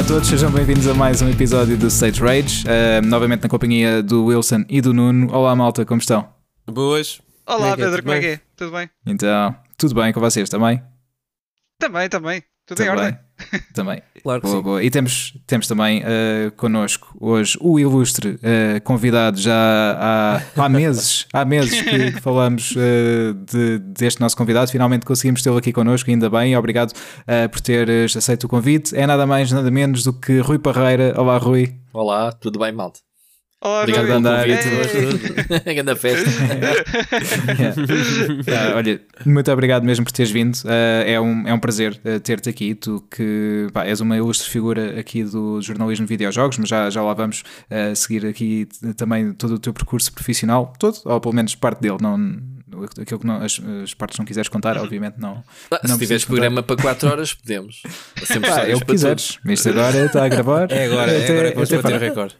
Olá a todos, sejam bem-vindos a mais um episódio do Stage Rage, uh, novamente na companhia do Wilson e do Nuno. Olá malta, como estão? Boas. Olá Pedro, é como é que é? Tudo bem? Então, tudo bem com vocês também? Também, também. Tudo também. em ordem? Também. Claro que boa, sim. Boa. E temos, temos também uh, connosco hoje o ilustre uh, convidado já há, há meses, há meses que, que falamos uh, de, deste nosso convidado. Finalmente conseguimos tê-lo aqui connosco, ainda bem. Obrigado uh, por teres aceito o convite. É nada mais, nada menos do que Rui Parreira. Olá, Rui. Olá, tudo bem, malta? Obrigado por andar. Grande festa. yeah. uh, olha, muito obrigado mesmo por teres vindo. Uh, é, um, é um prazer uh, ter-te aqui. Tu que pá, és uma ilustre figura aqui do jornalismo de videojogos, mas já, já lá vamos seguir aqui também todo o teu percurso profissional, todo, ou pelo menos parte dele. Não, aquilo que não, as, as, partes não quiseres contar, obviamente não. Ah, não se tiveres programa para 4 horas, podemos. Sempre ah, é o que quiseres. Isto agora está a gravar. É agora, é agora que vamos bater o recorde.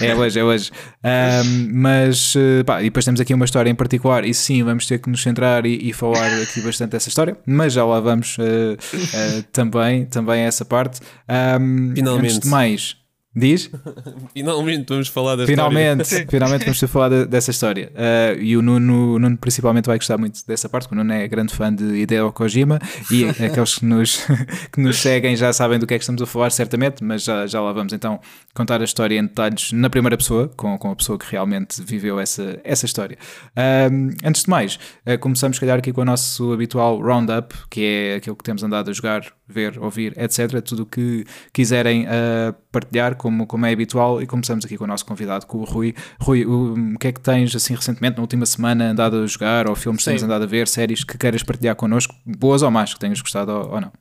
É hoje, é hoje. Um, mas, pá, e depois temos aqui uma história em particular, e sim, vamos ter que nos centrar e, e falar aqui bastante dessa história, mas já lá vamos uh, uh, também, também essa parte. Um, Finalmente. Antes de mais, Diz? Finalmente vamos falar da finalmente, história. Finalmente vamos falar de, dessa história. Uh, e o Nuno, o Nuno principalmente vai gostar muito dessa parte, porque o Nuno é grande fã de Hideo Kojima e aqueles que nos, que nos seguem já sabem do que é que estamos a falar, certamente, mas já, já lá vamos então contar a história em detalhes na primeira pessoa, com, com a pessoa que realmente viveu essa, essa história. Uh, antes de mais, uh, começamos, se calhar, aqui com o nosso habitual roundup, que é aquilo que temos andado a jogar, ver, ouvir, etc. Tudo o que quiserem partilhar como, como é habitual, e começamos aqui com o nosso convidado, com o Rui. Rui, o, o que é que tens assim recentemente, na última semana, andado a jogar, ou filmes que tens andado a ver, séries que queiras partilhar connosco, boas ou más, que tenhas gostado ou, ou não?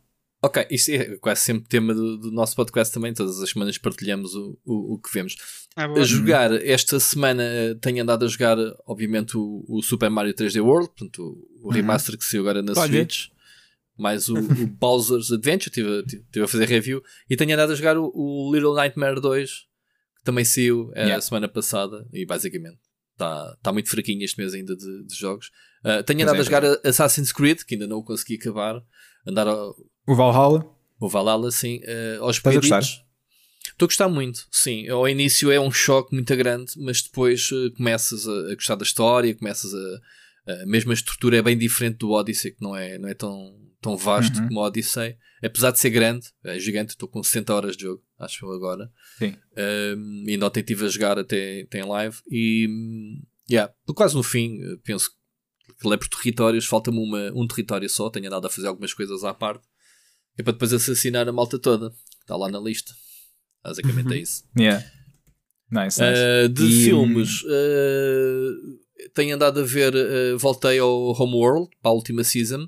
Ok, isso é quase sempre tema do, do, nosso podcast também, todas as semanas partilhamos o, o, o que vemos. Ah, a jogar, esta semana tenho andado a jogar, obviamente, o, o Super Mario 3D World, portanto, o, remaster uhum. que saiu agora na Pode Switch. Mais o, o Bowser's Adventure, estive, estive a fazer review. E tenho andado a jogar o, o Little Nightmare 2, que também saiu a yeah. semana passada. E basicamente está tá muito fraquinho este mês ainda de, de jogos. Uh, tenho andado pois a é, jogar é. Assassin's Creed, que ainda não o consegui acabar. Andar ao, o Valhalla? O Valhalla, sim. Uh, aos Estás a gostar? Estou a gostar muito, sim. Ao início é um choque muito grande, mas depois uh, começas a, a, gostar da história, começas a, a. mesmo a estrutura é bem diferente do Odyssey, que não é, não é tão, tão vasto Uhum. como o Odyssey. Apesar de ser grande, é gigante, estou com 60 horas de jogo, acho eu agora. Sim. Um, ainda ontem estive a jogar até, até em live e. hum, Yeah, quase no fim, eh, penso que é por territórios, falta-me uma- um território só, tenho andado a fazer algumas coisas à parte. É para depois assassinar a malta toda. Está lá na lista. Basicamente é isso. Yeah. Nice, nice. Uh, de E, filmes, uh, tenho andado a ver. uh, voltei ao Homeworld para a última season,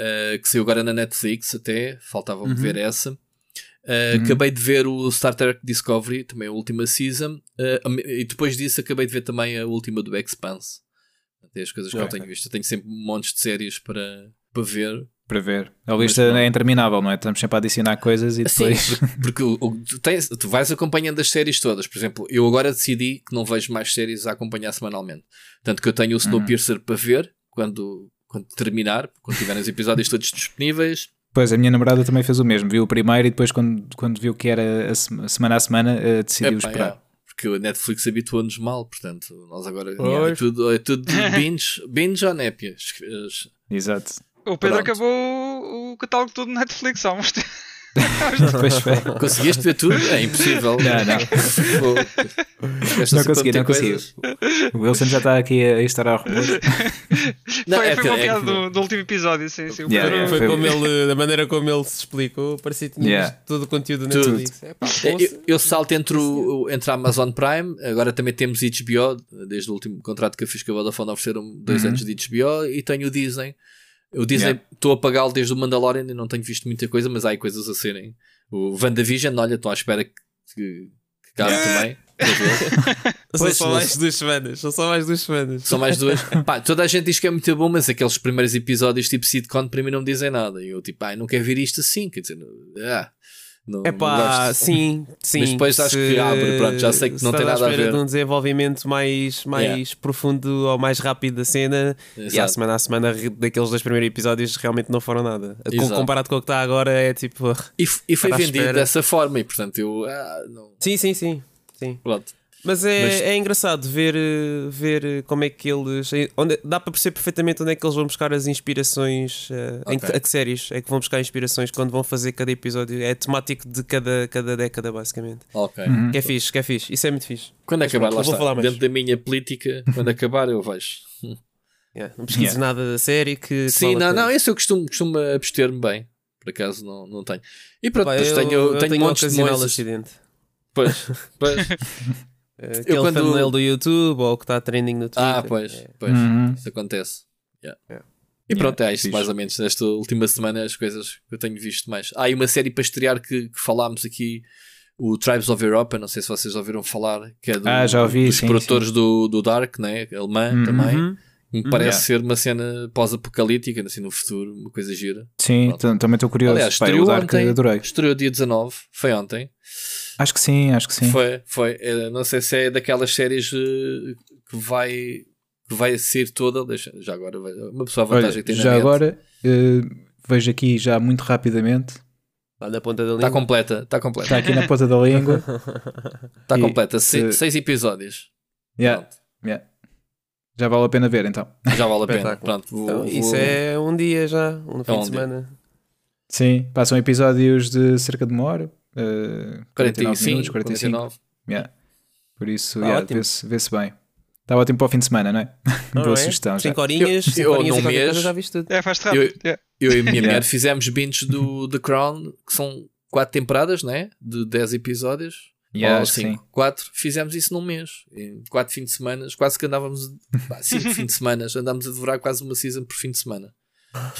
uh, que saiu agora na Netflix. Até faltava-me Uhum. ver essa. Uh, Uhum. Acabei de ver o Star Trek Discovery, também a última season. uh, e depois disso, acabei de ver também a última do Expanse. Até as coisas que eu Ok. tenho visto. Eu tenho sempre montes de séries para, para ver. Para ver. A lista pronto. é interminável, não é? Estamos sempre a adicionar coisas e Sim, depois. porque, porque o- tu, tens- tu vais acompanhando as séries todas. Por exemplo, eu agora decidi que não vejo mais séries a acompanhar semanalmente. Tanto que eu tenho o Snowpiercer para ver quando, quando terminar, quando tiverem os episódios todos disponíveis. Pois, a minha namorada também fez o mesmo. Viu o primeiro e depois, quando, quando viu que era a se- semana a semana, eh, decidiu Epá, esperar. é, porque a Netflix habituou-nos mal, portanto, nós agora é tudo, é tudo de binge, binge ou népia. As- as- Exato. O Pedro Pronto. acabou o catálogo todo no Netflix há uns tempos. Depois foi. Conseguiste ver tudo? É impossível. Não, não. Fogo. Não consegui, não consegui. O Wilson já está aqui a estar ao rebote. Não, foi é foi uma é piada do, do último episódio, sim, sim. Yeah, yeah. Foi Foi- como ele, da maneira como ele se explicou, parecia que tinha Yeah. todo o conteúdo Tudo. Netflix. É, pá, É. Eu, eu salto entre, o, entre a Amazon Prime, agora também temos HBO, desde o último contrato que eu fiz com a Vodafone ofereceram dois Uhum. anos de HBO e tenho o Disney. O Disney Yeah. estou a pagá-lo desde o Mandalorian e não tenho visto muita coisa, mas há aí coisas a serem. O WandaVision, olha, estou à espera que, que, também. São só mais duas semanas. São só mais duas semanas. São mais duas. Pá, toda a gente diz que é muito bom, mas aqueles primeiros episódios tipo sitcom para mim não me dizem nada. E eu tipo, ai, não quero ver isto assim. Quer dizer, ah, Não, É pá, sim, sim. Mas depois acho se- que abre, pronto, já sei que se não tem nada a ver. de um desenvolvimento mais, mais profundo ou mais rápido da cena, e à Exato. semana a semana daqueles dois primeiros episódios realmente não foram nada. Exato. comparado com o que está agora, é tipo. E, e foi vendido dessa forma, e portanto eu. Ah, não. Sim, sim, sim. sim. Pronto. Mas é, Mas- é engraçado ver, ver como é que eles. Onde, dá para perceber perfeitamente onde é que eles vão buscar as inspirações. eh, em que, Ok. a que séries é que vão buscar inspirações quando vão fazer cada episódio. É temático de cada, cada década, basicamente. Ok. Uhum. Que é fixe, que é fixe. Isso é muito fixe. Quando Mas acabar, pronto, lá vou está. falar mais. Dentro da minha política, quando acabar, eu vejo. Yeah, Não pesquises Yeah. nada da série que. que Sim, não, não, esse eu costumo, costumo abster-me bem. Por acaso não, não tenho. E pronto, Pá, depois eu, tenho, eu tenho, tenho um montes de acidente. Pois, pois. Eh, Aquele quando- thumbnail do YouTube ou que está trending no Twitter. Ah, pois, É. pois. Uhum. Isso acontece. Yeah. Yeah. E pronto, é isto fixe. mais ou menos nesta última semana as coisas que eu tenho visto mais. Há aí uma série para estrear que, que falámos aqui, o Tribes of Europa, não sei se vocês ouviram falar, que é do, Ah, já ouvi, dos sim, produtores Do, do Dark, né? alemã Uhum. também. Me parece Yeah. ser uma cena pós-apocalíptica, assim, no futuro, uma coisa gira. Sim, também estou curioso. Aliás, estreou ontem. adorei. Estreou dia 19, foi ontem. Acho que sim, acho que sim. Foi, foi. É, não sei se é daquelas séries eh, que vai que vai ser toda. Deixa, já agora, uma pessoa à Olha, vantagem que tem na já agora eh, vejo aqui já muito rapidamente. Lá na ponta da Está língua. completa, está completa. Está aqui na ponta da língua. Está completa. Se- seis episódios. Yeah, Pronto. yeah. Já vale a pena ver então. Já vale a pena. Pronto, vou, Então, vou- isso é um dia já, um fim um de dia. semana. Sim, passam episódios de cerca de uma hora. 49 45, minutos, 45. 49. Yeah. Por isso, Tá yeah, ótimo. vê-se vê-se bem. Está ótimo para o fim de semana, não é? Não Boa é? sugestão. Já. Cinco horinhas, Eu- cinco eu horinhas num e mês- já viste tudo. É, faz-te rápido. Yeah. Eu e a minha Yeah. mulher fizemos binge do The Crown, que são quatro temporadas, né? De 10 episódios. Yeah, ou acho que sim. cinco, quatro, fizemos isso num mês. Em quatro fins de semana, quase que andávamos. pá, cinco fins de semana, andámos a devorar quase uma season por fim de semana.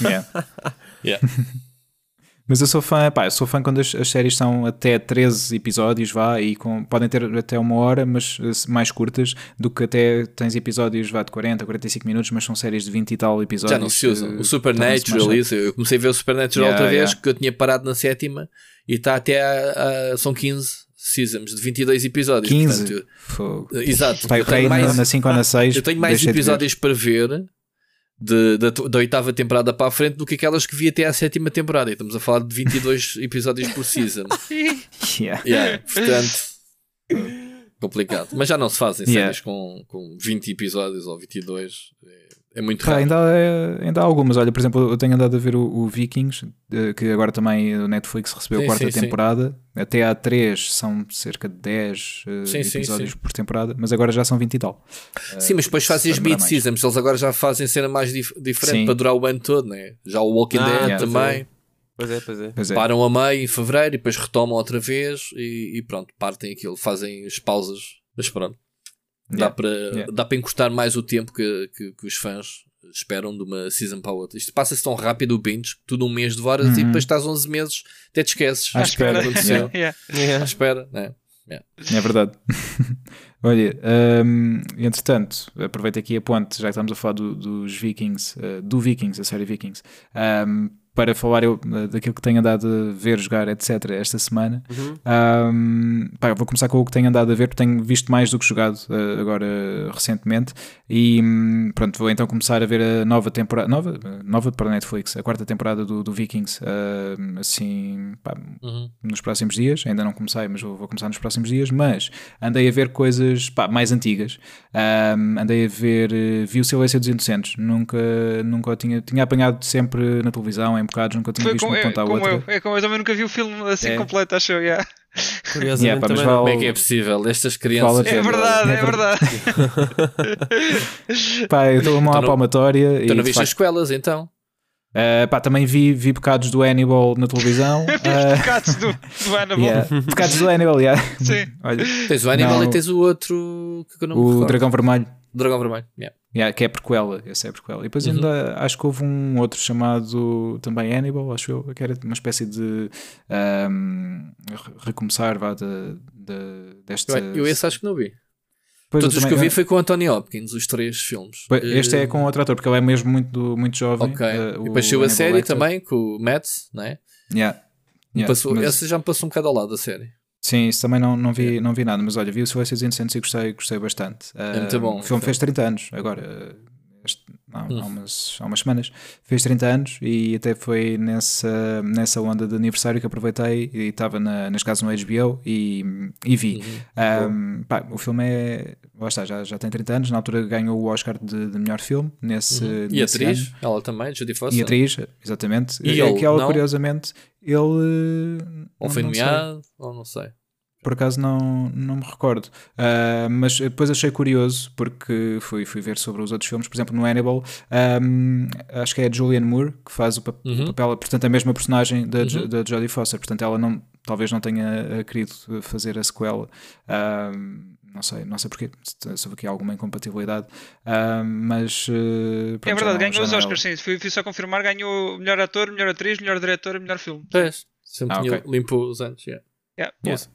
Yeah. Yeah. Mas eu sou fã, pá, eu sou fã quando as, as séries são até 13 episódios, vá, e com, podem ter até uma hora, mas eh, mais curtas, do que até tens episódios, vá, de 40, 45 minutos, mas são séries de 20 e tal episódios. Já não se usam. O Supernatural, tornam-se mais isso. Eu comecei a ver o Supernatural Yeah, outra vez, yeah. que eu tinha parado na sétima, e está até a, a- São 15 seasons de 22 episódios. 15. portanto, Fogo. eu- exato. Tenho na, mais, na 5 ou na 6. eu tenho mais ver. episódios para ver. de- da, da oitava temporada para a frente do que aquelas que vi até à sétima temporada. E estamos a falar de 22 episódios por season. Yeah. Yeah, portanto, complicado. Mas já não se fazem Yeah. séries com, com 20 episódios ou 22. É, é muito raro. ainda, há, ainda há algumas. Olha, por exemplo, eu tenho andado a ver o, o Vikings, eh, que agora também o Netflix recebeu Sim, a quarta sim, sim. temporada. Até há 3 são cerca de 10 eh, Sim, sim, episódios sim. por temporada, mas agora já são 20 e tal. Sim, mas depois fazem as vai demorar mid seasons. Eles agora já fazem cena mais dif- diferente Sim. para durar o ano todo, né? Já o Walking Ah, Dead yeah. também. Pois é, pois é. Pois é. Param a meio em fevereiro e depois retomam outra vez e, e pronto, partem aquilo, fazem as pausas. Mas pronto, dá, Yeah. para, Yeah. dá para encurtar mais o tempo que, que, que os fãs esperam de uma season para a outra. Isto passa-se tão rápido o binge, que tu num mês devoras e Uhum. depois estás 11 meses, até te esqueces. À que espera. aconteceu. Yeah. À Yeah. espera, né? É verdade. Olha, hum, entretanto, aproveito aqui a ponte, já que estamos a falar do- dos Vikings, eh, do Vikings, a série Vikings, hum, para falar eu eh, daquilo que tenho andado a ver, jogar, etc. esta semana. Uhum. Hum, pá, vou começar com o que tenho andado a ver, porque tenho visto mais do que jogado eh, agora recentemente. E hum, pronto, vou então começar a ver a nova temporada, nova, nova para a Netflix, a quarta temporada do, do Vikings, hum, assim, pá, Uhum. nos próximos dias. Ainda não comecei, mas vou, vou começar nos próximos dias. Mas andei a ver coisas pá, mais antigas. Ahm, andei a ver, eh, vi o Silêncio dos Inocentes. Nunca, nunca tinha, tinha apanhado sempre na televisão, em bocados, nunca tinha Foi visto como, uma é, ponta à como outra. eu. É como eu também nunca vi o filme assim É. completo, acho eu. Yeah. Curiosamente Yeah, pá, mas também vale- não. Como é que é possível? Estas crianças. Fala de- É verdade, É é verdade. Pá, eu estou a mão à palmatória. Tu e, não viste as sequelas então? ah, pá, também vi, vi bocados do Hannibal na televisão. Ah, Pecados do, do Hannibal. yeah, bocados do Hannibal, yeah. Sim. Olha, Tens o Hannibal Não. e tens o outro que eu não o. Dragão Vermelho. Dragão Vermelho. Yeah. Yeah, que é prequela, esse é prequela. E depois Uhum. ainda acho que houve um outro chamado também Hannibal, acho eu, que era uma espécie de re- recomeçar vá, de, de, desta. Eu, eu esse acho que não vi. Pois, Todos os que eu vi foi com o Anthony Hopkins, os três filmes. Este Eh, é com outro ator, porque ele é mesmo muito, muito jovem. Ok. eh, e depois a série Lecter. também com o Matt, né? Yeah. Yeah, passou, mas- Essa já me passou um bocado ao lado da série. Sim, isso também não, não, vi, não vi nada, mas olha, vi o Silêncio dos Inocentes e gostei, gostei bastante. É muito Ah, bom, O filme fez 30 anos, agora, ah, este- há, Hum. há umas, há umas semanas, fez 30 anos e até foi nessa, nessa onda de aniversário que aproveitei e estava na, nas casas no HBO e, e vi. Uhum. Um, pá, o filme é. Lá está, já, já tem 30 anos. Na altura ganhou o Oscar de, de melhor filme. Nesse, Uhum. E nesse atriz, ano. ela também, Judy Foster. E atriz, exatamente. E É ele, que ela, não? curiosamente, ele. Ou não- foi nomeado, ou não sei. Por acaso não, não me recordo. Ah, mas depois achei curioso porque fui, fui ver sobre os outros filmes. Por exemplo, no Hannibal, ahm, acho que é a Julianne Moore que faz o, pa- o Uhum. papel, portanto, a mesma personagem da, Uhum. da Jodie Foster. Portanto, ela não, talvez não tenha ah, querido fazer a sequela. Ahm, não sei, não sei porquê, se houve aqui alguma incompatibilidade, Ahm, mas ah, É pronto, já verdade, não- ganhou os é Oscars, sim. Fui, fui só confirmar, ganhou melhor ator, melhor atriz, melhor diretor e melhor filme. Pois, sempre Ah, tinha ok. limpo os anos. yeah. Yeah. Yeah.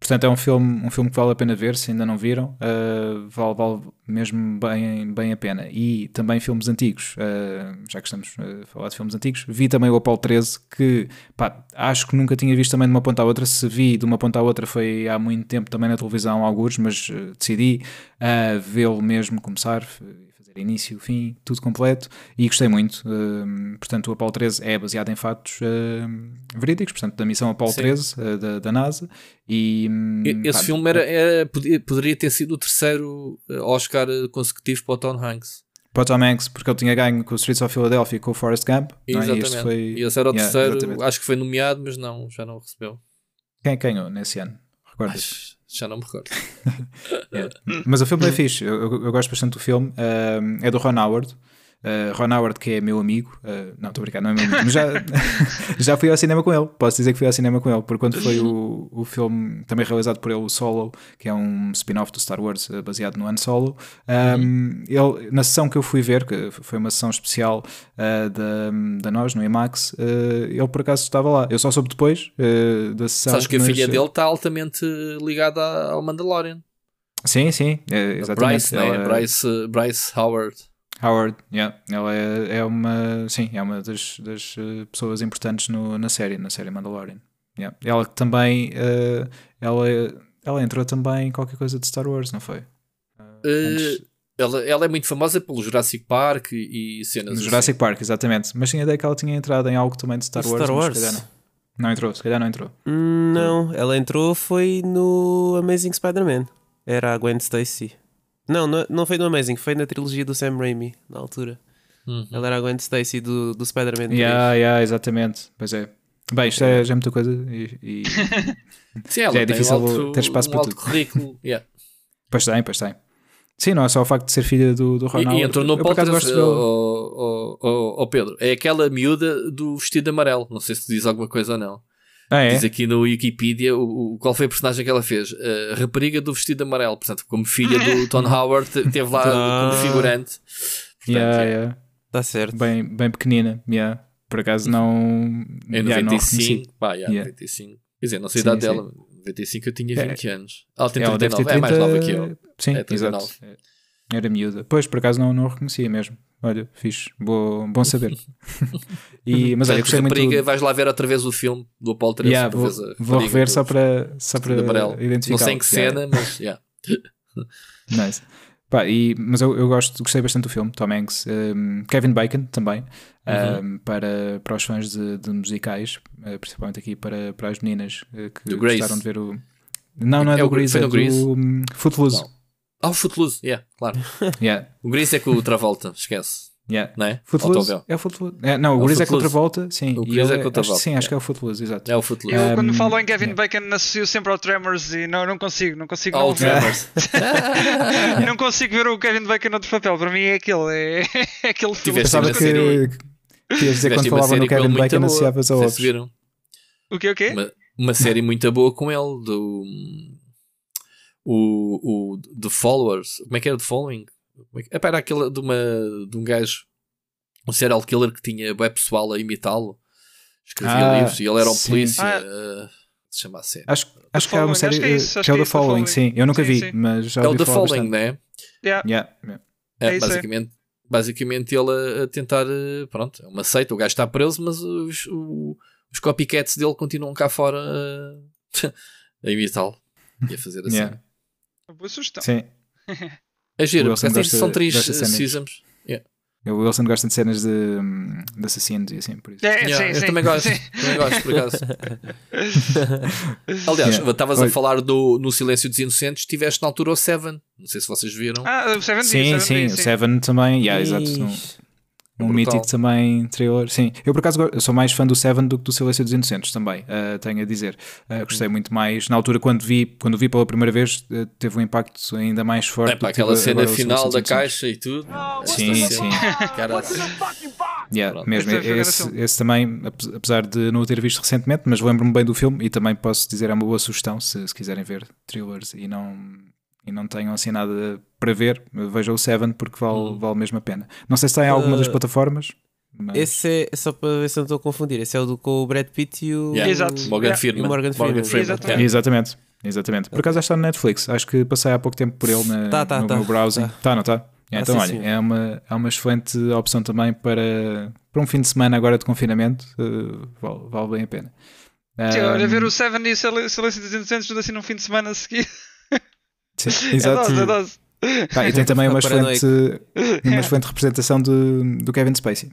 Portanto, é um filme, um filme que vale a pena ver, se ainda não viram, uh, vale, vale mesmo bem, bem a pena. E também filmes antigos, uh, já que estamos a falar de filmes antigos, vi também o Apollo 13, que pá, acho que nunca tinha visto também de uma ponta à outra. Se vi de uma ponta à outra foi há muito tempo também na televisão, alguns, mas decidi uh, vê-lo mesmo começar, início, fim, tudo completo, e gostei muito. Uh, portanto, o Apollo 13 é baseado em fatos uh, verídicos, portanto, da missão Apollo Sim. 13 uh, da, da NASA. E, hum, E- Esse pá, filme era, era- podia- poderia ter sido o terceiro eh, Oscar eh, consecutivo para o Tom Hanks. para o Tom Hanks, porque ele tinha ganho com o Streets of Philadelphia e com o Forrest Gump. não é? E Exatamente. foi... E esse era o Yeah, terceiro, exatamente. acho que foi nomeado, mas não, já não recebeu. Quem ganhou nesse ano? Recordas? Acho- já não me recordo. Yeah. Mas o filme é fixe, eu, eu- eu gosto bastante do filme. É do Ron Howard. Uh, Ron Howard, que é meu amigo, uh, não estou a brincar, não é meu amigo, mas já, já fui ao cinema com ele. Posso dizer que fui ao cinema com ele, porque quando foi o, o filme também realizado por ele, o Solo, que é um spin-off do Star Wars uh, baseado no Han Solo. Um, ele, na sessão que eu fui ver, que foi uma sessão especial uh, da, da nós, no IMAX, uh, ele por acaso estava lá. Eu só soube depois da sessão. Sabes que a filha dele está altamente ligada ao Mandalorian. Sim, sim, é, exatamente. Bryce, né? Ela- Bryce, Bryce Howard. Howard, yeah. ela é, é uma, sim, é uma das, das eh, pessoas importantes no- na série, na série Mandalorian. Yeah. Ela que também, eh, ela, ela entrou também em qualquer coisa de Star Wars, não foi? Antes- Eh, ela, ela é muito famosa pelo Jurassic Park e, e cenas no assim. Jurassic Park, exatamente. Mas tinha a ideia que ela tinha entrado em algo também de Star Wars. Star mas Wars? Calhar não. não entrou, se calhar não entrou. Hum, Não, ela entrou foi no Amazing Spider-Man. Era a Gwen Stacy. Não, não, não foi no Amazing, foi na trilogia do Sam Raimi, na altura. Uhum. Ela era a Gwen Stacy do, do Spider-Man 3. Yeah, yeah, exatamente. Pois é. Bem, isto é, já é muita coisa e, e- Sim, ela Já é difícil um alto, ter espaço um para tudo. currículo. yeah. pois tem, pois tem. Sim, não é só o facto de ser filha do, do Ron E, e entrou no podcast, oh, oh, oh, oh, Pedro. É aquela miúda do vestido amarelo. Não sei se te diz alguma coisa ou não. Ah, é? Diz aqui no Wikipedia o, o- qual foi a personagem que ela fez. A rapariga do vestido amarelo. Portanto, como filha do Tom Howard, te- teve lá Ah. como figurante. Portanto, Yeah, é. yeah. Tá certo. Bem, bem pequenina, yeah. por acaso não. Em yeah, não a reconheci. 95. Pá, yeah, Yeah. 95. Quer dizer, não sei a idade sim. dela. 95 eu tinha É. 20 anos. Ela tem Ela deve 39. ter 30... É mais nova que eu. Sim, É 39. exato. Era miúda. Pois, por acaso não, não a reconhecia mesmo. Olha, fixe. Bom, bom saber. e, mas olha, Portanto, gostei muito. rapariga, vais lá ver outra vez o filme do Apollo 13. Yeah, vou, a vou rever só para, só para identificar. Não sei em que cena, mas yeah. Nice. Pá, e, mas eu, eu gosto, gostei bastante do filme, Tom Hanks, um, Kevin Bacon também, Uhum. um, para, para os fãs de, de musicais, uh, principalmente aqui para, para as meninas uh, que Do Grace. gostaram de ver o. Não, não é, É do foi é do Grease? um, Footloose. Não. Ah, o Footloose, yeah, claro. Yeah, O Gris é com o Travolta, esquece. yeah. Não é? Footloose? É o Footloose. É, não, o É o Grease é com outra Footloose. volta, sim. O ele é com outra acho, volta, Sim, acho é. que é o Footloose, exato. É o Footloose. Eu, quando Um, falo em Kevin yeah. Bacon, associo sempre ao Tremors e não, não consigo, não consigo Ah, não o. Tremors. não consigo ver o Kevin Bacon noutro papel. Para mim é aquele, é, é aquele filme. Tiveste Pensava uma que, série- que ias dizer quando falava no Kevin Bacon associavas a Não sei outros. se viram. O quê, o quê? Uma, uma série muito boa com ele, do. O, o The Followers. Como é que era The Following? Como é que- Epá, era aquele de, uma, de um gajo, um serial killer que tinha web pessoal a imitá-lo. Escrevia Ah, livros e ele era um sim. polícia. Ah. uh, se chama a série. Acho, acho que é uma série acho que é isso, eh, acho que é o The é isso, The Following, Following. sim. Eu nunca Sim, vi, sim. mas já É o ouvi The falar Following, bastante. né? Yeah. Yeah, yeah. É, É isso, é. basicamente, basicamente ele a, a tentar, eh, pronto, é uma seita, o gajo está preso, mas os- o, os copycats dele continuam cá fora uh, a imitá-lo e a fazer assim. Yeah. Boa sugestão. Sim. É giro, O porque assim são três seasons. Yeah. O Wilson gosta de cenas de, de assassinos e assim, por isso. É, Yeah, sim, eu sim, também gosto, sim. também gosto, por acaso. Aliás, Yeah. estavas a Olha- falar do No Silêncio dos Inocentes, tiveste na altura o Seven. Não sei se vocês viram. Ah, o Seven Sim, sim, o sim. Seven também, yeah, exato. Um, Ixi. um Brutal. mítico também thriller. Sim, eu por acaso eu sou mais fã do Seven do que do Silêncio dos Inocentes também, uh, tenho a dizer. Uh, gostei muito mais. Na altura, quando vi, quando vi pela primeira vez, uh, teve um impacto ainda mais forte. É do para que teve aquela cena final da caixa e tudo. Sim, sim. Cara, Yeah, mesmo, Esse esse, também, ape- apesar de não o ter visto recentemente, mas lembro-me bem do filme e também posso dizer é uma boa sugestão se, se quiserem ver thrillers e não, e não tenham assim nada para ver, vejam o Seven porque vale, Hum. vale mesmo a pena. Não sei se está em alguma das Uh, plataformas. Mas... Esse é, só para ver se não estou a confundir, esse é o do com o Brad Pitt e o. Yeah. Exato. Morgan Yeah. Freeman. E o Morgan Freeman. Exatamente. yeah. Exatamente, exatamente. Por acaso já está no Netflix. Acho que passei há pouco tempo por ele na, Tá, tá, no tá. meu browsing. Tá. Tá, não está? Ah, então, sim, olha, é uma, é uma excelente opção também para, para um fim de semana agora de confinamento. eh, vale, vale bem a pena. Sim, olha, ver o Seven e o Sil- Silêncio dos Inocentes tudo assim num fim de semana a seguir. Sim, É exato. dose, é dose. Tá, e tem também uma excelente, uma excelente representação do, do Kevin Spacey.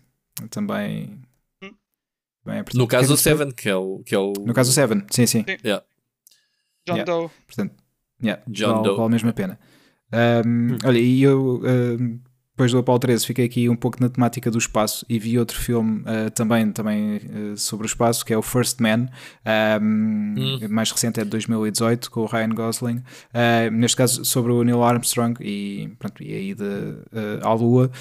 Também. Hum. também é No caso Kevin do Seven, que é o. Que é o No caso do Seven, sim, sim. John Yeah. Doe. Portanto, yeah, John vale, Doe. vale mesmo a pena. Um, Olha, e eu um, depois do Apollo 13 fiquei aqui um pouco na temática do espaço e vi outro filme uh, também, também uh, sobre o espaço que é o First Man, um, Hum. mais recente é de 2018 com o Ryan Gosling, Uh, neste caso sobre o Neil Armstrong e, pronto, e a ida uh, à Lua.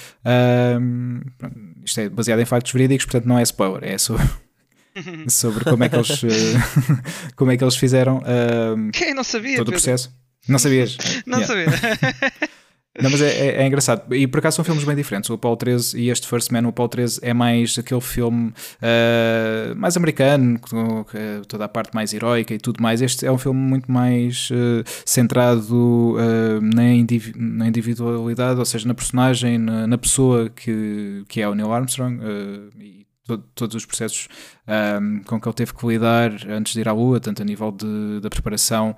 Um, pronto, isto é baseado em factos verídicos, portanto não é spoiler, é sobre, sobre como é que eles, como é que eles fizeram um, Quem não sabia? todo o Pedro? processo. Não sabias? Não Yeah. sabia. Não, mas é, é- é engraçado. E por acaso são filmes bem diferentes. O Apollo 13 e este First Man, o Apollo 13 é mais aquele filme ah, mais americano, com toda a parte mais heroica e tudo mais. Este é um filme muito mais ah, centrado ah, na, indivi- na individualidade, ou seja, na personagem, na, na pessoa que, que é o Neil Armstrong e to- todos os processos ah, com que ele teve que lidar antes de ir à Lua, tanto a nível de, da preparação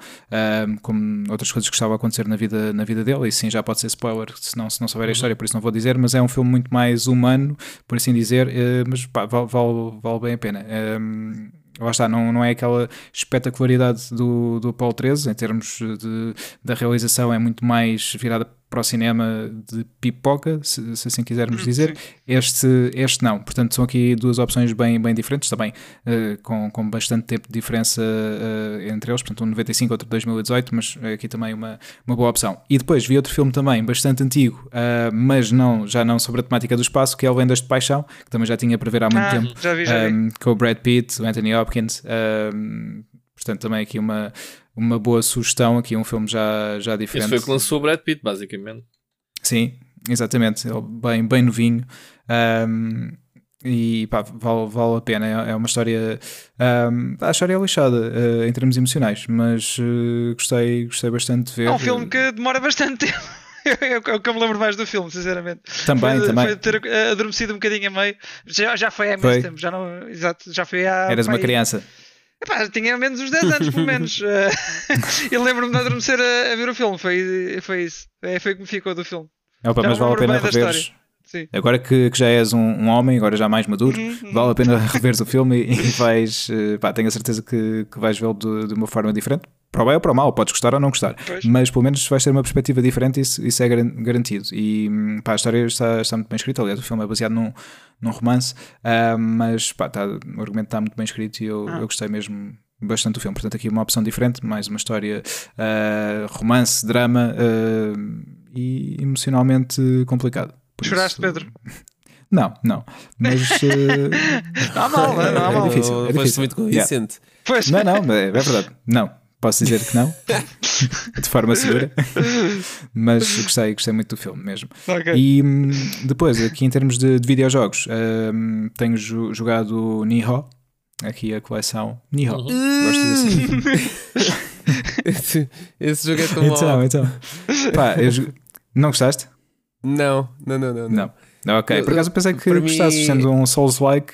um, como outras coisas que estavam a acontecer na vida, na vida dele, e sim, já pode ser spoiler se não, se não souber a história, por isso não vou dizer, mas é um filme muito mais humano, por assim dizer, eh, mas pá, vale, vale, vale bem a pena. Um, lá está, não, não é aquela espetacularidade do, do Apollo 13 em termos de, da realização, é muito mais virada para o cinema de pipoca, se, se assim quisermos dizer. Este, este não, portanto, são aqui duas opções bem, bem diferentes, também eh, com, com bastante tempo de diferença eh, entre eles, portanto, um 95, outro 2018, mas aqui também uma, uma boa opção. E depois vi outro filme também, bastante antigo, ah, mas não, já não sobre a temática do espaço, que é o Lendas de Paixão, que também já tinha para ver há muito Ah, tempo, já vi, já vi. um, com o Brad Pitt, o Anthony Hopkins. um, portanto, também aqui uma, uma boa sugestão, aqui um filme já, já Esse diferente. foi o que lançou o Brad Pitt, basicamente. Sim, exatamente. Ele bem, bem novinho. Um, e pá, vale, vale a pena. É, é uma história. Um, a história é lixada uh, em termos emocionais, mas uh, gostei, gostei bastante de ver. É um filme que demora bastante tempo. É o que- é o que eu me lembro mais do filme, sinceramente. Também, foi, também. Foi ter eh, adormecido um bocadinho a meio. Já, já foi há muito tempo. Já não, exato, já foi há. Eras uma criança. Epá, tinha menos uns 10 anos, pelo menos. Eh, eu lembro-me de adormecer a, a ver o filme. Foi, foi isso. É, foi o que me ficou do filme. Opa, mas vale a pena reveres. Agora que, que já és um, um homem, agora já mais maduro, Uhum, uhum. vale a pena reveres o filme e, e vais. uh, pá, tenho a certeza que, que vais vê-lo de, de uma forma diferente. Para o bem ou para o mal, podes gostar ou não gostar. Pois. Mas pelo menos vais ter uma perspectiva diferente e isso, isso é garan- garantido. E hum, pá, a história está, está muito bem escrita. Aliás, o filme é baseado num, num romance, ah, mas pá, tá, o argumento está muito bem escrito e eu, Ah. eu gostei mesmo bastante do filme. Portanto, aqui uma opção diferente, mais uma história ah, romance, drama ah, e emocionalmente complicado. Por Choraste, isso- Pedro? Não, não. Mas. ah, Não há mal, não há mal. É difícil, é Foste difícil. muito Yeah. convincente. Pois. Não, não, é, é verdade. Não. Posso dizer que não, de forma segura, mas gostei, gostei muito do filme mesmo. Ok. E hum, depois, aqui em termos de, de videojogos, hum, tenho jo- jogado Niho, aqui a coleção Niho. Gosto de dizer assim. esse, esse jogo é tão Então, mau. então. Pá, eu não gostaste? Não, não, não, não. Não. Ok, por Eu- acaso pensei que para mim- sendo um Souls-like.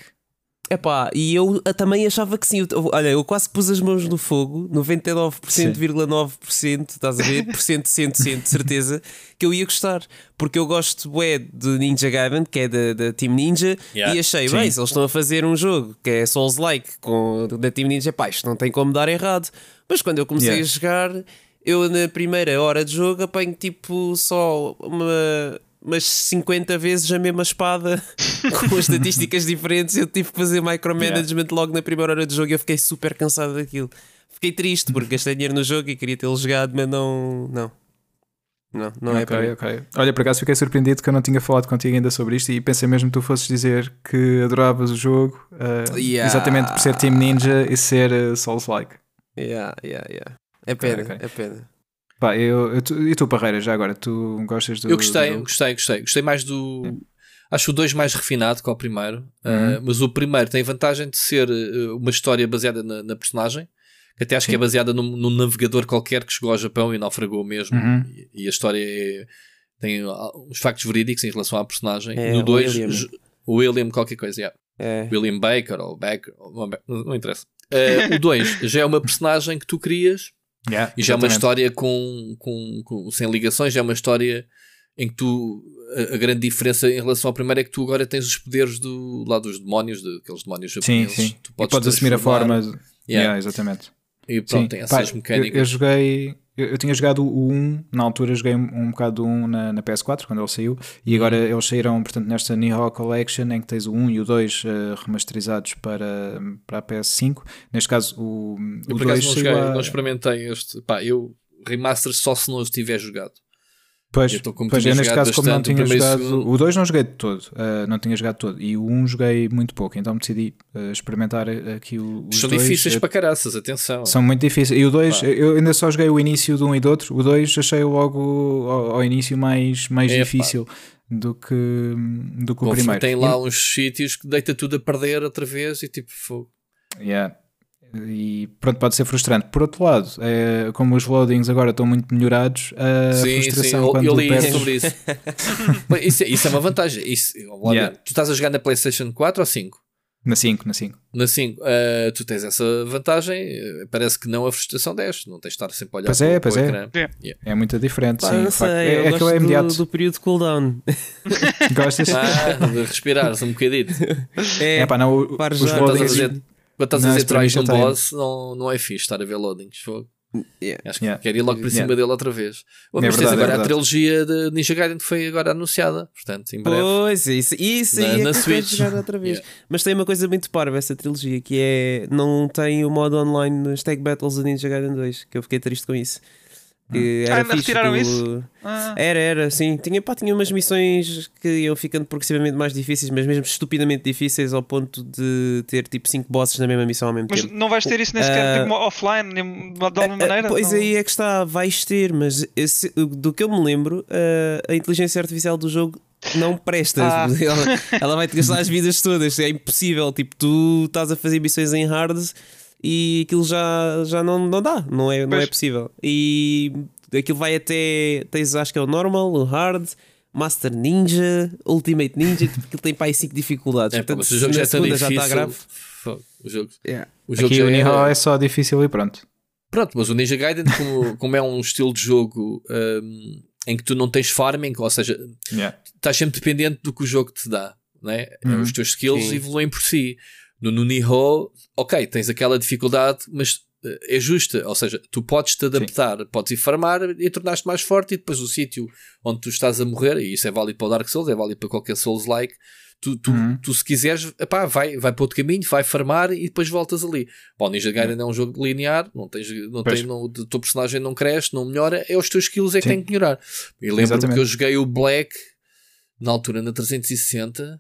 Epá, e eu ah, também achava que sim. Eu- olha, eu quase pus as mãos no fogo, 99,9%, estás a ver? Por cento, cento, cento, de certeza que eu ia gostar. Porque eu gosto é, do Ninja Gaiden, que é da, da Team Ninja, Yeah. e achei, Sim. bem, se eles estão a fazer um jogo que é Souls-like da Team Ninja, pá, isto não tem como dar errado. Mas quando eu comecei Yeah. a jogar, eu na primeira hora de jogo apanho tipo só uma. Umas 50 vezes a mesma espada com as estatísticas diferentes. Eu tive que fazer micromanagement logo na primeira hora de jogo e eu fiquei super cansado daquilo. Fiquei triste porque gastei dinheiro no jogo e queria tê-lo jogado, mas não. Não, não, não é para mim. ok, ok. Olha, por acaso fiquei surpreendido que eu não tinha falado contigo ainda sobre isto e pensei mesmo que tu fosses dizer que adoravas o jogo uh, Yeah. exatamente por ser Team Ninja e ser uh, Souls-like. Yeah, yeah, yeah. É pena, ok. é pena. Pá, eu, eu- tu- e tu, Parreira, já agora, tu gostas do. Eu gostei, do gostei, gostei. Gostei mais do. Acho o 2 mais refinado que o primeiro. Uhum. Uh, mas o primeiro tem a vantagem de ser uh, uma história baseada na, na personagem. Que até acho que é Sim. baseada num, num navegador qualquer que chegou ao Japão e naufragou mesmo. Uhum. E, e a história é- tem uh, uns factos verídicos em relação à personagem. É, no o 2, William. o William, qualquer coisa, yeah. É. William Baker ou Baker, não, não interessa. Uh, o 2 já é uma personagem que tu crias Yeah, e já é uma história com, com, com- sem ligações, já é uma história em que tu. A, a grande diferença em relação ao primeiro é que tu agora tens os poderes do lado dos demónios, daqueles demónios Sim, japoneses. sim. Tu e podes assumir a forma. de- Yeah. Yeah, exatamente. E pronto, Sim. tem essas eu- mecânicas. Eu, joguei. Eu, eu tinha jogado o 1, na altura joguei um, um bocado do 1 na, na PS4, quando ele saiu, e agora eles saíram, portanto, nesta Nihon Collection, em que tens o 1 e o 2 eh, remasterizados para, para a PS5. Neste caso, o, eu o por acaso 2 não, joguei, a- não experimentei este. Pá, eu remaster só se não os tiver jogado. Pois, Eu como pois eu neste caso, como não o tinha o jogado. segundo. O 2 não joguei de todo, eh, não tinha jogado todo, e o 1 joguei muito pouco, então decidi eh, experimentar aqui o, os São dois. difíceis eh, para caraças, atenção. São muito difíceis. E o 2, Pá. eu ainda só joguei o início de um e do outro. O 2 achei logo ao, ao início mais, mais É, pá. difícil do que, do que o Conf- primeiro. Tem lá uns sítios que deita tudo a perder outra vez e tipo fogo. Yeah. E pronto, pode ser frustrante. Por outro lado, é, como os loadings agora estão muito melhorados, a sim, sim, frustração eu, quando eu li perdes- sobre isso. Isso, é, isso é uma vantagem. Isso, Yeah. Tu estás a jogar na PlayStation 4 ou 5? Na 5, na 5. Na 5, eh, tu tens essa vantagem, eh, parece que não a frustração desce, não tens de estar sempre a olhar Pois para, é, o- pois é. ecrã. É. Yeah. É muito diferente. Pá, sim, sei, é, é aquilo é imediato. do, do período de cooldown. Gostas? Ah, de respirares um bocadinho. É, É pá, não, o- os loadings. Quando estás a tries já num tem. boss, não, não é fixe estar a ver loadings. fogo. Yeah. Acho que Yeah. quero ir logo para cima Yeah. dele outra vez. Oh, É mas tens verdade, é agora a verdade. trilogia de Ninja Gaiden que foi agora anunciada, portanto, em breve. Pois, isso, isso Na- é na Switch. outra vez. Mas tem uma coisa muito parva essa trilogia que é não tem o modo online nas Tag Battles do Ninja Gaiden 2, que eu fiquei triste com isso. Que Ah, era ainda fixe, retiraram aquilo- Ah, Era, era, sim. Tinha, pá, tinha umas missões que iam ficando progressivamente mais difíceis, mas mesmo estupidamente difíceis ao ponto de ter tipo 5 bosses na mesma missão ao mesmo mas tempo. não vais ter isso nem sequer Ah, tipo, offline, nem de alguma Ah, maneira? Pois Não- aí é que está, vais ter, mas esse- do que eu me lembro, ah, a inteligência artificial do jogo não presta. Ah. Ela, ela vai-te gastar as vidas todas, é impossível. Tipo, tu estás a fazer missões em hard e aquilo já, já não, não dá, não é, não é possível. E aquilo vai até, tens acho que é o normal, o hard. Master Ninja, Ultimate Ninja, tipo, aquilo tem para aí 5 dificuldades. É, Portanto, mas o jogo já é segunda difícil. já está grave. O jogo, Yeah. o jogo Aqui o é- Nihon é só difícil e pronto. Pronto, mas o Ninja Gaiden, como, como é um estilo de jogo hum, em que tu não tens farming, ou seja, Yeah. estás sempre dependente do que o jogo te dá, né? Uhum. Os teus skills Sim. evoluem por si. No, Nihon, ok, tens aquela dificuldade, mas eh, é justa, ou seja, tu podes te adaptar, podes ir farmar e tornar-te mais forte, e depois o sítio onde tu estás a morrer, e isso é válido para o Dark Souls, é válido para qualquer Souls-like. Tu, tu, Uhum. tu, se quiseres, epá, vai, vai para outro caminho, vai farmar e depois voltas ali. Bom, Ninja Gaiden é um jogo linear, não tens, não Pois. tem, não, o teu personagem não cresce, não melhora, é os teus skills é que Sim. têm que melhorar. E lembro-me que eu joguei o Black na altura na 360.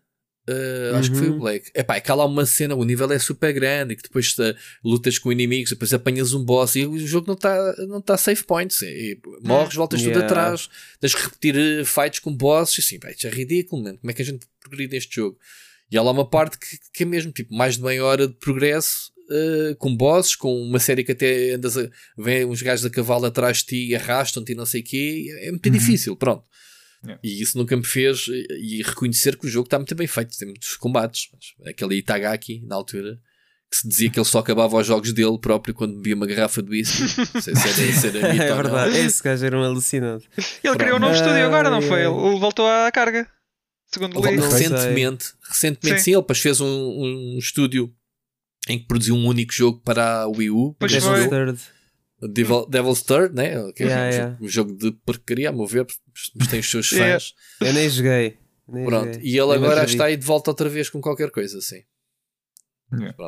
Uh, Acho que foi o Uhum. Black. Epá, é que há lá uma cena, o nível é super grande e que depois uh, lutas com inimigos, depois apanhas um boss e o jogo não está não tá safe points. E, morres, voltas tudo Yeah. atrás, tens que repetir uh, fights com bosses. E assim, pá, isto é ridículo, mano. Como é que a gente progride neste jogo? E há lá uma parte que, que é mesmo tipo mais de meia hora de progresso. uh, com bosses, com uma série que até andas a, vem uns gajos a cavalo atrás de ti e arrastam-te e não sei o quê, é muito Uhum. difícil, pronto. Yeah. E isso nunca me fez e reconhecer que o jogo está muito bem feito, tem muitos combates. Aquele Itagaki, na altura, que se dizia que ele só acabava os jogos dele próprio quando bebia uma garrafa de whisky. Não sei se era, era É verdade, esse gajo era um alucinado. Ele Pronto. criou um novo estúdio agora, não foi? Ele voltou à carga. Segundo ele, recentemente, recentemente sim. sim, ele depois fez um, um estúdio em que produziu um único jogo para a Wii U. Pois foi. Devil, Devil's Third, né? Okay. Yeah, yeah. Um jogo de porcaria, a mover, mas tem os seus fãs. Yeah. Eu nem joguei. Nem Pronto, joguei. e ele agora está aí de volta outra vez com qualquer coisa assim.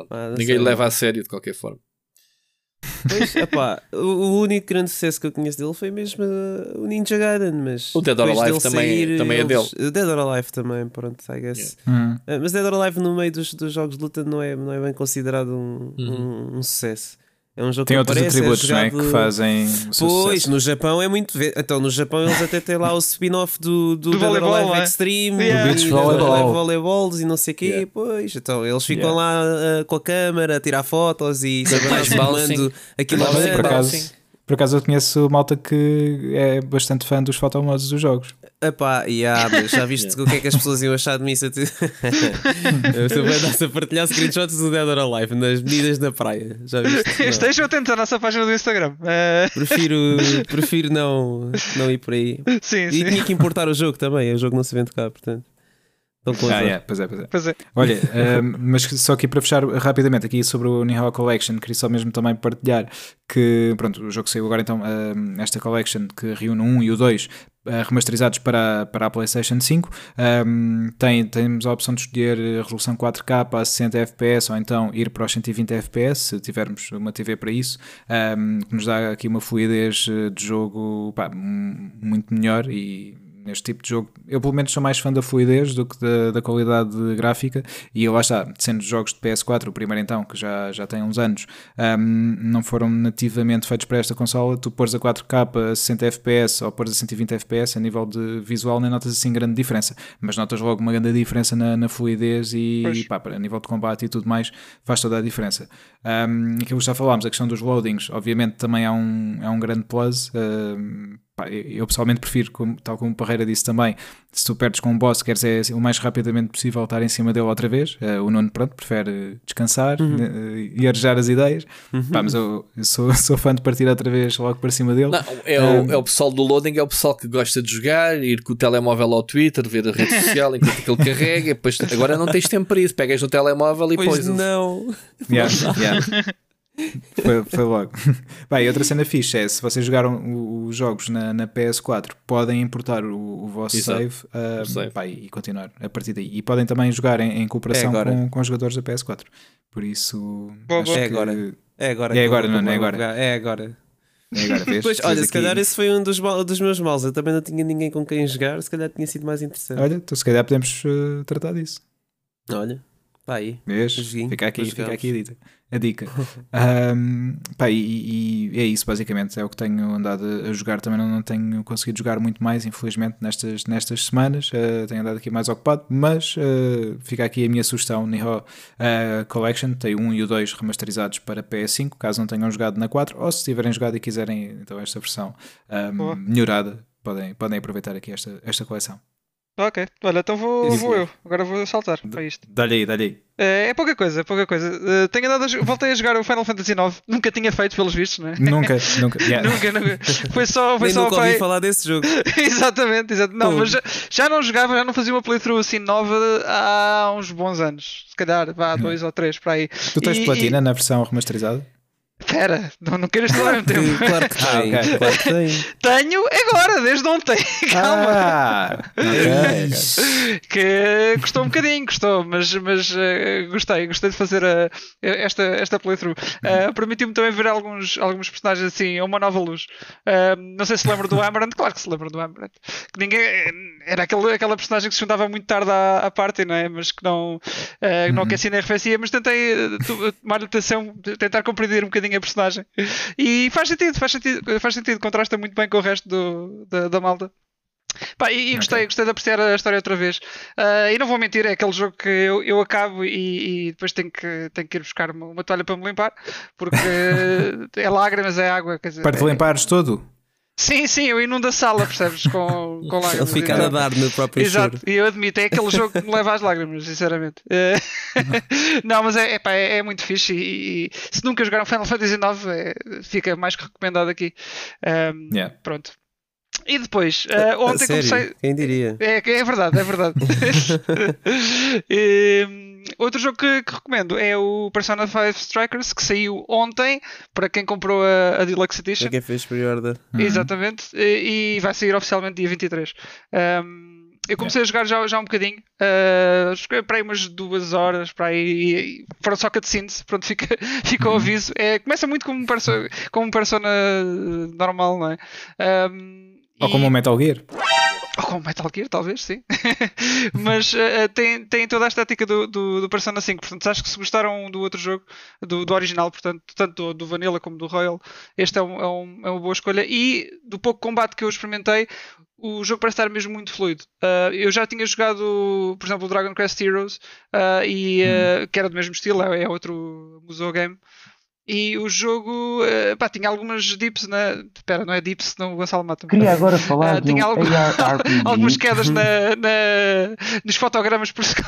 Ah, Ninguém leva a sério de qualquer forma. Pois, o, único grande sucesso que eu conheço dele foi mesmo uh, o Ninja Gaiden, mas o Dead or Alive também, sair, também é eles, dele. O Dead or Alive também, pronto, I guess. Yeah. Uh, mas Dead or Alive no meio dos, dos jogos de luta não é, não é bem considerado um, uhum. um, um sucesso. É um jogo Tem que outros aparece, atributos é jogado... né, que fazem. Pois, no Japão é muito. Então, no Japão eles até têm lá o spin-off do, do, do Dead Live é? Extreme, yeah. do Beach Volleyball. Volleyballs e não sei o quê. Yeah. Pois, então eles ficam yeah. lá uh, com a câmera a tirar fotos e filmando aquilo lá. Por acaso, por acaso eu conheço malta que é bastante fã dos fotomodos dos jogos. Epá, yeah, mas já viste o que é que as pessoas iam achar de mim se eu, estou a partilhar screenshots do Dead or Alive nas medidas da praia. Já viste? Estejam atentos à nossa página do Instagram. Uh... Prefiro, prefiro não, não ir por aí. Sim, e sim. tinha que importar o jogo também. O jogo não se vende cá, portanto. Ah, yeah, pois é, pois é. Pois é. Olha, uh, mas só aqui para fechar rapidamente aqui sobre o Nihao Collection, queria só mesmo também partilhar que, pronto, o jogo saiu agora então, uh, esta Collection que reúne o 1 e o 2 uh, remasterizados para, para a PlayStation 5. Um, tem, temos a opção de escolher resolução 4K a 60 FPS ou então ir para os 120 FPS, se tivermos uma TV para isso, um, que nos dá aqui uma fluidez de jogo pá, muito melhor e neste tipo de jogo. Eu, pelo menos, sou mais fã da fluidez do que da, da qualidade gráfica. E lá está, sendo jogos de PS4, o primeiro então, que já, já tem uns anos, um, não foram nativamente feitos para esta consola. Tu pôres a 4K a 60 FPS ou pôres a 120 FPS, a nível de visual, nem notas assim grande diferença. Mas notas logo uma grande diferença na, na fluidez e, e pá, a nível de combate e tudo mais, faz toda a diferença. Um, aquilo que já falámos, a questão dos loadings, obviamente também é um, é um grande plus. Um, eu pessoalmente prefiro, tal como o Parreira disse também, se tu perdes com um boss, queres é o mais rapidamente possível estar em cima dele outra vez. Uh, o Nuno, pronto, prefere descansar uhum. uh, e arejar as ideias. Uhum. Pá, mas eu, eu, sou, sou fã de partir outra vez logo para cima dele. Não, é, o, é o pessoal do loading, é o pessoal que gosta de jogar, ir com o telemóvel ao Twitter, ver a rede social enquanto aquele carrega. Depois, agora não tens tempo para isso, pegas no telemóvel e pois pões. Não, yeah, yeah. Foi, foi logo. Bem, outra cena fixe é se vocês jogaram os jogos na, na PS4, podem importar o, o vosso save, uh, save. Pá, e continuar a partir daí. E podem também jogar em, em cooperação é com, com os jogadores da PS4. Por isso. é, agora. é agora. É agora. não, é agora. É agora. É agora, vês? Pois, olha, se calhar esse foi um dos, dos meus males. Eu também não tinha ninguém com quem jogar, se calhar tinha sido mais interessante. Olha, então se calhar podemos uh, tratar disso. Olha, pá aí. Vês? Fica aqui, fica aqui a dica a dica. um, pá, e, e, é isso, basicamente. É o que tenho andado a jogar. Também não, não tenho conseguido jogar muito mais, infelizmente, nestas, nestas semanas. Uh, tenho andado aqui mais ocupado, mas uh, fica aqui a minha sugestão: Nihon uh, Collection. Tem o 1 e o 2 remasterizados para PS5, caso não tenham jogado na 4, ou se tiverem jogado e quiserem então esta versão um, melhorada, podem, podem aproveitar aqui esta, esta coleção. Ok, olha, então vou, vou eu. Agora vou saltar para isto. Dá-lhe aí, dá-lhe aí. É, é pouca coisa, é pouca coisa. Uh, tenho andado a, voltei a jogar o Final Fantasy IX. Nunca tinha feito, pelos vistos, não é? Nunca, nunca. Yeah. nunca, nunca. Foi só. Foi Nem só nunca ouvi falar desse jogo. exatamente, exatamente. Não, mas já, já, não jogava, já não fazia uma playthrough assim nova há uns bons anos. Se calhar, vá, dois ou três para aí. Tu tens e, platina e... na versão remasterizada? Espera, não, não queiras falar ao mesmo tempo. Claro que tem, ah, okay. claro que tem. Tenho agora, desde ontem. Calma. Ah, okay. que custou um bocadinho, custou, mas, mas uh, gostei, gostei de fazer a, esta, esta playthrough. Uh, Permitiu-me também ver alguns, alguns personagens assim, a uma nova luz. Uh, não sei se lembra do Amaranth, claro que se lembra do Amaranth. Que ninguém, era aquele, aquela personagem que se juntava muito tarde à, à party, não é? Mas que não, uh, não uhum. aquecia nem arrefecia, mas tentei tomar atenção, tentar compreender um bocadinho a personagem. E faz sentido, faz sentido, faz sentido, contrasta muito bem com o resto do, da, da malta. Pá, e, e gostei, okay. gostei de apreciar a história outra vez. Uh, e não vou mentir, é aquele jogo que eu, eu acabo e, e depois tenho que, tenho que ir buscar uma, uma toalha para me limpar, porque é lágrimas, é água. Dizer, para te é... limpares todo? Sim, sim, eu inundo a sala, percebes? Com, com lágrimas. Ele fica a nadar no próprio Exato, e eu admito, é aquele jogo que me leva às lágrimas, sinceramente. Eh, não, mas é, epá, é, é muito fixe e, e se nunca jogaram Final Fantasy IX, é, fica mais que recomendado aqui. Ahm, Yeah. Pronto. E depois, A ontem sério? comecei. Quem diria? É, é verdade, é verdade. Outro jogo que, que recomendo é o Persona 5 Strikers, que saiu ontem para quem comprou a, a Deluxe Edition. Para quem fez pre-order? Uhum. Exatamente, e, e vai sair oficialmente dia 23. Um, eu comecei a jogar já, já um bocadinho, uh, joguei para aí umas duas horas, para aí, e foram só cutscenes, pronto, fica, fica o Uhum. aviso. É, começa muito como um, perso como um persona uh, normal, não é? Um, Ou e- como o Metal Gear. ou como Metal Gear, talvez, sim. Mas uh, tem, tem toda a estética do, do, do Persona 5. Portanto, acho que se gostaram do outro jogo, do, do original, portanto, tanto do, do Vanilla como do Royal, este é, um, é, um- é uma boa escolha. E do pouco combate que eu experimentei, o jogo parece estar mesmo muito fluido. Uh, eu já tinha jogado, por exemplo, o Dragon Quest Heroes, uh, e, uh, que era do mesmo estilo, é, é outro museu game. E o jogo uh, pá, tinha algumas dips na. Espera, não é dips, não o Gonçalo mata Queria agora falar de tinha um ARPG. algumas quedas na, na- nos fotogramas por segundo.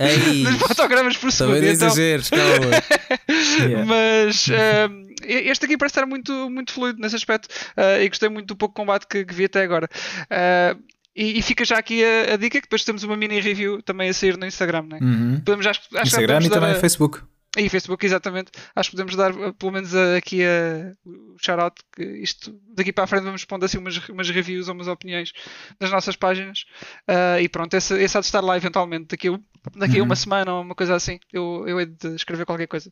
Ei, nos fotogramas por segundo. também não então- exageres, calma. Yeah. Mas ahm, este aqui parece estar muito, muito fluido nesse aspecto ah, e gostei muito do pouco combate que, que vi até agora. Ah, e, e fica já aqui a, a dica que depois temos uma mini review também a sair no Instagram, né? Uhum. Podemos, acho, acho já Instagram e também a- Facebook. E Facebook, exatamente. Acho que podemos dar uh, pelo menos uh, aqui a, o shout-out que isto daqui para a frente vamos pondo assim umas, umas reviews ou umas opiniões das nossas páginas. Uh, e pronto, esse, esse há de estar lá eventualmente daqui, a- daqui a Uhum. uma semana ou uma coisa assim. Eu, eu hei de escrever qualquer coisa.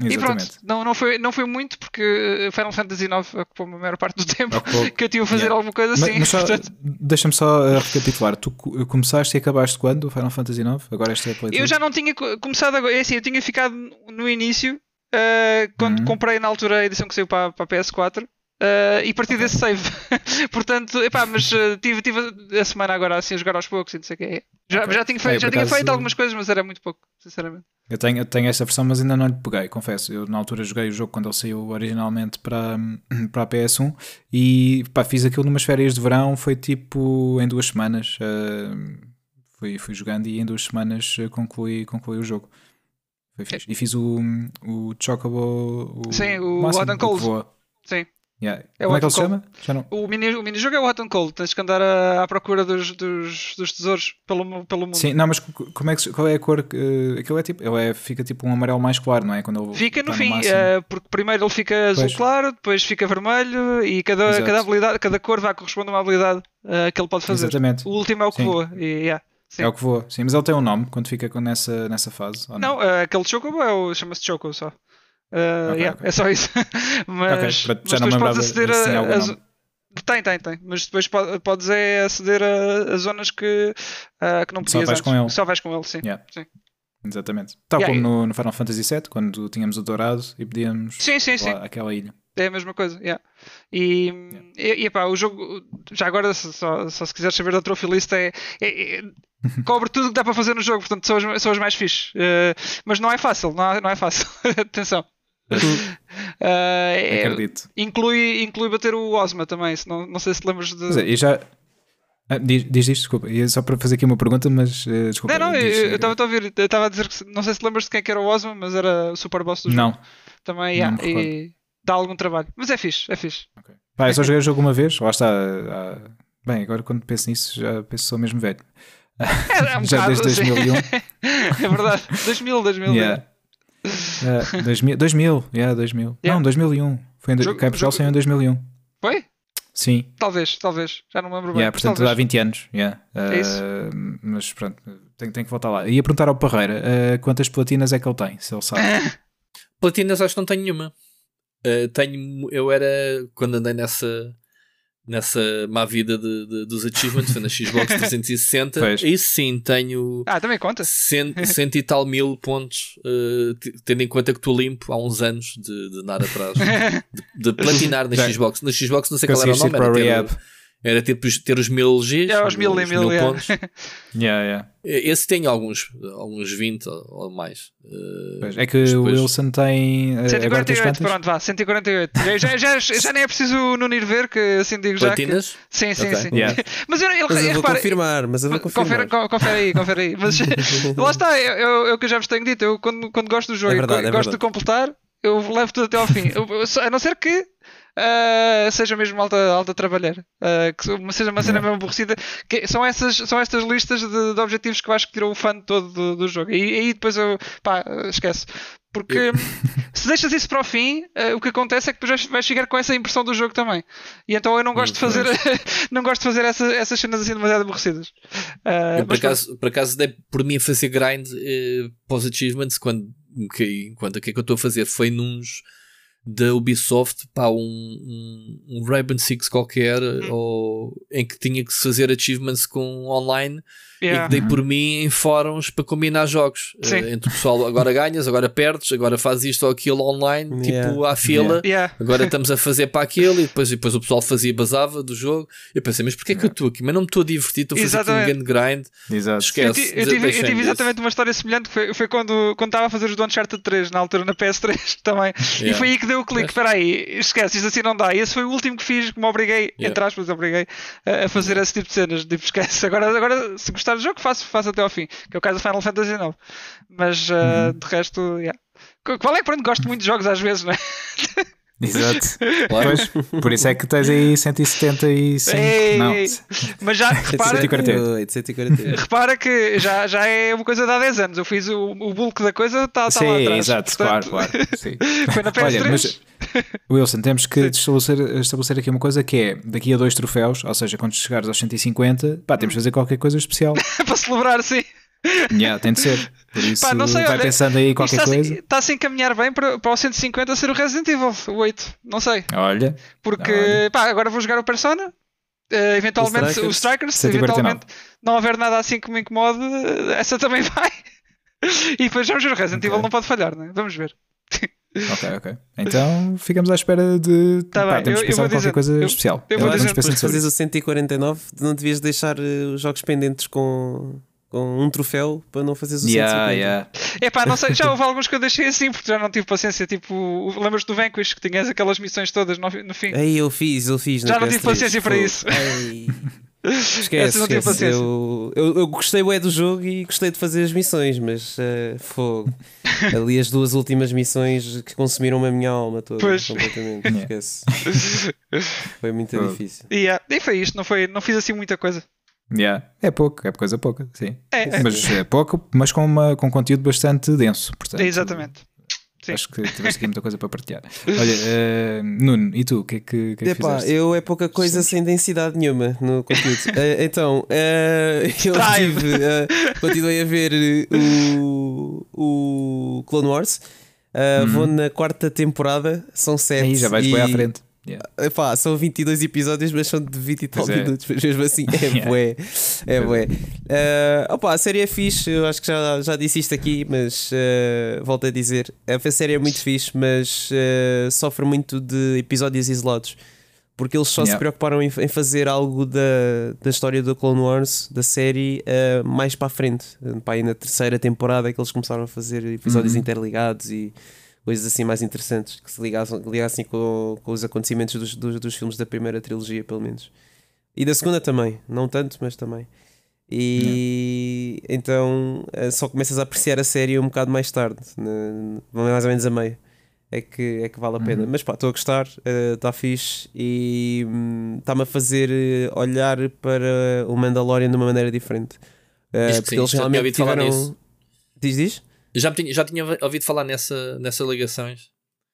E Exatamente. pronto, não, não, foi, não foi muito porque uh, Final Fantasy IX ocupou-me a maior parte do tempo Ocupou- que eu tive a fazer Yeah. alguma coisa Mas, assim. mas só, portanto, deixa-me só uh, recapitular. Tu co- começaste e acabaste quando o Final Fantasy IX? Agora esta é a? Eu já não tinha co- começado agora. É assim, eu tinha ficado no início, uh, quando Uhum. comprei na altura a edição que saiu para, para a PS4. Uh, e parti desse save. Portanto, epá, mas uh, tive, tive a semana agora assim a jogar aos poucos e não sei o que Já, Ok. já tinha, feito, eu já tinha acaso- feito algumas coisas, mas era muito pouco, sinceramente. Eu tenho, eu tenho esta versão, mas ainda não lhe peguei, confesso. Eu na altura joguei o jogo quando ele saiu originalmente para, para a PS1 e pá, fiz aquilo numas férias de verão, foi tipo em duas semanas. uh, fui, fui jogando e em duas semanas concluí, concluí o jogo. Foi fixe. E fiz o, o Chocobo. O Sim, o que Cold. Sim. Yeah. É Como é que ele se chama? Não... O, mini, o minijogo é o Hot and Cold, tens que andar a- à procura dos, dos, dos tesouros pelo, pelo mundo. Sim, não, mas co- como é que, qual é a cor? que- aquilo é tipo, ele é, fica tipo um amarelo mais claro, não é? Quando ele Fica no está fim, máximo. eh, porque primeiro ele fica azul Pois. claro, depois fica vermelho e cada, Exato. cada habilidade, cada cor vai corresponder a uma habilidade eh, que ele pode fazer. Exatamente. O último é o que Sim. voa. E, yeah, sim. É o que voa. Sim, mas ele tem um nome quando fica nessa, nessa fase. ou Não, eh, aquele Chocobo é chama-se Choco só. Eh, Ok, yeah, ok. É só isso. mas, pronto, mas depois podes aceder a, Tem, tem, tem. Mas depois po- podes é aceder a, a zonas que, ah, que não Só podias vais antes. com ele. Só vais com ele, sim. Yeah. Sim. Exatamente. Tal Yeah, como no, no Final Fantasy VII, quando tínhamos o dourado e podíamos Sim, sim, sim. aquela ilha. É a mesma coisa, yeah. E, e, e pá, o jogo, já agora, só, só se quiseres saber da Trophy List, é, é- é- cobre tudo o que dá para fazer no jogo, portanto, são as, são as mais fixe. Eh, mas não é fácil, não não é fácil. Atenção. É- Acredito. inclui, inclui bater o Osma também, se não, não sei se te lembras de. É, e já. Ah, diz, diz isto, desculpa. E é só para fazer aqui uma pergunta, mas eh, desculpa. não, não, diz, eu eh, estava a ouvir, eu estava a dizer que não sei se te lembras de quem é que era o Osma, mas era o super boss do jogo. Não. Também, não yeah, me e dá algum trabalho. Mas é fixe, é fixe. Pá, eu só joguei o jogo uma vez, lá está. ah, bem, agora quando penso nisso, já penso que sou mesmo velho. É, é um Já bocado, desde sim. 2001. é verdade. 2000, 2000. Yeah. Ah, 2000, 2000, yeah, 2000. Yeah. Não, 2001. Foi em, do- Jogo- cá em Portugal saiu em 2001. Foi? Sim, Talvez, talvez. Já não me lembro bem. yeah, portanto talvez. há 20 anos. Yeah. É isso. Ah, mas pronto, tenho, tenho que voltar lá. Ia perguntar ao Parreira ah, quantas platinas é que ele tem, se ele sabe. Platinas acho que não tenho nenhuma. Uh, tenho, eu era quando andei nessa nessa má vida de, de- dos achievements, foi na Xbox 360. Pois. Aí sim tenho Ah, também conta. cento, cento e tal mil pontos, uh, tendo em conta que estou limpo há uns anos de, de nada atrás, de, de platinar na Xbox. Na Xbox não sei qual era o nome, era, era ter, ter os mil Gs, É, os mil e os mil, yeah. pontos. Yeah, yeah. Esse tem alguns, alguns 20 ou mais. Uh, Pois, é que o depois- Wilson tem. eh, Agora tens 148, quantas? pronto, vá, 148. Já, já, já, já nem é preciso o Nuno ir ver, que assim digo já. Que... Sim, sim, Ok. sim. Yeah. Mas eu, ele, Mas eu vou repara, confirmar, mas eu vou confirmar. Confere, co- confere aí, confere aí. Mas lá está, é, é o que eu já vos tenho dito. Eu, quando, quando gosto do jogo É e verdade, é gosto verdade. de completar, eu levo tudo até ao fim. Eu- eu a não ser que ah, seja mesmo alta, alta trabalhar. Ah, que se- seja uma cena mesmo aborrecida. Que são, essas, são estas listas de, de objetivos que eu acho que tiram o fã todo do, do jogo. E aí depois eu. pá, esquece. Porque se deixas isso para o fim, ah, o que acontece é que depois vais- chegar com essa impressão do jogo também. E então eu não gosto de fazer, não gosto de fazer essa- essas cenas assim demasiado aborrecidas. Eu, por, acaso, por acaso dei por mim a fazer grind eh, para os achievements quando que, enquanto o que é que eu estou a fazer foi nos da Ubisoft para um, um, um Rainbow Six qualquer Hum. ou, em que tinha que se fazer achievements com online e Yeah. que dei por mim em fóruns para combinar jogos Sim. Eh, entre o pessoal agora ganhas, agora perdes, agora fazes isto ou aquilo online, Yeah. tipo à fila. Yeah. Agora estamos a fazer para aquilo e depois, e depois o pessoal fazia basava do jogo. Eu pensei, mas porquê é que eu estou aqui? Mas não me estou a divertir, estou a fazer aqui um Exatamente. grande grind. Exato. Eu, Esquece. ti- eu tive, eu tive exatamente uma história semelhante. Foi, foi quando, quando estava a fazer os do Uncharted 3, na altura na PS3 também. E foi aí que deu o clique. Espera aí, esquece, isso assim não dá. E esse foi o último que fiz, que me obriguei, Yeah. entre aspas, obriguei a, a fazer esse tipo de cenas. Tipo, esquece. Agora, agora se gostar do jogo, faço, faço até ao fim. Que é o caso do Final Fantasy IX. Mas uh, de resto, yeah. Qu- Qual é que pronto, gosto muito de jogos às vezes, não é? Exato. Claro. Pois, por isso é que tens aí 175. Ei, não. Mas já repara, 148. 148, 148. repara que já, já é uma coisa de há 10 anos. Eu fiz o, o bulk da coisa, está tá Sim, lá atrás. exato, Portanto, claro, claro. Sim. Foi na PS3. Olha, mas Wilson, temos que estabelecer, estabelecer aqui uma coisa que é daqui a dois troféus, ou seja, quando chegares aos 150, pá, temos de fazer qualquer coisa especial. para celebrar, sim. Yeah, tem de ser. Por isso, Pá, não sei, vai olha, pensando aí qualquer Isto coisa. Está, está-se a encaminhar bem para, para o 150 ser o Resident Evil, o 8. Não sei. Olha, Porque, Olha. pá, agora vou jogar o Persona. eh, eventualmente, O Strikers. o Strikers. 149. Eventualmente, não haver nada assim que me incomode, eh, essa também vai. E depois vamos ver. O Resident Ok. Evil não pode falhar, né? Vamos ver. ok, ok. Então ficamos à espera de. Tá pá, bem, temos eu- de eu pensar vou em qualquer coisa eu- especial. eu vou Vamos dizer- Depois de fazeres o 149, não devias deixar eh, os jogos pendentes com, com um troféu para não fazeres o Yeah, 150. yeah. Epá, não sei, já houve alguns que eu deixei assim porque já não tive paciência. Tipo, lembras-te do Vanquish que tinhas aquelas missões todas no, no fim? Aí eu fiz, eu fiz. Já não tive PS3. paciência para isso. Ai. Esquece, não tive esquece. paciência. Eu, eu, eu gostei bué do jogo e gostei de fazer as missões, mas eh, fogo. Ali as duas últimas missões que consumiram a minha alma toda. Pois. Completamente. Esquece. Foi muito Fogo. difícil. E, yeah, e foi isto, não, foi, não fiz assim muita coisa. Yeah. É pouco, é coisa pouca, sim. É, é, Mas é pouco, mas com, uma, com conteúdo bastante denso. Portanto, exatamente. Sim. Acho que tiveste aqui muita coisa para partilhar. Olha, eh, Nuno, e tu? O que é que, que, é que Epá, fizeste? eu é pouca coisa sem densidade nenhuma no conteúdo. Eh, então, eh, eu tive, continuei a ver o, o Clone Wars. Eh, Vou na quarta temporada, são sete. Aí já vais e, bem à frente. Yeah. Epá, são 22 episódios, mas são de 20 e tal é. minutos, mas mesmo assim é Yeah. bué. É Pois bué. Eh, opa, a série é fixe, eu acho que já, já disse isto aqui, mas eh, volto a dizer. A série é muito fixe, mas eh, sofre muito de episódios isolados. Porque eles só se Yeah. preocuparam em, em fazer algo da, da história do Clone Wars, da série, eh, mais para a frente. Pá, aí na terceira temporada é que eles começaram a fazer episódios Uhum. interligados e coisas assim mais interessantes que se ligassem, ligassem com, com os acontecimentos dos, dos, dos filmes da primeira trilogia, pelo menos. E da segunda também, não tanto, mas também. E então eh, só começas a apreciar a série um bocado mais tarde, na- mais ou menos a meio. É que, é que vale a pena. Uhum. Mas pá, estou a gostar, está fixe e hum, está-me a fazer eh, olhar para o Mandalorian de uma maneira diferente. Eh, Diz que porque sim, eles realmente tiveram. nisso. Diz, Já, tinha, já tinha ouvido falar nessa, nessas ligações.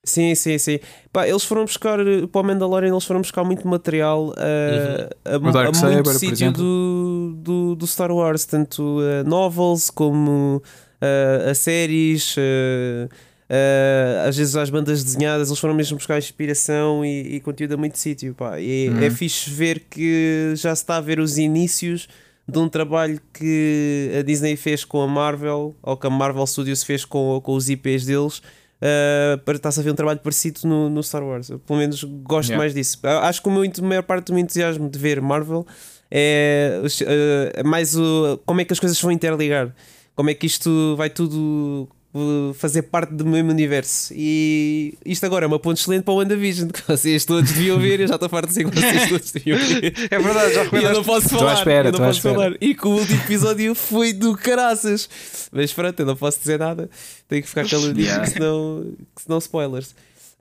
Sim, sim, sim. Pá, eles foram buscar para o Mandalorian, eles foram buscar muito material eh, a, O Dark a Saber, muito por sítio do, do, do Star Wars, tanto eh, novels como eh, a séries. eh, eh, às vezes às bandas desenhadas, eles foram mesmo buscar inspiração e, e conteúdo a muito sítio. Pá. E é- Uhum. é fixe ver que já se está a ver os inícios de um trabalho que a Disney fez com a Marvel, ou que a Marvel Studios fez com, com os IPs deles, uh, está-se a ver um trabalho parecido no, no Star Wars. Eu, pelo menos gosto Yeah. mais disso. Acho que o meu, a maior parte do meu entusiasmo de ver Marvel é uh, mais o, como é que as coisas vão interligar. Como é que isto vai tudo fazer parte do mesmo universo. E isto agora é uma ponte excelente para o WandaVision, que vocês todos deviam ver. Eu já estou farto de dizer que vocês todos deviam ver. É verdade, já E eu recomendaste. não posso Estou à falar. espera, eu não posso falar. E que o último episódio foi do caraças. Mas pronto, eu não posso dizer nada. Tenho que ficar calado Yeah. senão, que senão spoilers.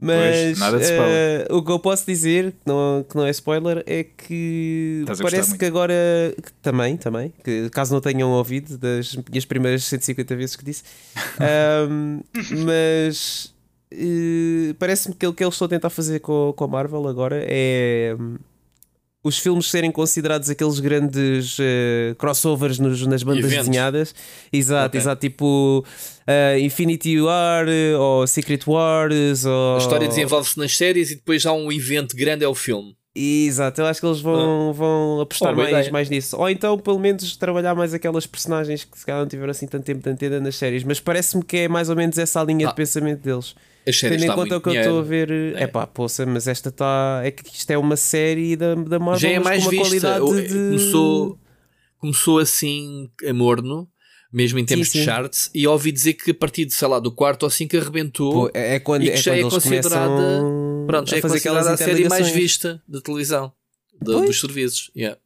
Mas Pois, spoiler. eh, o que eu posso dizer, que não, que não é spoiler, é que parece que agora que também, também, que caso não tenham ouvido das minhas primeiras 150 vezes que disse, ahm, mas eh, parece-me que o que eles estão a tentar fazer com, com a Marvel agora é hum, os filmes serem considerados aqueles grandes eh, crossovers nos- nas bandas Eventos. desenhadas. Exato, Ok. exato. Tipo eh, Infinity War eh, ou Secret Wars. Ou... A história desenvolve-se nas séries e depois há um evento grande, é o filme. Exato, eu acho que eles vão, vão apostar Oh, mais, ideia. mais nisso. Ou então, pelo menos, trabalhar mais aquelas personagens que se calhar não tiveram assim tanto tempo de antena nas séries. Mas parece-me que é mais ou menos essa a linha Ah, de pensamento deles. As séries Tendo em conta o que eu estou a dinheiro. ver, É. é pá, poça, mas esta está. É que isto é uma série da, da Marvel, Já é mais com uma vista. qualidade de. Começou, começou assim a morno, mesmo em termos Sim, de sim. charts, e ouvi dizer que a partir de, sei lá, do quarto ou cinco arrebentou. Pô, é, é quando, E que é já quando é considerada- Pronto, já é considerada a série mais vista da televisão, Pois. dos serviços. Yeah.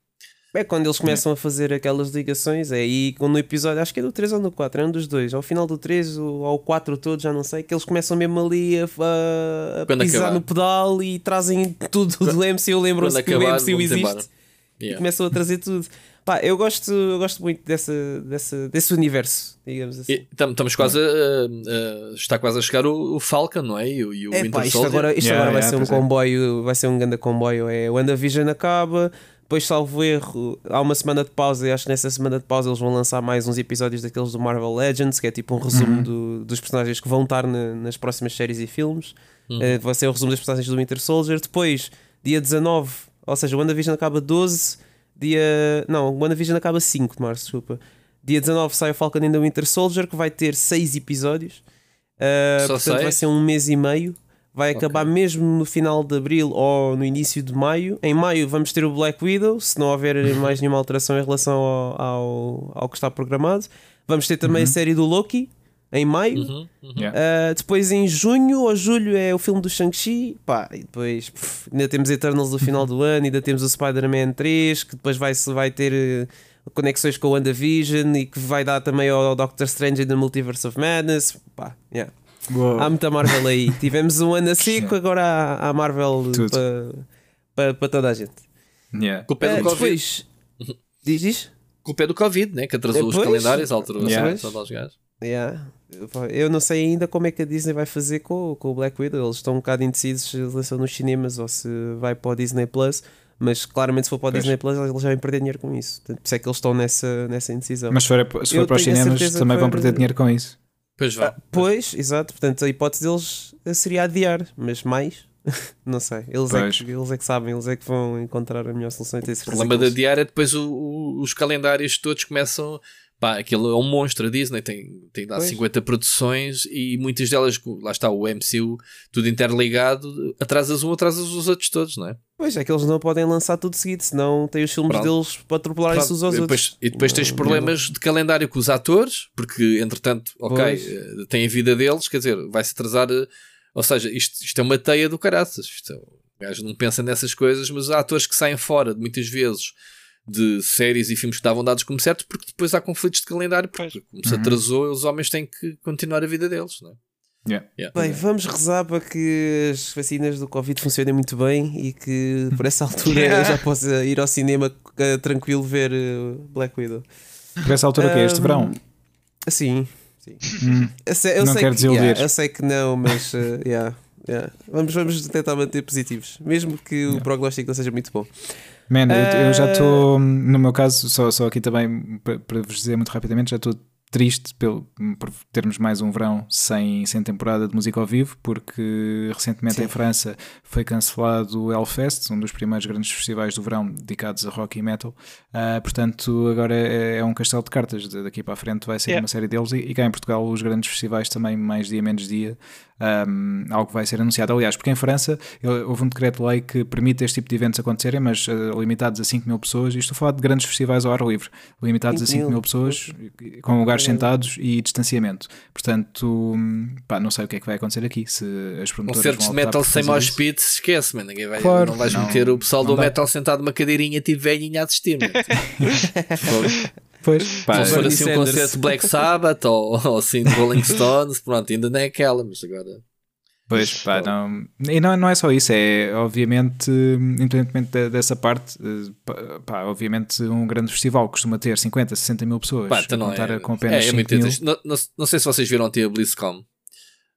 É quando eles começam a fazer aquelas ligações, é aí no episódio, acho que é do 3 ou do 4, é um dos dois, ao final do 3 ou ao 4 todo, já não sei, que eles começam mesmo ali a, a- pisar acabar. no pedal e trazem tudo do MCU, lembram-se que o acabar, MCU vamos existe embora. e Yeah. começam a trazer tudo. Pá, eu gosto, eu gosto muito dessa, dessa, desse universo, digamos assim. E tam- Estamos quase a, está quase a chegar o, o Falcon, não é? E, o- e o É Winter pá, isto Soldier. agora, isto Yeah, agora vai yeah, ser um é. comboio, vai ser um grande comboio. É, o WandaVision acaba, depois, salvo erro, há uma semana de pausa e acho que nessa semana de pausa eles vão lançar mais uns episódios daqueles do Marvel Legends, que é tipo um resumo do- dos personagens que vão estar na- nas próximas séries e filmes. Eh, vai ser o resumo das personagens do Winter Soldier. Depois, dia 19, ou seja, o WandaVision acaba 12, dia. Não, o WandaVision acaba 5 de março, desculpa. Dia 19 sai o Falcon and the Winter Soldier, que vai ter 6 episódios. Uh, portanto, vai seis? ser um mês e meio. Vai acabar mesmo no final de abril ou no início de maio. Em maio vamos ter o Black Widow, se não houver mais nenhuma alteração em relação ao, ao, ao que está programado. Vamos ter também a série do Loki em maio. Uhum, uhum. Uh, depois em junho ou julho é o filme do Shang-Chi. E depois pff, ainda temos Eternals no final do ano, ainda temos o Spider-Man 3, que depois vai, vai ter uh, conexões com o WandaVision e que vai dar também ao Doctor Strange and the Multiverse of Madness. Pá, yeah. Uou. Há muita Marvel aí. Tivemos um ano a seco, agora há, há Marvel para pa, pa toda a gente. Yeah. Culpa é Uh, do Covid. depois, diz, diz? Culpa é do Covid, né? Que atrasou os Depois- calendários, alterou Yeah. a todos os gajos. Yeah. Eu não sei ainda como é que a Disney vai fazer com, com o Black Widow. Eles estão um bocado indecisos se lançam nos cinemas ou se vai para o Disney Plus. Mas claramente, se for para o Pois. Disney Plus, eles já vão perder dinheiro com isso. Portanto, por isso é que eles estão nessa, nessa indecisão. Mas se for, se for para os cinemas, também vão perder dinheiro com isso. Pois vá. Pois, exato. Portanto, a hipótese deles seria adiar, mas mais. não sei. Eles é, que, eles é que sabem, eles é que vão encontrar a melhor solução. e O problema eles- diária é depois o- o- os calendários todos começam. Pá, aquilo é um monstro. A Disney tem, tem dado Pois. 50 produções e muitas delas, lá está o MCU, tudo interligado, atrasas um, atrasas os outros todos, não é? Pois é que eles não podem lançar tudo seguido, senão tem os filmes Pronto. deles para atropelarem-se uns aos e outros. depois, e depois tens problemas de calendário com os atores, porque entretanto, ok, Pois. eh, tem a vida deles, quer dizer, vai-se atrasar. eh, Ou seja, isto, isto é uma teia do caraças. Isto, é- o gajo não pensa nessas coisas, mas há atores que saem fora muitas vezes de séries e filmes que estavam dados como certos, porque depois há conflitos de calendário, porque como se Uhum. atrasou, os homens têm que continuar a vida deles, não é? Yeah. Yeah. Bem, vamos rezar para que as vacinas do Covid funcionem muito bem e que por essa altura eu já possa ir ao cinema eh, tranquilo ver eh, Black Widow. Por essa altura, o que é? Este verão? Sim, sim. Hum. Eu sei, eu Não sei quero que, desiludir. yeah, eu sei que não, mas yeah, yeah. Vamos, vamos tentar manter positivos, mesmo que o prognóstico não seja muito bom. Man, eu, eu já estou, no meu caso, só, só aqui também para vos dizer muito rapidamente, já estou triste pelo, por termos mais um verão sem, sem temporada de música ao vivo, porque recentemente Sim. em França foi cancelado o Hellfest, um dos primeiros grandes festivais do verão dedicados a rock e metal. Uh, portanto, agora é, é, um castelo de cartas. Daqui para a frente vai ser yeah. uma série deles. E, e, cá em Portugal, os grandes festivais também, mais dia menos dia, um, algo vai ser anunciado. Aliás, porque em França houve um decreto-lei que permite este tipo de eventos acontecerem, mas uh, limitados a 5 mil pessoas. E estou a falar de grandes festivais ao ar livre, limitados 5 a 5 mil pessoas, com lugares sentados e distanciamento. Portanto, pá, não sei o que é que vai acontecer aqui. Se as promotoras Concertos de metal sem mosh pit, esquece, man. Ninguém vai, claro, não vais não, meter o pessoal do dá. metal sentado numa cadeirinha tipo velhinha a assistir. Pois, pá, se for assim um concerto de Black Sabbath ou, ou assim de Rolling Stones, pronto, ainda não é aquela, mas agora. Pois, pá, não. E não, não é só isso, é obviamente, independentemente dessa parte, eh, pá, obviamente um grande festival costuma ter 50, 60 mil pessoas. Pá, então não é, com apenas é, é muito mil. Não, não, não, sei se vocês viram ontem a BlizzCon.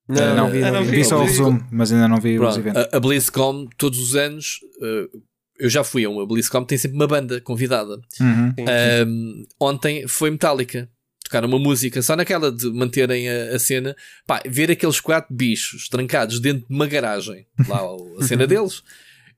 Não, uh, não, vi, não, vi, vi só o resumo, mas ainda não vi Pronto, os eventos. A, a BlizzCon, todos os anos, uh, eu já fui a uma BlizzCon, tem sempre uma banda convidada. Uhum. Um, ontem foi Metallica. Tocaram uma música só naquela de manterem a, a, cena. Pá, ver aqueles quatro bichos trancados dentro de uma garagem, lá a cena deles.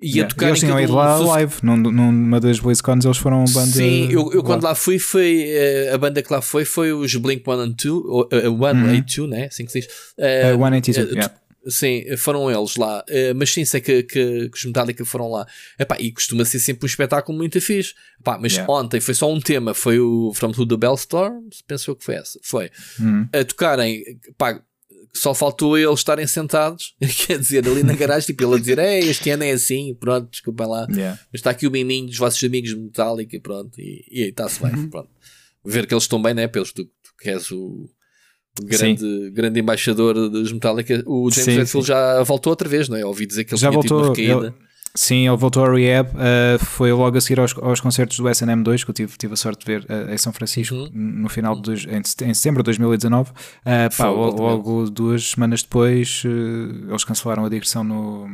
E yeah. a tocar eles tinham ido lá live, num, numa das BlizzCons eles foram banda. Sim, eu, eu quando lá fui, foi uh, a banda que lá foi foi os Blink 182, uh, 182, uhum. né? Assim que se diz. Uh, uh, 182, yeah. Sim, foram eles lá. Uh, mas sim, sei que, que, que, os Metallica foram lá. Epá, e costuma ser sempre um espetáculo muito fixe. Epá, mas yeah. ontem foi só um tema. Foi o From Who the Bell Storms. Pensou que foi essa. Foi. Uhum. A tocarem. Pá, só faltou eles estarem sentados. Quer dizer, ali na garagem, tipo, ele a dizer: Ei, este ano é assim. Pronto, desculpa lá. Yeah. Mas está aqui o miminho dos vossos amigos Metallica. Pronto. E, e aí está-se bem. Uhum. Pronto. Ver que eles estão bem, né? Pelos tu, tu que és o grande, grande embaixador dos Metallica. O James Hetfield já voltou outra vez, não é? Ouvi dizer que ele já voltou, Ele, sim, ele voltou a rehab. Uh, foi logo a seguir aos, aos concertos do SNM2 que eu tive, tive a sorte de ver uh, em São Francisco uhum. no final de em, em setembro de 2019. Uh, pá, logo duas semanas depois eles cancelaram a digressão no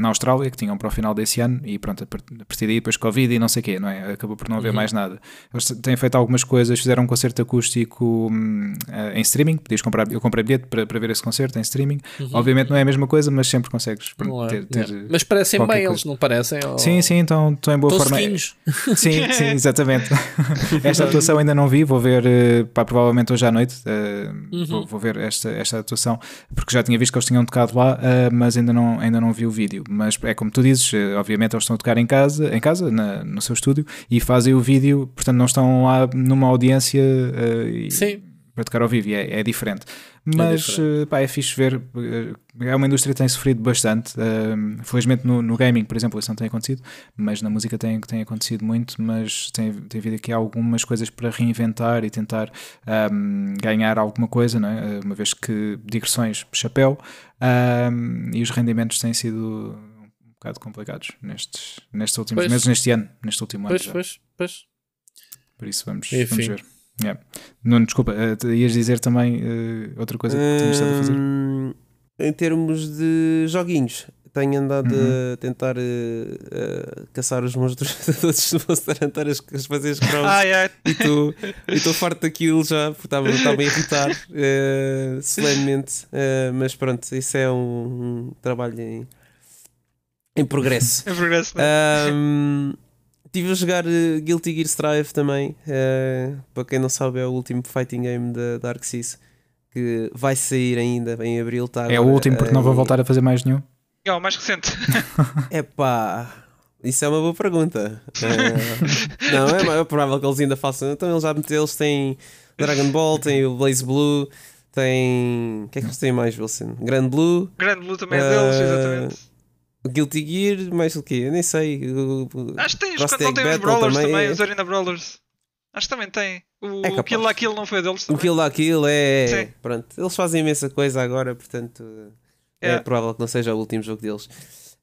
na Austrália, que tinham para o final desse ano, e pronto, a partir daí depois Covid e não sei o quê, não é? Acabou por não haver uhum. mais nada. Eles têm feito algumas coisas, fizeram um concerto acústico hum, eh, em streaming, podias comprar, eu comprei bilhete para, para ver esse concerto em streaming. Uhum. Obviamente não é a mesma coisa, mas sempre consegues é, ter, ter é. Mas parecem bem, coisa. eles não parecem? Ou... Sim, sim, então estão em boa forma. Sim, sim, exatamente. esta atuação ainda não vi, vou ver eh, pá, provavelmente hoje à noite, uh, uhum. vou, vou, ver esta, esta atuação, porque já tinha visto que eles tinham tocado lá, uh, mas ainda não, ainda não vi o vídeo mas é como tu dizes, eh, obviamente eles estão a tocar em casa, em casa na, no seu estúdio, e fazem o vídeo, portanto não estão lá numa audiência uh, Sim. Para tocar ao vivo, e é, é diferente. Mas é, diferente. Uh, pá, é fixe ver, é uma indústria que tem sofrido bastante. Uh, felizmente no, no, gaming, por exemplo, isso não tem acontecido, mas na música tem, tem acontecido muito. Mas tem, tem havido aqui algumas coisas para reinventar e tentar um, ganhar alguma coisa, não é? uma vez que digressões, chapéu, um, e os rendimentos têm sido bocado complicados nestes, nestes últimos pois. meses, neste ano, neste último pois, ano. Pois, pois, Por isso vamos, vamos ver. Yeah. Nuno, desculpa, uh, ias dizer também uh, outra coisa que tinhas estado a fazer? Hum, em termos de joguinhos, tenho andado uhum. a tentar uh, uh, caçar os monstros todos do Monster Hunter a fazer as crowns ah, yeah. e estou farto daquilo já porque estava a irritar uh, solenemente uh, mas pronto, isso é um, um trabalho em, em progresso. em progresso. Um, Estive a jogar uh, Guilty Gear Strive também. Uh, para quem não sabe, é o último fighting game da Dark Seas que vai sair ainda em abril. Tá é o último porque não vou voltar a fazer mais nenhum. É o mais recente. É pá, isso é uma boa pergunta. Uh, não, é, é provável que eles ainda façam. Então eles já eles têm Dragon Ball, têm o Blaze Blue, têm. O que é que eles têm mais, Wilson? Grand Blue. Grand Blue também é deles, exatamente. Guilty Gear, mais o quê? Eu nem sei. Acho que tem, os, não tem os Brawlers também, também é... os Arena Brawlers. Acho que também tem. O, é o Kill la Kill não foi deles também. O Kill la Kill é. Sim. Pronto, eles fazem imensa coisa agora, portanto é, é provável que não seja o último jogo deles.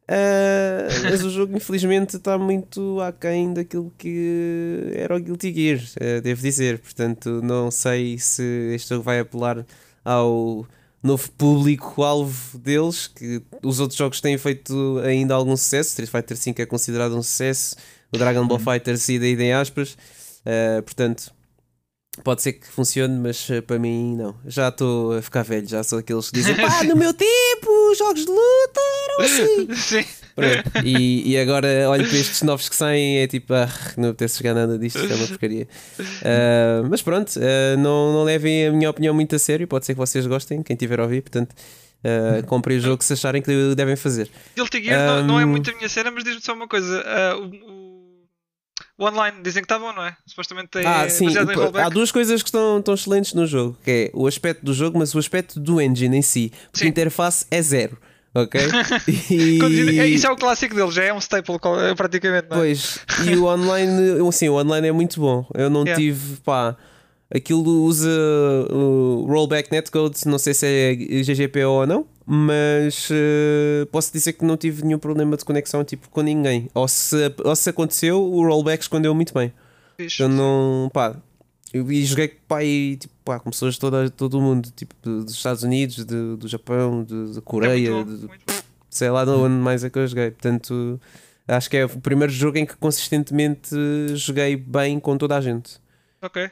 Uh, mas o jogo infelizmente está muito aquém daquilo que era o Guilty Gear, uh, devo dizer. Portanto, não sei se este jogo vai apelar ao novo público-alvo deles, que os outros jogos têm feito ainda algum sucesso. Street Fighter V é considerado um sucesso, o Dragon Ball uhum. Fighter e daí em aspas. Uh, portanto, Pode ser que funcione, mas uh, para mim não. Já estou a ficar velho, já sou aqueles que dizem pá, no meu tempo, jogos de luta eram assim. Sim. Pronto. E, e agora olho para estes novos que saem é tipo, ah, não apetece jogar nada disto, isto é uma porcaria. Uh, mas pronto, uh, não, não levem a minha opinião muito a sério, pode ser que vocês gostem, quem tiver a ouvir, portanto. Uh, comprem o jogo se acharem que devem fazer. Guilty Gear não, não, é muito a minha cena, mas diz-me só uma coisa: uh, o, o, online dizem que está bom, não é? Supostamente tem ah, sim. Há duas coisas que estão, estão excelentes no jogo: que é o aspecto do jogo, mas o aspecto do engine em si, porque sim. a interface é zero. Ok? E... Isso é o clássico dele, já é um staple praticamente. Não é? Pois, e o online, sim, o online é muito bom. Eu não yeah. tive, pá Aquilo usa o rollback netcode, não sei se é GGPO ou não, mas uh, posso dizer que não tive nenhum problema de conexão tipo com ninguém. Ou se, ou se aconteceu, o rollback escondeu muito bem. Eu não, pá, eu, e joguei pá, e, tipo, pá, com pessoas de toda, todo o mundo, tipo dos Estados Unidos, de, do Japão, de, de Coreia, é de, sei lá de onde mais é que eu joguei. Portanto, acho que é o primeiro jogo em que consistentemente joguei bem com toda a gente. Ok.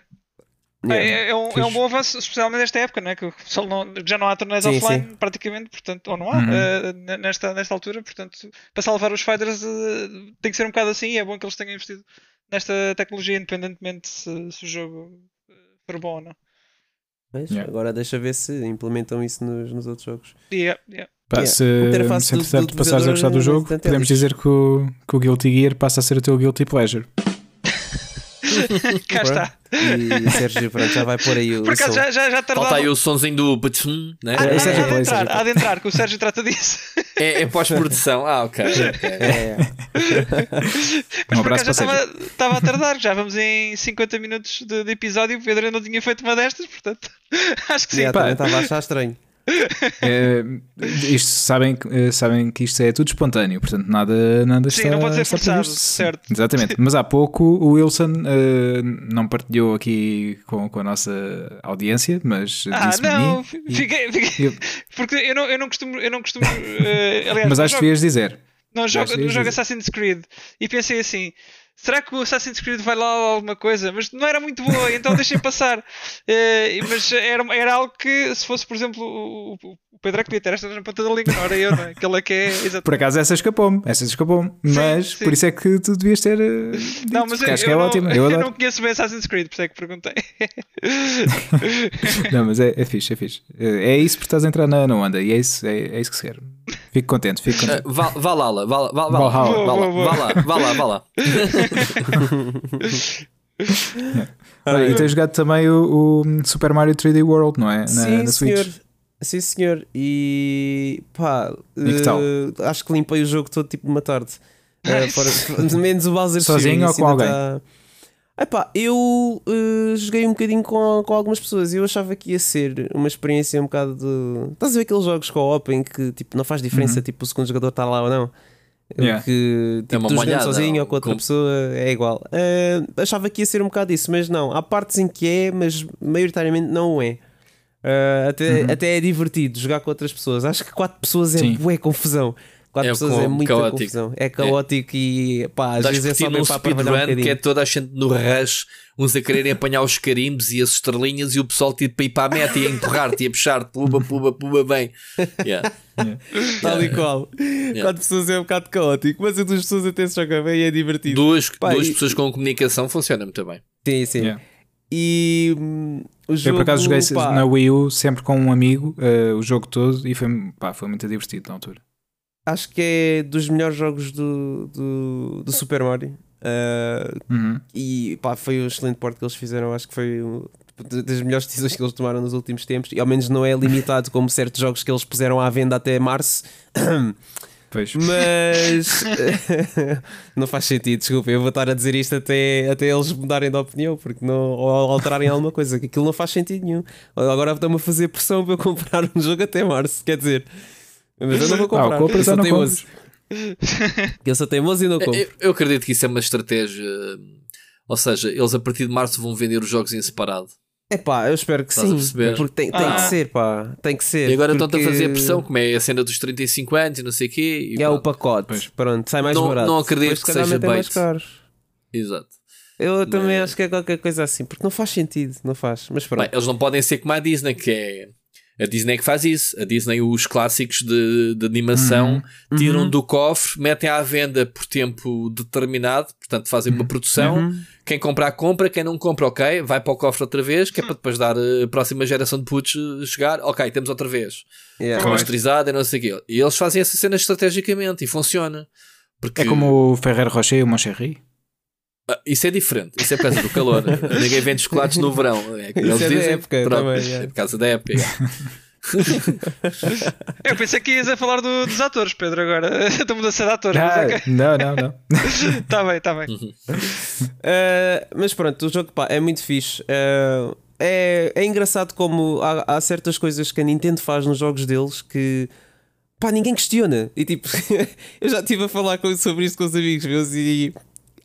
Yeah. É, é, um, é um bom avanço, especialmente nesta época, né? que não, já não há torneios offline sim. praticamente, portanto, ou não há, uhum. uh, nesta, nesta altura, portanto, para salvar os fighters uh, tem que ser um bocado assim e é bom que eles tenham investido nesta tecnologia, independentemente se, se o jogo for bom ou não. Mas yeah. agora deixa ver se implementam isso nos, nos outros jogos. Yeah, yeah. Pá, yeah. Se, se entretanto passares a gostar do jogo, podemos dizer que o, que o Guilty Gear passa a ser o teu Guilty Pleasure. Cá está. E o Sérgio pronto, já vai pôr aí o. Por acaso já, já, já tardava... Falta aí o sonzinho do Batsum, né? Ah, é, Sérgio há, de entrar, há de entrar, que o Sérgio trata disso. É, é pós-produção, ah, ok. É. Mas um abraço para Estava a tardar, já vamos em 50 minutos de, de episódio. O Pedro não tinha feito uma destas, portanto, acho que sim. Yeah, estava a achar estranho. É, isto, sabem, eh, sabem que isto é tudo espontâneo, portanto nada, nada Sim, está, não pode ser forçado, certo. Exatamente, mas há pouco o Wilson uh, não partilhou aqui com, com a nossa audiência, mas ah, não, mim, fiquei, fiquei, eu... porque eu não, eu não costumo, eu não costumo uh, aliás, mas acho que ias dizer. não jogo, não jogo Assassin's Creed. E pensei assim será que o Assassin's Creed vai lá alguma coisa? Mas não era muito boa, então deixei passar. Uh, mas era, era algo que, se fosse, por exemplo, o, o Pedro é que podia ter esta na ponta da língua, não era eu, não é? Aquela que é. Exatamente. Por acaso essa escapou-me, essa escapou-me. Mas sim. por isso é que tu devias ter. Uh, não, mas eu, acho eu, que é não, ótimo. Eu, eu não conheço bem Assassin's Creed, por isso é que perguntei. não, mas é, é fixe, é fixe. É, é isso porque estás a entrar na, na onda e é isso, é, é isso que se quer. Fico contente, fico contente. Uh, vá, vá lá, vá, vá, vá, vá, vá, vá, lá, vá lá, vá lá, vá lá. Olha, e tens jogado também o, o, Super Mario 3D World, não é? Na, Sim, na senhor. Switch. Sim, senhor. E pá, e que tal? Uh, acho que limpei o jogo todo tipo uma tarde. Uh, fora, menos o Bowser Sozinho ou com alguém? Tá... Epá, eu uh, joguei um bocadinho com, com algumas pessoas e eu achava que ia ser uma experiência um bocado de. Estás a ver aqueles jogos co-op em que tipo, não faz diferença uhum. tipo, o segundo jogador está lá ou não? Yeah. Que tipo, é tu jogando sozinho ou com outra com... pessoa é igual. Uh, achava que ia ser um bocado isso, mas não. Há partes em que é, mas maioritariamente não é. Uh, até, uhum. até é divertido jogar com outras pessoas. Acho que quatro pessoas é bué confusão. Quatro é pessoas é muita caótico. confusão. É caótico é. e pá, às Dás vezes é só para speedrun um que é toda a gente no rush, uns a quererem apanhar os carimbos e as estrelinhas e o pessoal tipo para ir para a meta e a empurrar-te e a puxar-te, puba, puba, puba, bem. Yeah. Yeah. Tal e qual. Yeah. Quatro pessoas é um bocado caótico, mas a duas pessoas até se joga bem e é divertido. Duas, pá, duas e... pessoas com comunicação funciona muito bem. Sim, sim. Yeah. E hum, o jogo, Eu por acaso joguei pá, na Wii U sempre com um amigo uh, o jogo todo e foi, pá, foi muito divertido na altura acho que é dos melhores jogos do, do, do Super Mario. Uh, uhum. E pá, foi um excelente porte que eles fizeram. Acho que foi das melhores decisões que eles tomaram nos últimos tempos. E ao menos não é limitado como certos jogos que eles puseram à venda até março. Pois. Mas não faz sentido, desculpa. Eu vou estar a dizer isto até, até eles mudarem de opinião, porque não, ou alterarem alguma coisa, que aquilo não faz sentido nenhum. Agora estão-me a fazer pressão para eu comprar um jogo até março. Quer dizer, mas eu não vou comprar. Ah, compra, eu sou teimoso. Eu sou teimoso e não compro. Eu, eu, acredito que isso é uma estratégia. Ou seja, eles a partir de março vão vender os jogos em separado. É pá, eu espero que Estás sim. Porque tem, tem ah. que ser, pá. Tem que ser. E agora porque... estão-te a fazer pressão, como é a cena dos 35 anos e não sei o quê. E, é o pacote. Pois. Pronto, sai mais não, barato. Não acredito Depois, que seja bem. mais caro. Exato. Eu também acho que é qualquer coisa assim, porque não faz sentido, não faz. Mas pronto. Bem, eles não podem ser como a Disney, que é. A Disney que faz isso. A Disney, os clássicos de, de animação, Uhum. tiram Uhum. do cofre, metem à venda por tempo determinado, portanto fazem uma produção. Uhum. Quem comprar, compra. Quem não compra, ok, vai para o cofre outra vez, que é para depois dar eh, a próxima geração de putos eh, chegar. Ok, temos outra vez. Yeah. Remasterizada e não sei o quê. E eles fazem essa cena estrategicamente e funciona. Porque É como o Ferrer Rocher e o Moncherry. Ah, isso é diferente. Isso é por causa do calor. Ninguém vende chocolates no verão. É, que Isso eles é da dizem, época pronto, também, é. é por causa da época. é. Eu pensei que ias a falar do- dos atores, Pedro, agora. Da mudança de atores. Ah, Mas ok. não, não, não. Tá bem, tá bem. Uh, mas pronto, o jogo pá, é muito fixe. Uh, é, é engraçado como há, há certas coisas que a Nintendo faz nos jogos deles que pá, ninguém questiona. E tipo, eu já estive a falar com- sobre isto com os amigos meus e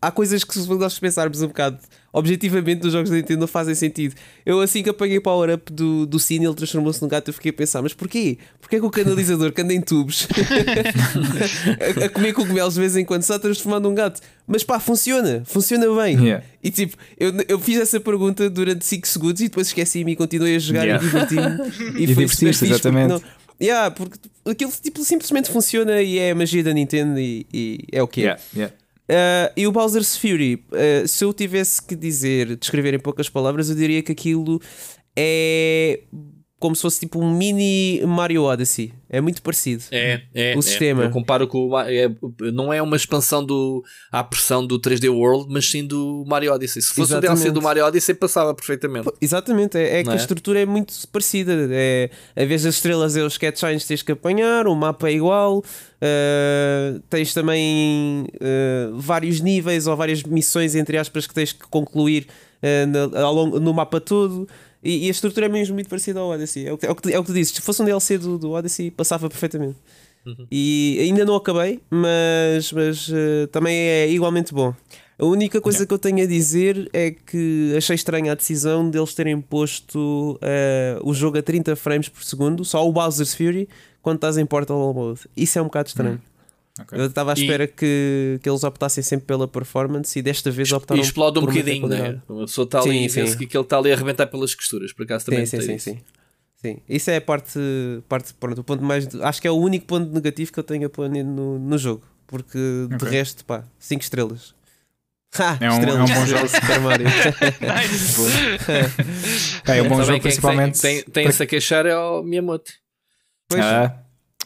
há coisas que se nós pensarmos um bocado objetivamente nos jogos da Nintendo não fazem sentido. Eu assim que apanhei o power up do, do Cine, ele transformou-se num gato, eu fiquei a pensar, mas porquê? Porquê que o canalizador que anda em tubos a, a comer cogumelos de vez em quando está transformado num gato? Mas pá, funciona, funciona bem. Yeah. E tipo, eu, eu fiz essa pergunta durante 5 segundos e depois esqueci-me e continuei a jogar Yeah. e diverti-me. E, E porque exatamente. Yeah, porque aquilo tipo, simplesmente funciona e é a magia da Nintendo e, e é o que é. Uh, e o Bowser's Fury, uh, se eu tivesse que dizer, descrever em poucas palavras, eu diria que aquilo é como se fosse tipo um mini Mario Odyssey. É muito parecido. É, é, O é. sistema. Eu comparo com é- não é uma expansão do, à pressão do 3D World, mas sim do Mario Odyssey. Se fosse o DLC Exatamente. do Mario Odyssey, passava perfeitamente. Pô, Exatamente, é, é que a é? estrutura é muito parecida. É, a vez das estrelas é os catchines que tens que apanhar, o mapa é igual, uh, tens também uh, vários níveis ou várias missões, entre aspas, que tens que concluir uh, na- ao longo- no mapa todo. E, e a estrutura é mesmo muito parecida ao Odyssey. É o que, é o que, é o que tu dizes. Se fosse um DLC do, do Odyssey, passava perfeitamente. E ainda não acabei, mas, mas uh, também é igualmente bom. A única coisa que eu tenho a dizer é que achei estranha a decisão deles terem posto uh, o jogo a 30 frames por segundo, só o Bowser's Fury, quando estás em Portal Mode. Isso é um bocado estranho. Ok. Eu estava à E- espera que, que eles optassem sempre pela performance e desta vez E optaram explode um bocadinho, né? Uma pessoa está ali Sim, e pensa sim. que aquele está ali a arrebentar pelas costuras. Por acaso também Sim, sim, isso. sim. Sim, isso é a parte, parte pronto, o ponto mais. Acho que é o único ponto negativo que eu tenho a pôr no, no jogo, porque de Ok. resto, pá, 5 estrelas. Ha, É um- estrelas, é um bom jogo. Super Mario. É um bom jogo, quem é que principalmente. Tem, tem, tem-se a queixar é o Miyamoto. Pois. Ah,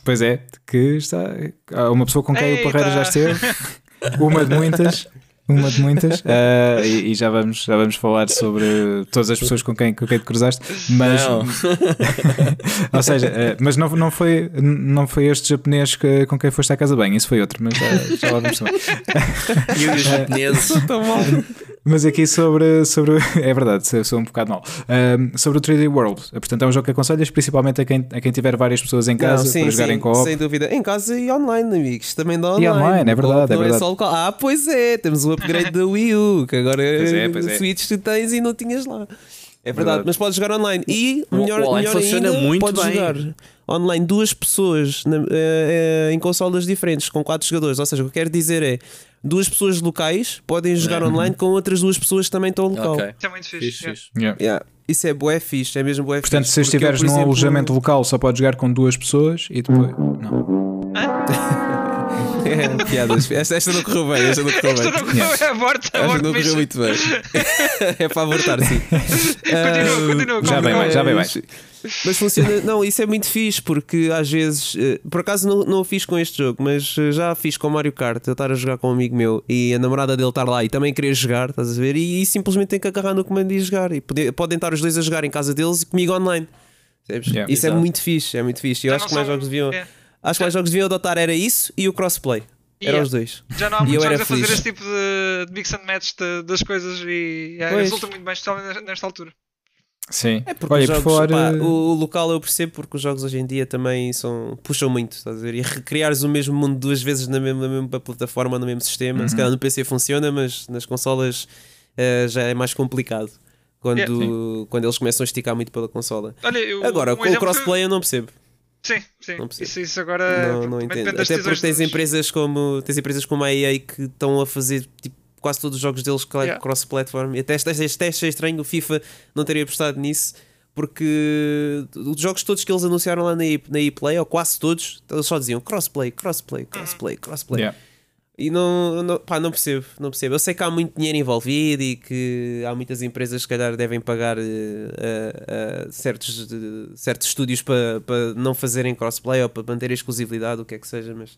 pois é, que está. Há uma pessoa com quem o Eita. Parreira já esteve, uma de muitas. Uma de muitas, ah, e, e já, vamos, já vamos falar sobre todas as pessoas com quem, com quem te cruzaste, mas Não. ou seja, ah, mas não, não, foi, não foi este japonês que, com quem foste à casa bem, isso foi outro, mas já, já lá vamos também. E os japoneses. Mas aqui sobre, sobre é verdade, sou um bocado mal. Ahm, sobre o 3D World, portanto, é um jogo que aconselhas principalmente a quem, a quem tiver várias pessoas em casa Não, sim, para jogar sim, em co-op. Sem dúvida. Em casa e online, amigos. Também dá online. online, é verdade, é não verdade. só local. Ah, pois é. Temos o upgrade da Wii U, que agora Pois é, pois é. Switch tu tens e não tinhas lá. É verdade, Verdade. mas podes jogar online. E, melhor, o online melhor funciona ainda, muito podes bem. jogar online duas pessoas na- eh, eh, em consolas diferentes, com quatro jogadores. Ou seja, o que eu quero dizer é duas pessoas locais podem jogar É. online com outras duas pessoas que também estão local. Ok. Isso é muito fixe. Fixe, fixe. Yeah. Yeah. Isso é bué fixe, é mesmo bué Portanto, fixe. se estiveres num exemplo, alojamento local, só podes jogar com duas pessoas e depois. Não. É, piadas. Esta, esta não correu bem, esta não correu Esta bem. não Yeah. aborta, Esta aborta não correu muito bem. é para abortar, sim. Continua, continua. Já bem, continua. já bem, Mas- Mas funciona, não, isso é muito fixe porque às vezes, eh, por acaso não, não o fiz com este jogo, mas eh, já fiz com o Mario Kart. Eu estar a jogar com um amigo meu e a namorada dele estar lá e também querer jogar, estás a ver? E, e simplesmente tem que agarrar no comando e jogar. E pode- podem estar os dois a jogar em casa deles e comigo online. Yeah. Isso é Exato. muito fixe, é muito fixe. Eu Já acho que mais jogos deviam, é. acho que mais jogos deviam adotar era isso e o crossplay. Eram Yeah. os dois. Já não há muitos jogos a fazer este tipo de, de mix and match de- das coisas e Pois. resulta muito bem, especialmente nesta altura. Sim. É porque Olha, os por jogos, falar. pá, o, local eu percebo porque os jogos hoje em dia também são, puxam muito, estás a ver? E recriares o mesmo mundo duas vezes na mesma, na mesma plataforma, no mesmo sistema. Uhum. Se calhar no PC funciona, mas nas consolas eh, já é mais complicado. Quando, Yeah. quando eles começam a esticar muito pela consola. Olha, eu, Agora, um com o crossplay eu não percebo. que- Sim, sim. Não. Isso, isso agora não, não entendo. Até porque tens dos- empresas como tens empresas como a EA que estão a fazer tipo quase todos os jogos deles yeah. cross-platform. E até, até, até achei estranho o FIFA não ter apostado nisso, porque os jogos todos que eles anunciaram lá na, na ePlay, ou quase todos, eles só diziam crossplay, crossplay, crossplay, crossplay. Yeah. E não, não, pá, não percebo, não percebo. Eu sei que há muito dinheiro envolvido e que há muitas empresas que se calhar devem pagar uh, uh, certos, uh, certos estúdios para pa não fazerem crossplay ou para manter a exclusividade, o que é que seja, mas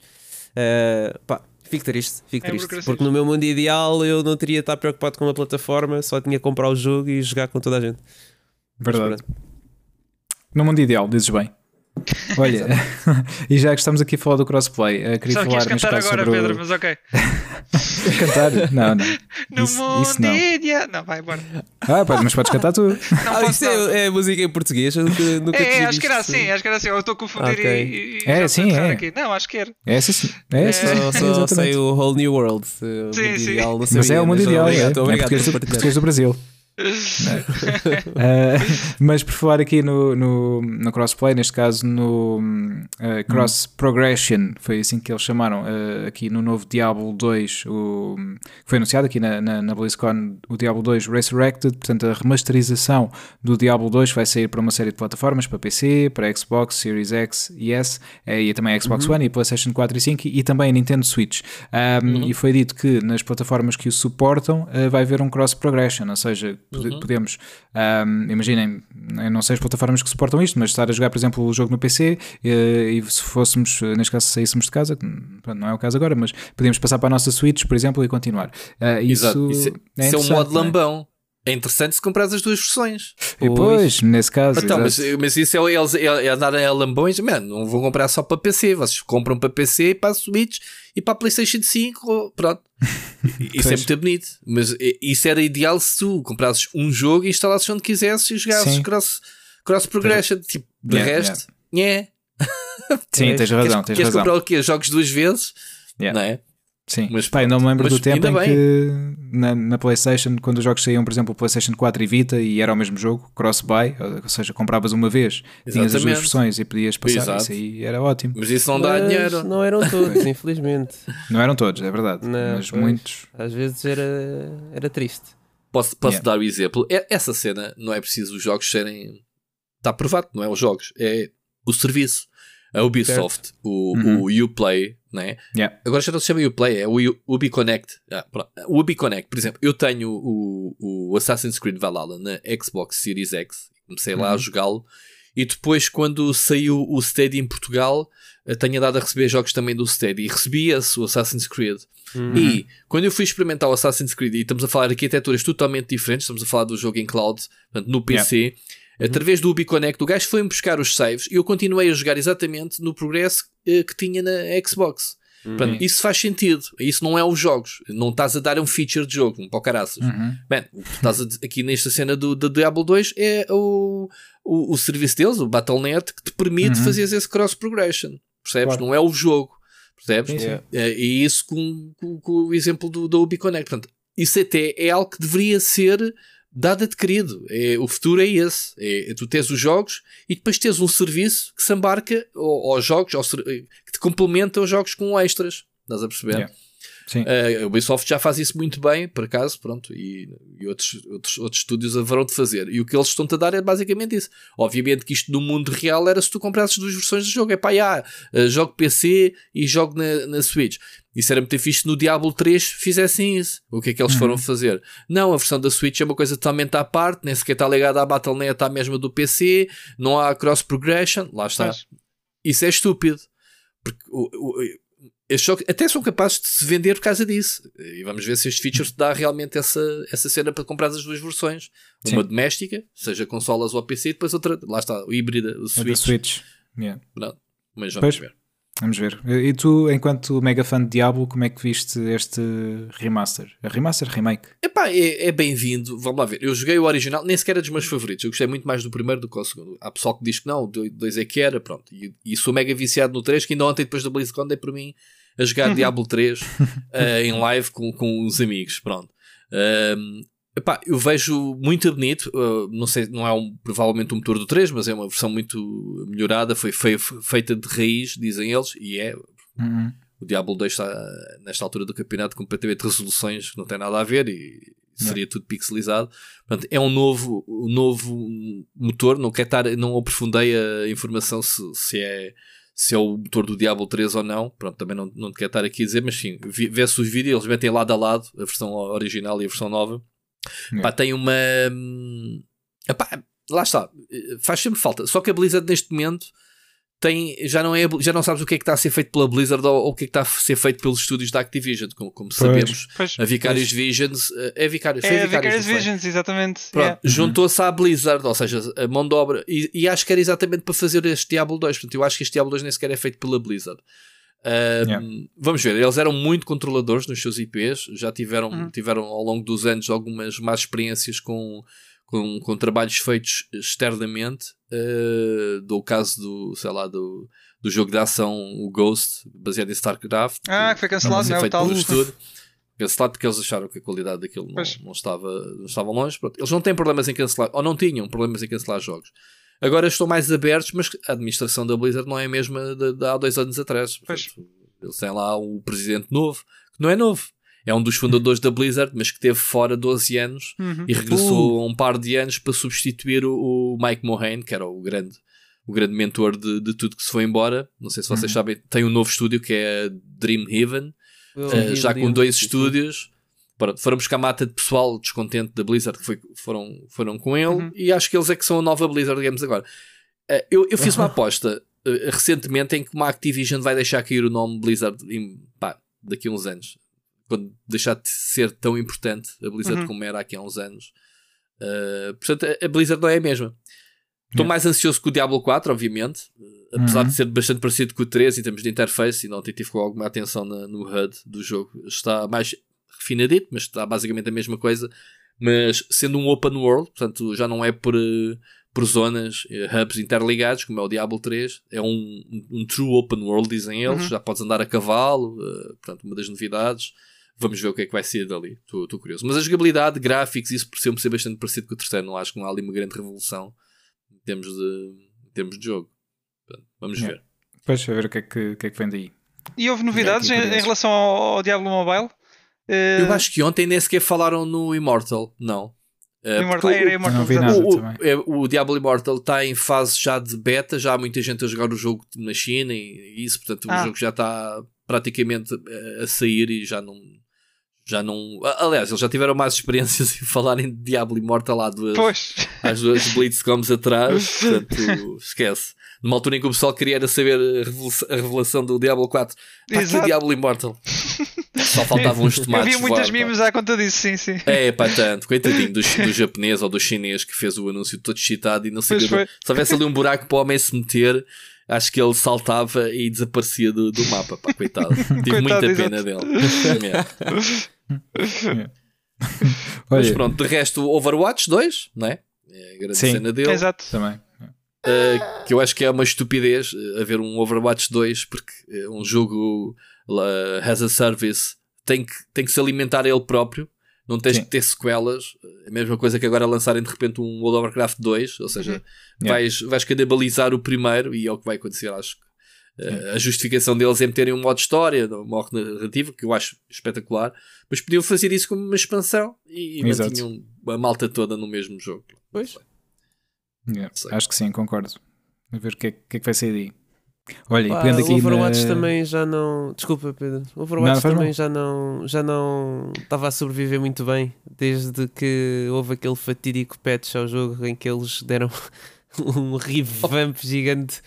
pá, fico triste, fico é triste. Porque no meu mundo ideal eu não teria de estar preocupado com uma plataforma, só tinha que comprar o jogo e jogar com toda a gente. Verdade. No mundo ideal, dizes bem. Olha, e já que estamos aqui a falar do crossplay, uh, queria Só falar que cantar agora, sobre Pedro, o... mas ok. cantar? Não, não. No isso, mundo isso não. Ideal. Não, vai embora. Ah, pode, mas podes cantar tu. Não, ah, isso é, é, música em português? Nunca, nunca é, é acho que era assim, acho que era assim. Eu estou a confundir okay. e, e, É, sim, é. Aqui. Não, acho que era. É sim. É, é. Só, só sei o Whole New World. Sim, sim. Ideal, mas é o mundo ideal, é. É português do Brasil uh, mas por falar aqui no, no, no, crossplay, neste caso no uh, cross progression, foi assim que eles chamaram uh, aqui no novo Diablo 2, o, que foi anunciado aqui na, na, na BlizzCon, o Diablo 2 Resurrected, portanto a remasterização do Diablo 2 vai sair para uma série de plataformas, para PC, para Xbox, Series X e S, e também Xbox uhum. One e PlayStation 4 e 5 e também Nintendo Switch. Um, uhum. E foi dito que nas plataformas que o suportam vai haver um cross progression, ou seja, uhum. podemos, um, imaginem, eu não sei as plataformas que suportam isto, mas estar a jogar, por exemplo, o jogo no PC e, e se fôssemos, neste caso, saíssemos de casa, não é o caso agora, mas podemos passar para a nossa Switch, por exemplo, e continuar. Uh, Exato. Isso, é, isso é, um modo é? lambão. É interessante se comprar as duas versões. E pois, nesse caso. Então, mas, mas, isso é eles é, é andarem a lambões. Mano, não vão comprar só para PC. Vocês compram para PC, para a Switch e para a PlayStation 5. Pronto. isso é muito bonito. Mas isso era ideal se tu comprasses um jogo e instalasses onde quisesses e jogasses cross, cross progression. Tipo, de yeah, resto, yeah. yeah. Sim, tens razão. Queres, tens queres razão. comprar o quê? Jogos duas vezes? Yeah. Não é? Sim, mas Pai, não me lembro do tempo em bem. que na, na, PlayStation, quando os jogos saíam, por exemplo, PlayStation 4 e Vita e era o mesmo jogo, cross-buy, ou seja, compravas uma vez, Exatamente. tinhas as duas versões e podias passar, Exato. isso aí era ótimo. Mas isso não dá mas dinheiro. Não eram todos, infelizmente. Não eram todos, é verdade, não, mas pois, muitos. Às vezes era, era triste. Posso, posso yeah. dar o exemplo? É, essa cena não é preciso os jogos serem. Está provado, não é os jogos, é o serviço. A Ubisoft, o, uhum. o Uplay, né? Yeah. Agora já não se chama Uplay, é o Ubi Connect. Ah, o Ubi Connect, por exemplo, eu tenho o, o Assassin's Creed Valhalla na Xbox Series X, comecei uhum. lá a uhum. jogá-lo. E depois, quando saiu o Steady em Portugal, tenho dado a receber jogos também do Steady. E recebia-se o Assassin's Creed. Uhum. E quando eu fui experimentar o Assassin's Creed, e estamos a falar de arquiteturas totalmente diferentes, estamos a falar do jogo em cloud, portanto, no PC. Yeah Através do UbiConnect, o gajo foi-me buscar os saves e eu continuei a jogar exatamente no progresso uh, que tinha na Xbox. Uhum. Portanto, isso faz sentido. Isso não é os jogos. Não estás a dar um feature de jogo, um para o caraças. Uhum. Man, que estás a, aqui nesta cena do, do Diablo 2 é o, o, o, serviço deles, o Battle.net, que te permite uhum. fazer esse cross progression. Percebes? Claro. Não é o jogo. Percebes? Sim, sim. É, e isso com, com, com, o exemplo do, do UbiConnect. Portanto, isso até é algo que deveria ser dado adquirido. É, o futuro é esse. É, tu tens os jogos e depois tens um serviço que se embarca aos jogos, aos, que te complementa os jogos com extras. Estás a perceber? Yeah. Sim. Uh, a Ubisoft já faz isso muito bem, por acaso, pronto, e, e outros, outros, outros estúdios haverão de fazer. E o que eles estão a dar é basicamente isso. Obviamente que isto no mundo real era se tu comprasses duas versões do jogo. É pá, já, uh, jogo PC e jogo na, na Switch. Isso era muito fixe no Diablo 3 fizessem isso. O que é que eles uhum. foram fazer? Não, a versão da Switch é uma coisa totalmente à parte, nem sequer está ligada à Battle.net à mesma do PC, não há cross progression, lá está. Mas... Isso é estúpido. Porque o, o, estes jogos até são capazes de se vender por causa disso. E vamos ver se este feature te dá realmente essa, essa cena para comprar as duas versões. Uma Sim. doméstica, seja consolas ou PC, e depois outra, lá está, o híbrida, o Switch. É Switch. Yeah. Pronto. Mas vamos pois, ver. Vamos ver. E tu, enquanto mega fã de Diablo, como é que viste este remaster? A remaster, remake? Epá, é, é bem-vindo. Vamos lá ver. Eu joguei o original, nem sequer era dos meus favoritos. Eu gostei muito mais do primeiro do que do segundo. Há pessoal que diz que não, o 2 é que era, pronto. E, e, sou mega viciado no 3, que ainda ontem, depois da BlizzCon, dei por mim a jogar Diablo 3 uh, eh, em live com, com os amigos. Pronto. Um, Epá, eu vejo muito bonito, uh, não sei, não é um, provavelmente um motor do 3, mas é uma versão muito melhorada, foi feita de raiz, dizem eles, e é. Uhum. O Diablo 2 está, nesta altura do campeonato, completamente resoluções que não tem nada a ver e seria tudo pixelizado. Portanto, é um novo, um novo motor. Não, quer estar, não aprofundei a informação se, se, é, se é o motor do Diablo 3 ou não. Pronto, também não, não quero estar aqui a dizer, mas sim, vê-se os vídeos, eles metem lado a lado a versão original e a versão nova. Yeah. Pá, tem uma. Hum, epá, lá está, faz sempre falta. Só que a Blizzard neste momento tem, já, não é, já não sabes o que é que está a ser feito pela Blizzard ou, ou o que é que está a ser feito pelos estúdios da Activision. Como, como pois, sabemos, pois, a Vicarious pois. Visions eh, é Vicarious, é, a Vicarious, Visions, exatamente. Yeah. Juntou-se à Blizzard, ou seja, a mão de obra, e, e, acho que era exatamente para fazer este Diablo 2. Portanto, eu acho que este Diablo 2 nem sequer é feito pela Blizzard. Uh, yeah. Vamos ver, eles eram muito controladores nos seus IPs, já tiveram, uhum. tiveram ao longo dos anos algumas más experiências com com, com trabalhos feitos externamente. Uh, do caso do, sei lá, do, do jogo de ação, o Ghost, baseado em StarCraft. Ah, que foi cancelado, não, é? O tal. Cancelado porque eles acharam que a qualidade daquilo não, não, estava, não estava longe. Pronto. Eles não têm problemas em cancelar, ou não tinham problemas em cancelar jogos. Agora estão mais abertos, mas a administração da Blizzard não é a mesma de, de há dois anos atrás. Portanto, eles têm lá o presidente novo, que não é novo, é um dos fundadores da Blizzard, mas que teve fora 12 anos uhum. e regressou uh. um par de anos para substituir o, o, Mike Mohane, que era o grande, o grande mentor de, de tudo que se foi embora. Não sei se vocês uhum. sabem, tem um novo estúdio que é Dream Haven, uh, já com dois estúdios. Para, foram buscar mata de pessoal descontente da Blizzard que foi, foram, foram com ele uhum. e acho que eles é que são a nova Blizzard, digamos agora. Uh, eu, eu fiz uma aposta uh, recentemente em que uma Activision vai deixar cair o nome Blizzard em, pá, daqui a uns anos quando deixar de ser tão importante a Blizzard uhum. como era aqui há uns anos. Uh, portanto, a Blizzard não é a mesma. Estou yeah. mais ansioso que o Diablo 4, obviamente, apesar uhum. de ser bastante parecido com o 3 em termos de interface, e não tive com alguma atenção na, no HUD do jogo. Está mais refinadito, mas está basicamente a mesma coisa. Mas sendo um open world, portanto, já não é por, por zonas, eh, hubs interligados, como é o Diablo 3, é um, um, um true open world, dizem eles. Uhum. Já podes andar a cavalo, uh, portanto, uma das novidades. Vamos ver o que é que vai ser dali. Estou curioso. Mas a jogabilidade, gráficos, isso por sempre ser bastante parecido com o terceiro. Não acho que não há ali uma grande revolução em termos de, em termos de jogo. Vamos ver. Depois, a ver o que, é que, o que é que vem daí. E houve novidades em, em, relação ao, ao Diablo Mobile? Uh... Eu acho que ontem nem sequer falaram no Immortal. Não. Uh, Immortal, era Immortal não vi nada o, o, o, Diablo Immortal está em fase já de beta, já há muita gente a jogar o jogo na China e, e isso, portanto ah. o jogo já está praticamente a, a sair e já não, já não. Aliás, eles já tiveram mais experiências em falarem de Diablo Immortal há duas, pois. às duas Blitzcoms atrás, portanto, esquece. Numa altura em que o pessoal queria era saber a revelação do Diablo 4, está aqui o Diablo Immortal. Só faltavam uns tomates. Havia muitas memes à conta disso, sim, sim. É, pá, tanto. Coitadinho do, do japonês ou do chinês que fez o anúncio todo excitado e não sei. Se houvesse ali um buraco para o homem se meter, acho que ele saltava e desaparecia do, do mapa, pá, coitado. Tive coitado, muita pena dele. Mas pronto, de resto, Overwatch 2, não é? É a grande Sim, cena dele. Exato. Também. Uh, que eu acho que é uma estupidez uh, haver um Overwatch 2 porque uh, um jogo uh, has a service tem que, tem que se alimentar ele próprio não tens Sim. que ter sequelas a mesma coisa que agora lançarem de repente um World of Warcraft 2 ou seja, uhum. vais, vais canibalizar o primeiro e é o que vai acontecer acho que a justificação deles é meterem um modo história, um modo narrativo, que eu acho espetacular, mas podiam fazer isso como uma expansão e, e mantinham a malta toda no mesmo jogo. Pois. Yeah, acho que sim, concordo. A ver o que, é, que, é que vai sair daí. Olha, Pá, aqui o Overwatch na... também já não. Desculpa, Pedro. O Overwatch não, também mal. já não já não estava a sobreviver muito bem desde que houve aquele fatídico patch ao jogo em que eles deram um revamp gigante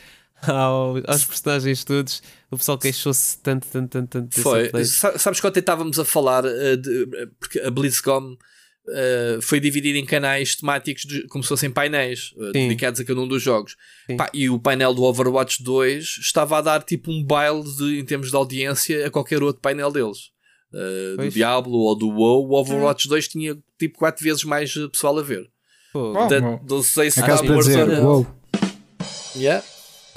ao, aos personagens todos, o pessoal queixou-se tanto, tanto, tanto, tanto. Foi. Sabes que ontem estávamos a falar uh, de, porque a BlizzCon uh, foi dividida em canais temáticos de, como se fossem painéis uh, dedicados a cada um dos jogos. Pá, e o painel do Overwatch 2 estava a dar tipo um baile de, em termos de audiência a qualquer outro painel deles. do Diablo ou do WoW, o Overwatch 2 tinha tipo 4 vezes mais pessoal a ver. Pô, não sei se está morto ou não. Yeah.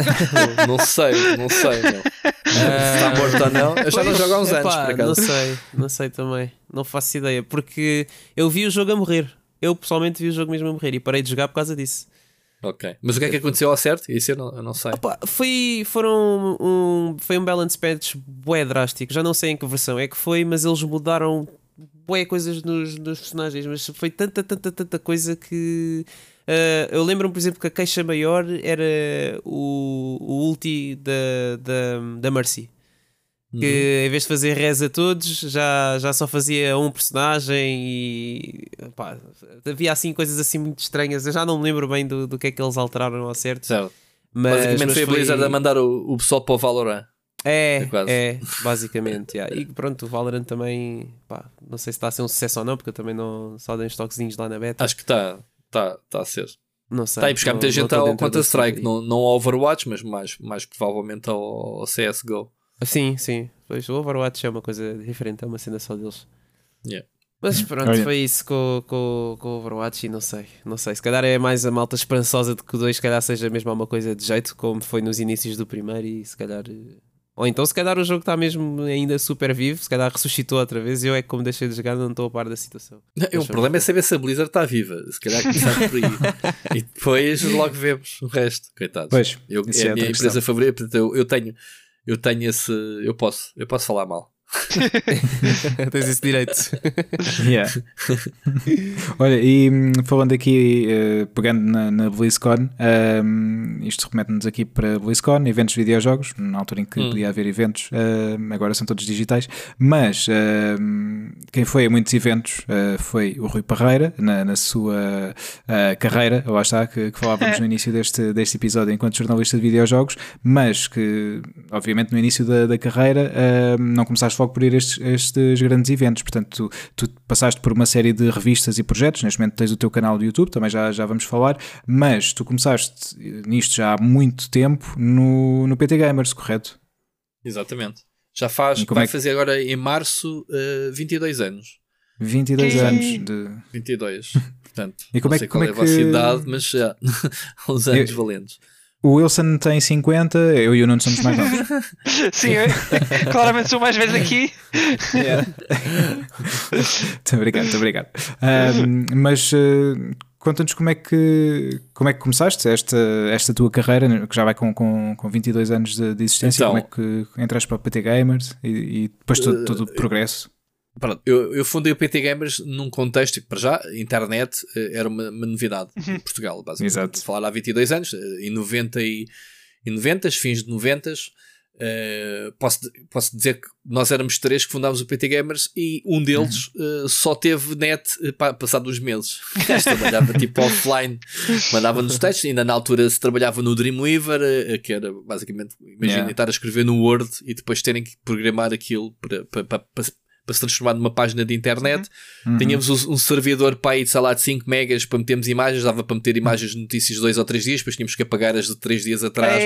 não sei, não sei. Não. Uh, está morto ou não? Eu já não jogo há uns anos, por acaso. Não sei, não sei também. Não faço ideia. Porque eu vi o jogo a morrer. Eu pessoalmente vi o jogo mesmo a morrer e parei de jogar por causa disso. Ok. Mas o que é que aconteceu ao certo? Isso eu não, eu não sei. Opa, foi, foram um, foi um balance patch bué drástico. Já não sei em que versão é que foi, mas eles mudaram bué coisas nos, nos personagens. Mas foi tanta, tanta, tanta coisa que. Uh, eu lembro-me, por exemplo, que a queixa maior era o, o ulti da, da, da Mercy que uhum. em vez de fazer reza a todos, já, já só fazia um personagem e pá, havia assim coisas assim muito estranhas. Eu já não me lembro bem do, do que é que eles alteraram ao certo. Certo. Mas, basicamente mas foi a Blizzard a mandar o, o pessoal para o Valorant. É, é, é basicamente. yeah. E pronto, o Valorant também, pá, não sei se está a ser um sucesso ou não, porque eu também não só dei uns toquezinhos lá na beta. Acho que está, está, está a ser. Não sei. Está aí buscar muita gente ao Counter-Strike, não, não ao Overwatch, mas mais, mais provavelmente ao, ao CSGO. Sim, sim. Pois o Overwatch é uma coisa diferente, é uma cena só deles. Yeah. Mas pronto, Olha. foi isso com, com, com o Overwatch e não sei, não sei. Se calhar é mais a malta esperançosa de que o 2 se calhar seja mesmo uma coisa de jeito, como foi nos inícios do primeiro e se calhar. Ou então se calhar o jogo está mesmo ainda super vivo, se calhar ressuscitou outra vez e eu é que como deixei de jogar não estou a par da situação. Não, o problema é saber se a Blizzard está viva, se calhar começar por aí. e depois logo vemos o resto, coitados. Pois, eu, é, é a minha empresa favorita, portanto eu, eu tenho eu tenho esse. Eu posso, eu posso falar mal. Tens esse direito. Yeah. Olha, e hum, falando aqui, uh, pegando na, na BlizzCon, um, isto remete-nos aqui para BlizzCon, eventos de videojogos, na altura em que hum. podia haver eventos, uh, agora são todos digitais, mas uh, quem foi a muitos eventos uh, foi o Rui Parreira, na, na sua carreira, lá está, que, que falávamos no início deste, deste episódio enquanto jornalista de videojogos, mas que, obviamente, no início da, da carreira não começaste logo por ir a estes, estes grandes eventos. Portanto, tu, tu, passaste por uma série de revistas e projetos. Neste momento tens o teu canal do YouTube, também já, já vamos falar. Mas tu começaste nisto já há muito tempo no, no PT Gamers, correto? Exatamente. Já faz, vai é que... fazer agora em março uh, 22 anos. 22 anos de. 22. Portanto, e como não é, sei como qual é, é a vossa idade, mas já uns anos eu, valentes. O Wilson tem 50, eu e o Nuno somos mais novos. Sim, eu, claramente sou mais velho aqui. Muito obrigado, muito obrigado. Um, mas uh, conta-nos como é que como é que começaste esta, esta tua carreira, que já vai com, com, com 22 anos de, de existência, então, como é que entraste para o PT Gamers e, e depois todo, todo o progresso? Pronto, eu, eu, fundei o PT Gamers num contexto que, para já, a internet eh, era uma, uma novidade em uhum. Portugal, basicamente. Exato. Falar há 22 anos, eh, em 90 e em 90, fins de 90, uh, eh, posso, posso dizer que nós éramos três que fundámos o PT Gamers e um deles uhum. uh, só teve net uh, passado uns meses. trabalhava tipo offline, mandava-nos textos, ainda na altura se trabalhava no Dreamweaver, uh, que era basicamente, imagina, yeah. estar a escrever no Word e depois terem que programar aquilo para, para, para, para se transformar numa página de internet. Uhum. Tínhamos um, um, servidor para aí de, sei lá, de 5 megas para metermos imagens, dava para meter imagens de notícias de 2 ou 3 dias, depois tínhamos que apagar as de 3 dias atrás.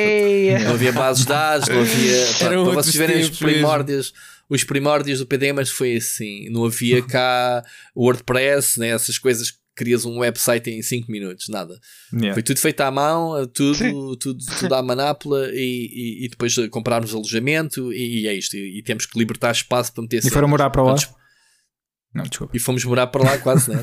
Não havia bases de dados, não havia. Pá, para vocês verem os primórdios. Os primórdios do PD, mas foi assim, não havia cá WordPress, né, essas coisas crias um website em 5 minutos, nada. Yeah. Foi tudo feito à mão, tudo, tudo, tudo à manápola e, e, e, depois comprarmos alojamento e, e é isto. E, e, temos que libertar espaço para meter E foram morar para lá? Não, desculpa. E fomos morar para lá quase, né?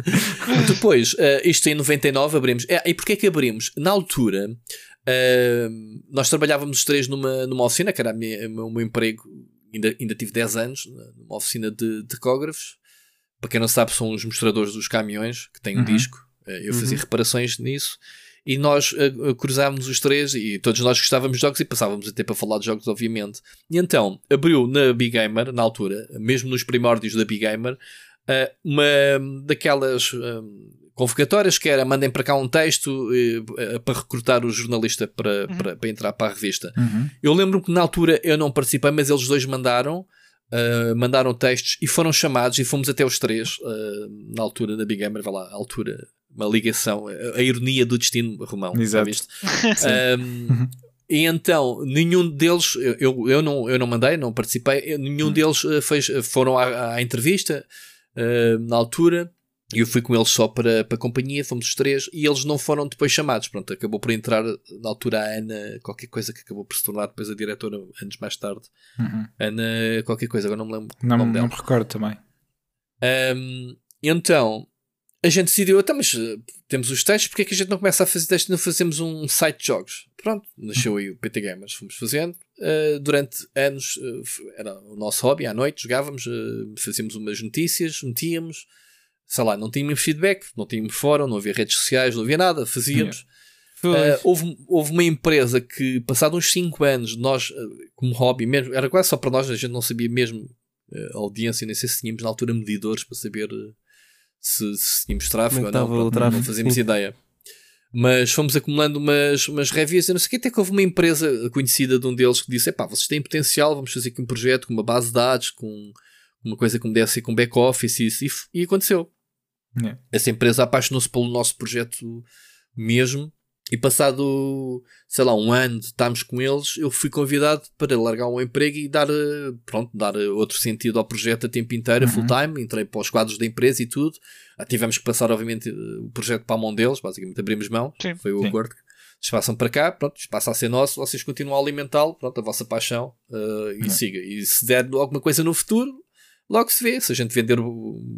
depois, uh, isto em 99 abrimos. É, e porquê é que abrimos? Na altura, uh, nós trabalhávamos os três numa, numa oficina, que era minha, o meu emprego, ainda, ainda tive 10 anos, numa oficina de tacógrafos para quem não sabe, são os mostradores dos caminhões que têm um uhum. disco. Eh, eu fazia uhum. reparações nisso e nós uh, cruzávamos os três e todos nós gostávamos de jogos e passávamos a tempo a falar de jogos, obviamente. E então abriu na Big Gamer, na altura, mesmo nos primórdios da Big Gamer, uh, uma daquelas uh, convocatórias que era mandem para cá um texto para recrutar o jornalista para, uhum. para, para, entrar para a revista. Uhum. Eu lembro que na altura eu não participei, mas eles dois mandaram. Uh, mandaram textos e foram chamados e fomos até os três uh, na altura da Big Gamer, vai lá, a altura, uma ligação, a, a ironia do destino romão. Exato. Um, e então, nenhum deles, eu, eu, não, eu não mandei, não participei, nenhum hum. deles uh, fez, foram à, à entrevista na altura eu fui com eles só para, para a companhia, fomos os três, e eles não foram depois chamados. Pronto, acabou por entrar na altura a Ana, qualquer coisa que acabou por se tornar depois a diretora anos mais tarde. Uhum. Ana, qualquer coisa, agora não me lembro. Não, não me recordo também. Um, então, a gente decidiu, então, mas uh, temos os testes, porque é que a gente não começa a fazer testes e não fazemos um site de jogos? Pronto, nasceu aí o PT Gamers, fomos fazendo. Uh, durante anos uh, era o nosso hobby, à noite jogávamos, fazíamos umas notícias, metíamos, sei lá, não tínhamos feedback, não tínhamos fórum, não havia redes sociais, não havia nada, fazíamos. houve, houve uma empresa que, passado uns 5 anos, nós, como hobby mesmo, era quase só para nós, a gente não sabia mesmo a audiência, nem sei se tínhamos na altura medidores para saber se, se tínhamos tráfego ou não, pronto, tráfego, não fazíamos sim. ideia. Mas fomos acumulando umas, umas reviews e não sei o que, até que houve uma empresa conhecida de um deles que disse: pá, vocês têm potencial, vamos fazer aqui um projeto com uma base de dados, com uma coisa que me desse com back-office e, e, aconteceu. Yeah. Essa empresa apaixonou-se pelo nosso projeto mesmo e passado, sei lá, um ano de estarmos com eles, eu fui convidado para largar um emprego e dar, eh, pronto, dar eh, outro sentido ao projeto a tempo inteiro, uhum. full time. Entrei para os quadros da empresa e tudo. Ah, tivemos que passar, obviamente, eh, o projeto para a mão deles, basicamente abrimos mão. Sim. Foi o Sim. acordo. Eles passam para cá, pronto, passa a ser nosso, vocês continuam a alimentá-lo, pronto, a vossa paixão uh, e uhum. siga. E se der alguma coisa no futuro, logo se vê. Se a gente vender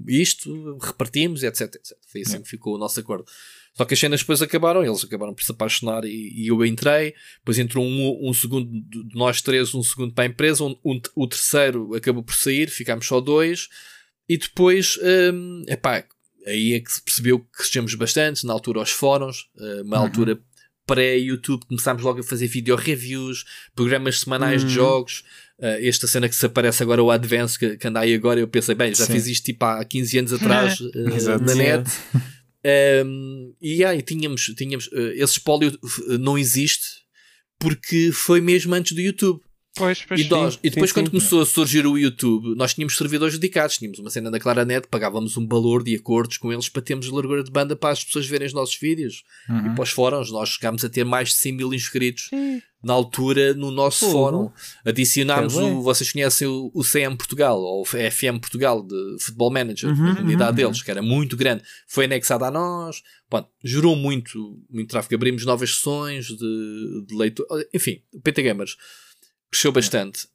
isto, repartimos, etc, etc. Foi assim uhum. que ficou o nosso acordo. Só que as cenas depois acabaram, eles acabaram por se apaixonar e, e eu entrei. Depois entrou um, um, segundo de nós três, um segundo para a empresa. Um, um, o terceiro acabou por sair, ficámos só dois. E depois, um, epá, aí é que se percebeu que crescemos bastante. Na altura, aos fóruns, uh, uma uhum. altura pré-YouTube, começámos logo a fazer video reviews, programas semanais uhum. de jogos. Uh, esta cena que se aparece agora, o Advance, que, que anda aí agora, eu pensei, bem, já Sim. fiz isto tipo há 15 anos atrás uh, na net. Um, e aí tínhamos, tínhamos uh, esse espólio não existe porque foi mesmo antes do YouTube. Pois, pois e, nós, sim, e depois, sim, quando sim. começou a surgir o YouTube, nós tínhamos servidores dedicados. Tínhamos uma cena da Claranet, pagávamos um valor de acordos com eles para termos largura de banda para as pessoas verem os nossos vídeos. Uhum. E para os fóruns, nós chegámos a ter mais de 100 mil inscritos na altura no nosso uhum. fórum. Adicionámos o. Vocês conhecem o, o, CM Portugal, ou FM Portugal de Football Manager, uhum, a unidade uhum. deles, que era muito grande. Foi anexada a nós. Bom, gerou muito, muito tráfego. Abrimos novas sessões de, de leitura. Enfim, o PT Gamers Cresceu bastante.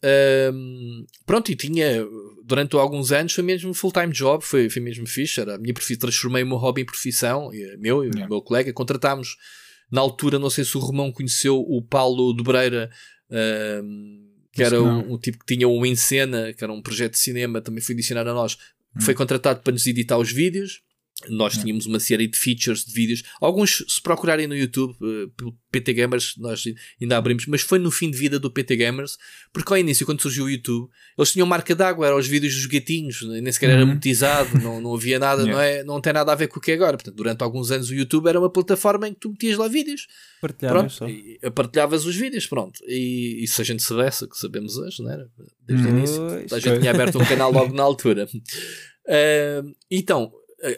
Um, pronto, e tinha, durante alguns anos, foi mesmo full-time job, foi, foi mesmo fixe. Era a minha profissão, transformei o meu hobby em profissão, e, meu e yeah. o meu colega. Contratámos, na altura, não sei se o Romão conheceu o Paulo Dobreira, um, que era um, um, tipo que tinha um Encena, que era um projeto de cinema, também foi adicionado a nós. Hum. Foi contratado para nos editar os vídeos. Nós tínhamos uma série de features de vídeos. Alguns, se procurarem no YouTube, pelo PT Gamers, nós ainda abrimos, mas foi no fim de vida do PT Gamers, porque ao início, quando surgiu o YouTube, eles tinham marca d'água, eram os vídeos dos gatinhos, nem sequer era uhum. monetizado, não, não havia nada, yeah. não, é, não tem nada a ver com o que é agora. Portanto, durante alguns anos o YouTube era uma plataforma em que tu metias lá vídeos. Partilhavas pronto, partilhavas os vídeos, pronto. E, e se a gente soubesse, que sabemos hoje, não era? Desde o início, a gente tinha aberto um canal logo na altura. Uh, então,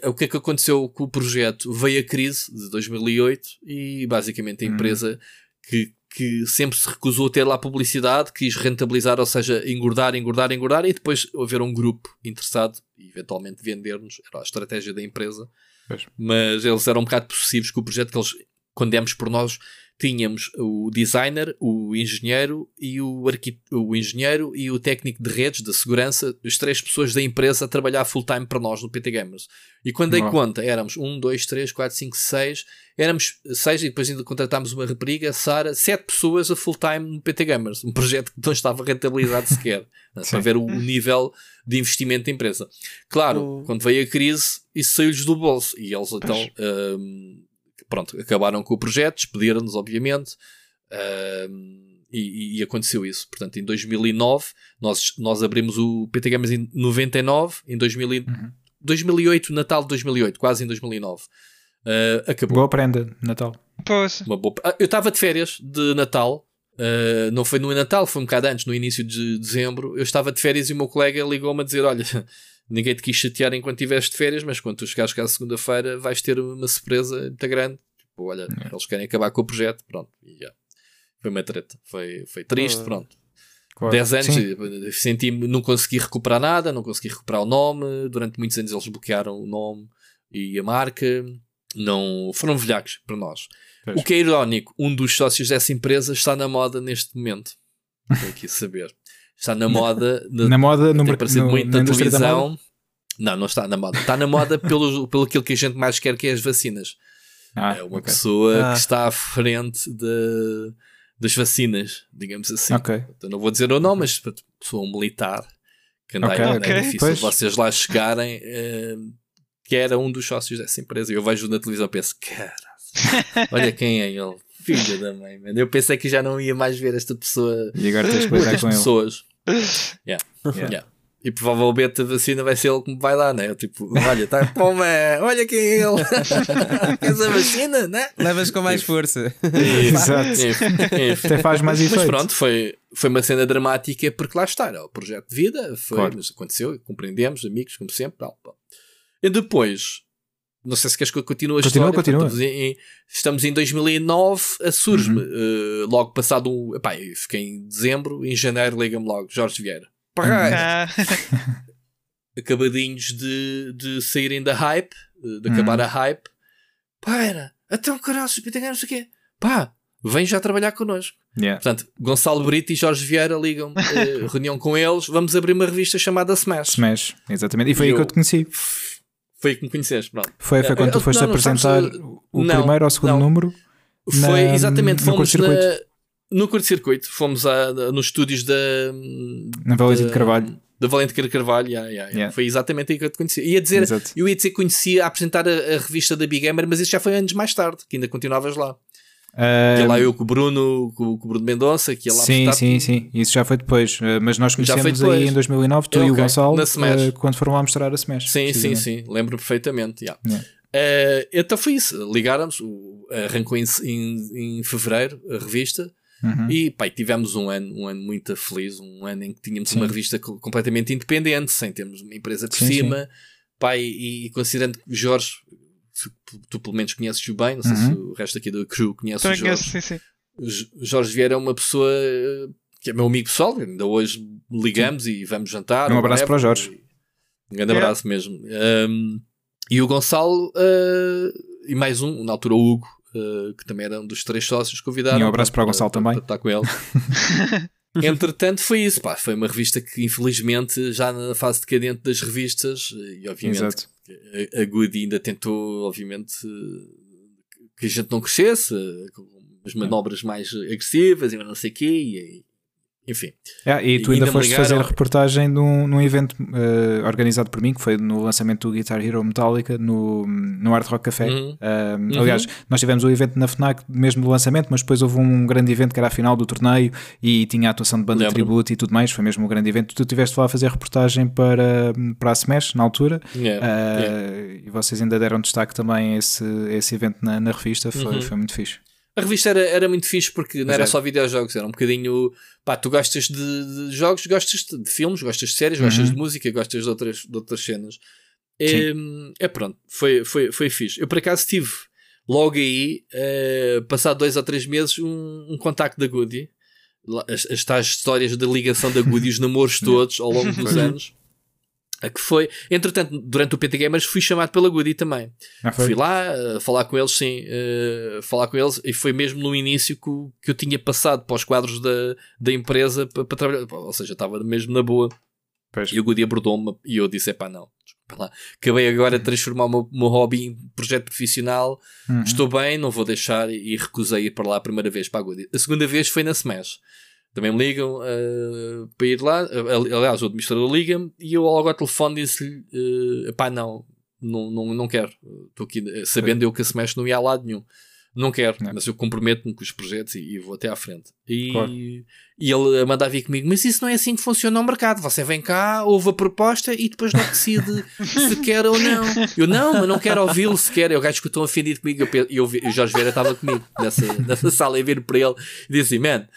o que é que aconteceu com o projeto? Veio a crise de 2008 e basicamente a uhum. empresa que, que sempre se recusou a ter lá publicidade, quis rentabilizar, ou seja, engordar, engordar, engordar e depois haver um grupo interessado e eventualmente vender-nos. Era a estratégia da empresa. Pois. Mas eles eram um bocado possessivos com o projeto que eles, quando demos por nós, tínhamos o designer, o engenheiro e o, o engenheiro e o técnico de redes de segurança, as três pessoas da empresa a trabalhar full time para nós no PT Gamers. E quando dei conta, éramos um, dois, três, quatro, cinco, seis, éramos seis e depois ainda contratámos uma rapariga, Sara, sete pessoas a full time no PT Gamers, um projeto que não estava rentabilizado sequer, para ver o nível de investimento da empresa. Claro, quando veio a crise, isso saiu-lhes do bolso e eles então pronto, acabaram com o projeto, despediram-nos, obviamente, uh, e, e, aconteceu isso. Portanto, em 2009, nós, nós abrimos o PT Games em 99, em 2000, uhum. 2008, Natal de 2008, quase em 2009. Uh, ah, acabou. Boa prenda, Natal. Pois. Uma boa... Ah, eu estava de férias de Natal, uh, não foi no Natal, foi um bocado antes, no início de dezembro. Eu estava de férias e o meu colega ligou-me a dizer: Olha, ninguém te quis chatear enquanto estiveste de férias, mas quando tu chegares cá segunda-feira vais ter uma surpresa muito grande. Tipo, olha, é. eles querem acabar com o projeto, pronto. E já. Foi uma treta. Foi, foi triste, pronto. Claro. 10 anos, Sim. senti não consegui recuperar nada, não consegui recuperar o nome. Durante muitos anos eles bloquearam o nome e a marca. Não foram velhacos para nós. Pois. O que é irónico, um dos sócios dessa empresa está na moda neste momento. Tenho aqui saber. Está na moda. na moda, no, tem aparecido no, muito na, televisão. Não, não está na moda. Está na moda pelo, pelo aquilo que a gente mais quer, que é as vacinas. Ah, é uma ok. pessoa Ah. que está à frente de, das vacinas, digamos assim. Ok. Eu não vou dizer o nome, mas pessoa militar que anda Ok, aí, ok. é difícil Pois. vocês lá chegarem, eh, que era um dos sócios dessa empresa. Eu vejo na televisão e penso, cara, olha quem é ele, filho da mãe, mano. Eu pensei que já não ia mais ver esta pessoa, E agora tens que lidar com ele. Pessoas. Yeah. Yeah. E provavelmente a vacina vai ser ele que me vai dar, né? Eu, tipo, olha, tá, man, olha quem é ele. Queres a vacina, né? Levas com mais força. Exato. Até faz mais Mas efeito. pronto, foi, foi uma cena dramática porque lá está, era o projeto de vida, foi, Claro. mas aconteceu, compreendemos, amigos, como sempre. Tal, tal. E depois, não sei se queres que eu continue a Continua, história. continua. Estamos em, estamos em 2009, a surge-me, Uhum. eh, logo passado um. Epá, eu fiquei em dezembro, em janeiro liga-me logo, Jorge Vieira. Uhum. Parra, Ah, acabadinhos de, de saírem da hype, eh, de acabar Uhum. a hype. Pá, era, até o caralho, PTG, não sei o quê. Pá, vem já trabalhar connosco. Yeah. Portanto, Gonçalo Brito e Jorge Vieira ligam eh, reunião com eles. Vamos abrir uma revista chamada Smash. Smash, exatamente. E foi E aí que eu eu- te conheci. Foi que me conheceste, pronto. Foi, foi Eh, quando tu eu- foste não, não, apresentar sabes, o não, primeiro ou segundo não. número. Foi Na- exatamente, no fomos na, curto-circuito. no curto-circuito. Fomos a, nos estúdios da. Na Valência de da- Carvalho. Da Valente de Carvalho, yeah, yeah. Yeah. foi exatamente aí que eu te conheci. Ia dizer, Exato. eu ia dizer que conhecia a apresentar a, a revista da Big Gamer, mas isso já foi anos mais tarde, que ainda continuavas lá. Ah, Que lá eu com o Bruno, com, com o Bruno Mendonça, que ia lá sim, sim, sim. Isso já foi depois. Ah, mas nós conhecemos aí em 2009, tu É, e o. Gonçalo, ah, quando foram lá mostrar a Smash. Sim, sim, sim, lembro perfeitamente. yeah. Yeah. Eh, então foi isso, ligaram-nos, arrancou em, em, em fevereiro a revista Uhum. e e tivemos um ano, um ano muito feliz, um ano em que tínhamos Sim. uma revista co- completamente independente, sem termos uma empresa por Sim, cima, pá, e, e considerando que o Jorge, tu, pelo menos conheces-o bem, não sei Uhum. se o resto aqui do crew conhece o também Jorge. conheço, sim, sim. Jorge Vieira é uma pessoa eh, que é meu amigo pessoal, ainda hoje ligamos e vamos jantar. Um abraço para o Jorge. Um grande abraço mesmo. Um, e o Gonçalo eh, e mais um, na altura o Hugo, eh, que também era um dos três sócios convidaram. E um abraço para o Gonçalo também. Para estar com ele. Entretanto, foi isso. Pá, foi uma revista que, infelizmente, já na fase decadente das revistas, e obviamente Exato. A, a Good ainda tentou, obviamente, que a gente não crescesse, com as manobras mais agressivas e não sei o quê, e, enfim. E tu ainda ainda foste fazer ligaram- reportagem num, num evento eh, organizado por mim, que foi no lançamento do Guitar Hero Metallica no, no Hard Rock Café. Uhum. Ah, Aliás, nós tivemos o evento na FNAC mesmo do lançamento, mas depois houve um grande evento que era a final do torneio e tinha a atuação de banda de Lembro-me. tributo e tudo mais. Foi mesmo um grande evento. Tu estiveste lá a fazer reportagem para, para a Smash na altura Yeah, ah, yeah. e vocês ainda deram destaque também a esse, a esse evento na, na revista. Foi, Uhum. foi muito fixe. A revista era, era muito fixe porque não Mas era é. só videojogos, era um bocadinho. Pá, tu gostas de, de jogos, gostas de, de filmes, gostas de séries, gostas Uhum. de música, gostas de outras, de outras cenas. É, é pronto, foi, foi, foi fixe. Eu por acaso tive logo aí, eh, passado dois ou três meses, um, um contacto da Goody. As, as tais histórias da ligação da Goody, os namoros todos ao longo dos anos. A que foi, entretanto, durante o PT Gamers fui chamado pela Goody também. Ah? Fui lá uh, falar com eles, sim, uh, falar com eles, e foi mesmo no início que, que eu tinha passado para os quadros da, da empresa para, para trabalhar, ou seja, estava mesmo na boa. Pois. E o Goody abordou-me e eu disse: pá, não, lá, acabei agora de transformar o meu, meu hobby em projeto profissional, Uhum. estou bem, não vou deixar, e recusei ir para lá a primeira vez para a Goody. A segunda vez foi na Smash. Também me ligam uh, para ir lá. Ali- Aliás, o administrador liga-me e eu logo ao telefone disse-lhe: uh, pá, não, não, não, não quero. Estou aqui sabendo eu que a Smash não ia a lado nenhum. Não quero, Não. mas eu comprometo-me com os projetos e, e vou até à frente. E, Claro. e ele a mandar vir comigo, mas isso não é assim que funciona o mercado. Você vem cá, ouve a proposta e depois não decide se quer ou não. Eu não, mas não quero ouvi-lo sequer. Eu gajo que estão ofendido comigo. Eu, eu, o Jorge Vieira estava comigo nessa, nessa sala e vir para ele e disse assim: Man,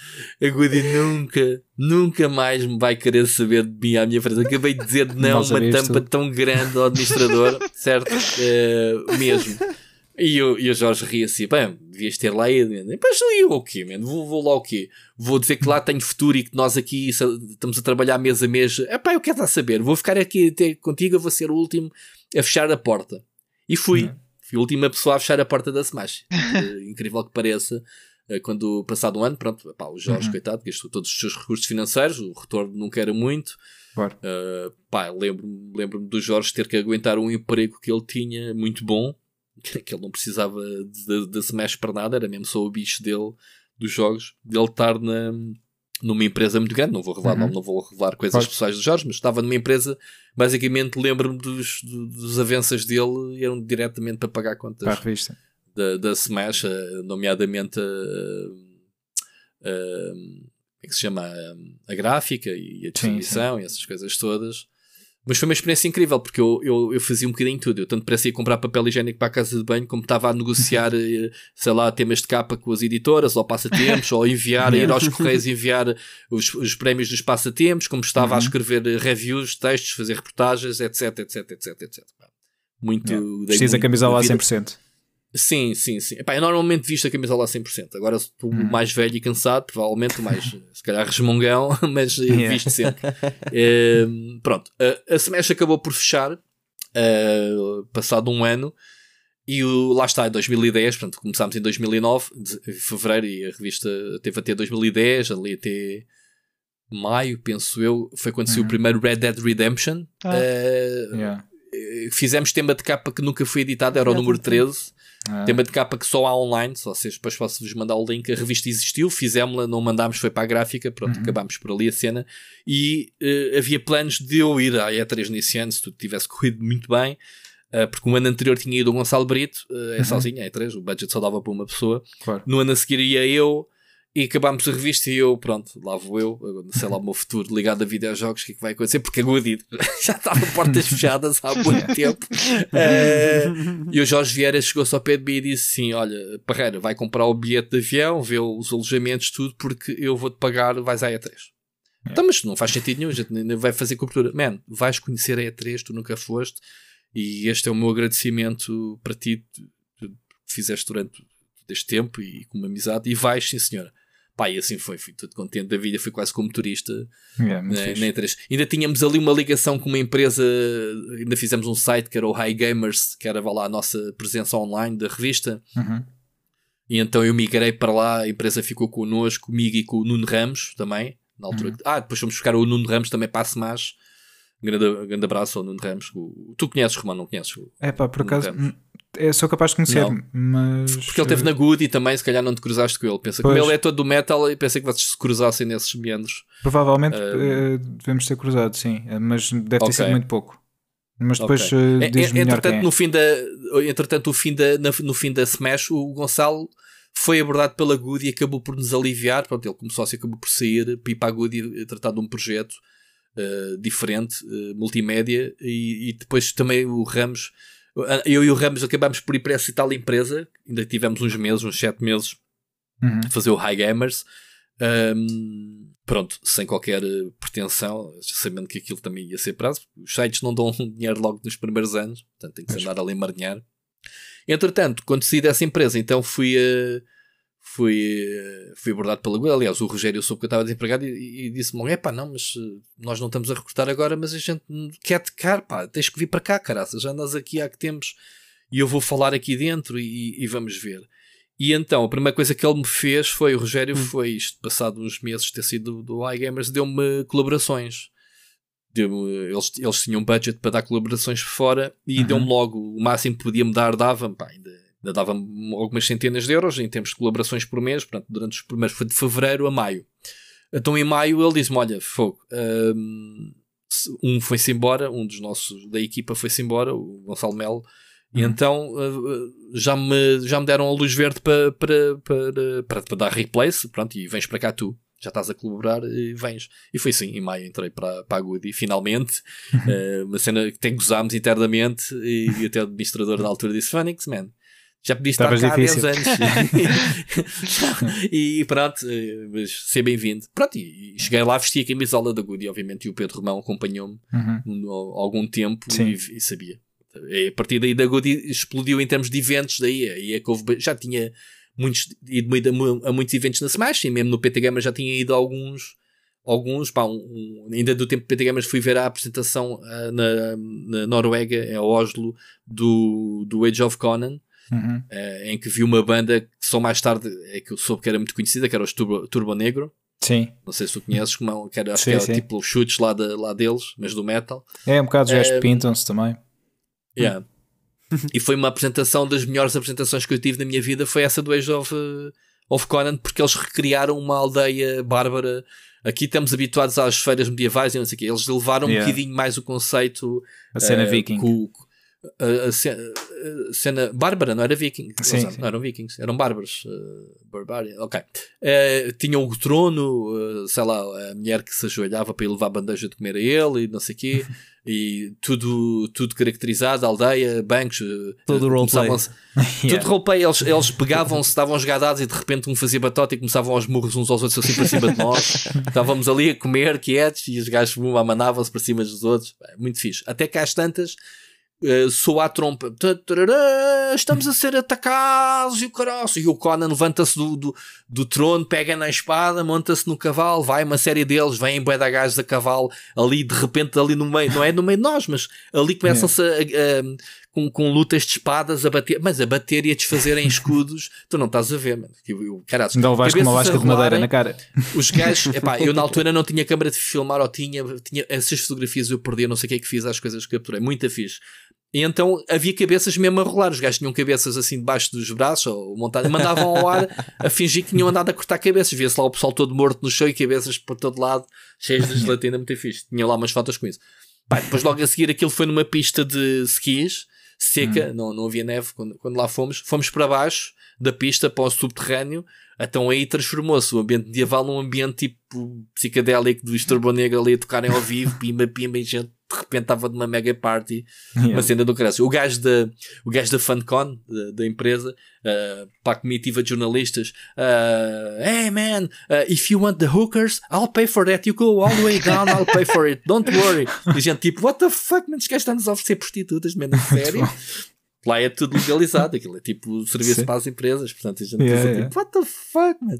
a Goody nunca, nunca mais me vai querer saber de mim à minha frente. Acabei de dizer não, Não uma tampa tudo. tão grande ao administrador, certo? Eh, mesmo. E, eu, e o Jorge ria assim, bem, devias ter lá ido. Depois eu o quê? Vou, vou lá o quê? Vou dizer que lá tenho futuro e que nós aqui estamos a trabalhar mês a mês. Epá, eu quero lá saber. Vou ficar aqui até contigo, eu vou ser o último a fechar a porta. E fui. Não. Fui a última pessoa a fechar a porta da Smash. Eh, Incrível que pareça. Uh, quando passado um ano, pronto, pá, o Jorge, uhum. coitado, gastou todos os seus recursos financeiros, o retorno nunca era muito. Claro. Uh, pá, lembro-me lembro do Jorge ter que aguentar um emprego que ele tinha muito bom, que ele não precisava de, de Smash para nada, era mesmo só o bicho dele, dos jogos, de ele estar na, numa empresa muito grande, não vou revelar, uhum. não, não, vou revelar coisas claro. pessoais do Jorge, mas estava numa empresa, basicamente lembro-me dos, dos avanças dele, eram diretamente para pagar contas para a revista. Da, da Smash, eh, nomeadamente a, a, a, é que se chama a, a gráfica e a distribuição e essas coisas todas. Mas foi uma experiência incrível, porque eu, eu, eu fazia um bocadinho tudo. Eu tanto parecia comprar papel higiênico para a casa de banho, como estava a negociar, eh, sei lá, temas de capa com as editoras, ou passatempos, ou enviar, ir aos correios enviar os, os prémios dos passatempos, como estava uhum. a escrever reviews, textos, fazer reportagens, etc, etc, etc, etc. Muito. Yeah. Precisa a camisola a 100%. Sim, sim, sim. Epá, eu normalmente visto a camisola a 100%. Agora estou hum. mais velho e cansado, provavelmente mais, se calhar, resmungão, mas yeah. visto sempre. uh, pronto, uh, a Smash acabou por fechar, uh, passado um ano, e o, lá está, em 2010, portanto, começámos em 2009, de, fevereiro, e a revista teve até 2010, ali até maio, penso eu, foi quando uhum. saiu o primeiro Red Dead Redemption. Ah. Yeah. Fizemos tema de capa que nunca foi editado, era o número 13 ah. Tema de capa que só há online, só vocês depois posso-vos mandar o link. A revista existiu, fizemos-la, não mandámos, foi para a gráfica, pronto, uhum. acabámos por ali a cena. E uh, havia planos de eu ir à E3 nesse ano, se tudo tivesse corrido muito bem. Uh, porque o ano anterior tinha ido o Gonçalo Brito, uh, é uhum. sozinho, é E3, o budget só dava para uma pessoa. Claro. No ano a seguir ia eu, e acabámos a revista e eu, pronto, lá vou eu, sei lá o meu futuro ligado a videojogos, o que é que vai acontecer? Porque a Goody já estava portas fechadas há muito tempo. Uh, e o Jorge Vieira chegou-se ao pé de mim e disse assim: Olha, Parreira, vai comprar o bilhete de avião, vê os alojamentos, tudo, porque eu vou-te pagar, vais à E3. É. Então, mas não faz sentido nenhum, a gente vai fazer cobertura. Man, vais conhecer a E3, tu nunca foste, e este é o meu agradecimento para ti, que fizeste durante este tempo e com uma amizade, e vais, sim senhora. Pá, e assim foi, fui todo contente da vida, fui quase como turista yeah, né, na E3. Ainda tínhamos ali uma ligação com uma empresa, ainda fizemos um site que era o High Gamers, que era lá a nossa presença online da revista. Uhum. E então eu migrei para lá, a empresa ficou connosco, comigo e com o Nuno Ramos também. Na altura. Uhum. Ah, depois fomos buscar o Nuno Ramos também para a Smash. Grande, grande abraço ao Nuno Ramos. Tu conheces, Romano, não conheces? É pá, por acaso é, sou capaz de conhecer, não. mas. Porque ele esteve na Good e também, se calhar, não te cruzaste com ele. Pensa pois. que ele é todo do metal e pensei que vocês se cruzassem nesses meandros. Provavelmente uh, devemos ter cruzado, sim, eh, mas deve ter okay. sido muito pouco. Mas depois okay. uh, diz entretanto, é. no fim da, entretanto, no fim da, no fim da Smash, o Gonçalo foi abordado pela Good e acabou por nos aliviar. Pronto, ele, como sócio, acabou por sair para a Good e tratar de um projeto uh, diferente, multimédia. E, e, depois também o Ramos eu e o Ramos acabámos por ir para essa tal empresa, ainda tivemos uns meses, uns 7 meses, uhum. fazer o High Gamers. Um, pronto, sem qualquer eh, pretensão, sabendo que aquilo também ia ser prazo. Os sites não dão dinheiro logo nos primeiros anos, portanto tem que andar ali a marinhar. Entretanto, quando saí dessa empresa, então fui a fui, fui abordado pela Google. Aliás, o Rogério soube que eu estava desempregado e, e disse-me: é pá, não, mas eh, nós não estamos a recrutar agora, mas a gente quer-te cá, pá, tens que vir para cá, caraças, já andas aqui há que tempos e eu vou falar aqui dentro e, e, vamos ver. E então, a primeira coisa que ele me fez foi: o Rogério hum. foi isto, passado uns meses de ter sido do, do iGamers, deu-me colaborações. Deu eles, eles tinham budget para dar colaborações fora e uhum. deu-me logo o máximo que podia me dar, dava-me, pá, ainda ainda dava-me algumas centenas de euros em termos de colaborações por mês, portanto, durante os primeiros, foi de fevereiro a maio. Então em maio ele disse-me: Olha, fogo, um, um foi-se embora, um dos nossos da equipa foi-se embora, o Gonçalo Melo, e uhum. então uh, já, me, já me deram a luz verde para, para, para, para, para dar replace, pronto, e vens para cá tu já estás a colaborar e vens. E foi assim, em maio entrei para, para a Goody, finalmente. uh, uma cena que até gozámos internamente e, e até o administrador na altura disse: Phoenix, man, já podia estar cá há 10 anos. e pronto, eh, mas ser bem-vindo. Pronto, e, cheguei lá, vesti a camisola da Goody, obviamente, e o Pedro Romão acompanhou-me uhum. algum tempo e, e, sabia. E a partir daí da Goody explodiu em termos de eventos, daí aí é que houve, já tinha muitos, ido a muitos eventos na Smash, e mesmo no PT Gamer já tinha ido a alguns alguns, pá, um, um, ainda do tempo de PT Gamers fui ver a apresentação uh, na, na Noruega, em Oslo, do, do Age of Conan, Uhum. uh, em que vi uma banda que só mais tarde é que eu soube que era muito conhecida, que era os Turbo, Turbo Negro. Sim. Não sei se tu conheces, como, que era, acho Sim, que era sim. tipo os chutes lá, de, lá deles, mas do metal. É um bocado, os gajos Eh, pintam-se também. Yeah. e foi uma apresentação das melhores apresentações que eu tive na minha vida. Foi essa do Age of, uh, of Conan, porque eles recriaram uma aldeia bárbara. Aqui estamos habituados às feiras medievais e não sei o quê. Eles levaram Yeah. um bocadinho mais o conceito. A cena eh, viking. com- a, a cena, bárbara, não era viking. Sim, Eles sim. Não eram vikings, eram bárbaros. Uh, barbarian, ok. Eh, tinham o trono, eh, sei lá, a mulher que se ajoelhava para ir levar a bandeja de comer a ele e não sei o quê. E tudo, tudo caracterizado, aldeia, bancos. eh, Todo eh, roleplay. Yeah. Tudo roleplay, eles, eles pegavam-se, estavam jogadados e de repente um fazia batota e começavam aos murros uns aos outros assim para cima de nós. Estávamos ali a comer quietos e os gajos amanavam-se para cima dos outros. Muito fixe. Até que às tantas eh, soa a trompa. Estamos a ser atacados e o caroço. E o Conan levanta-se do, do, do trono, pega na espada, monta-se no cavalo, vai uma série deles, vêm bué de gajos a cavalo, ali de repente, ali no meio, não é no meio de nós, mas ali começam-se a- a- com, com lutas de espadas a bater, mas a bater e a desfazer em escudos, tu não estás a ver, mano. Que o- Caralho, Ainda levaste com uma cabeças a lasca de madeira na cara. os gajos, epá, eu na altura não tinha câmara de filmar ou tinha, tinha essas fotografias eu perdi, eu não sei o que é que fiz às coisas que capturei, muito fixe. E então havia cabeças mesmo a rolar, os gajos tinham cabeças assim debaixo dos braços ou montadas, mandavam ao ar a fingir que tinham andado a cortar cabeças, via-se lá o pessoal todo morto no chão e cabeças por todo lado, cheias de gelatina, muito fixe. Tinha lá umas fotos com isso. Pá, depois logo a seguir aquilo foi numa pista de skis, seca, não, não havia neve. Quando, quando lá fomos, fomos para baixo da pista para o subterrâneo, então aí transformou-se o ambiente medieval num ambiente tipo psicadélico do Turbo Negro ali a tocarem ao vivo, pimba, pimba, e gente de repente estava numa mega party, Yeah. uma cena do caralho. O gajo da, o gajo da FunCon, da, da empresa, uh, para a comitiva de jornalistas, uh, hey man, uh, if you want the hookers, I'll pay for that. You go all the way down, I'll pay for it. Don't worry. E a gente tipo, what the fuck, man, estes gajos estão-nos a oferecer prostitutas, a sério? Lá é tudo legalizado, aquilo é tipo serviço Sim. para as empresas, portanto a gente Yeah, pensa yeah. tipo, what the fuck, man?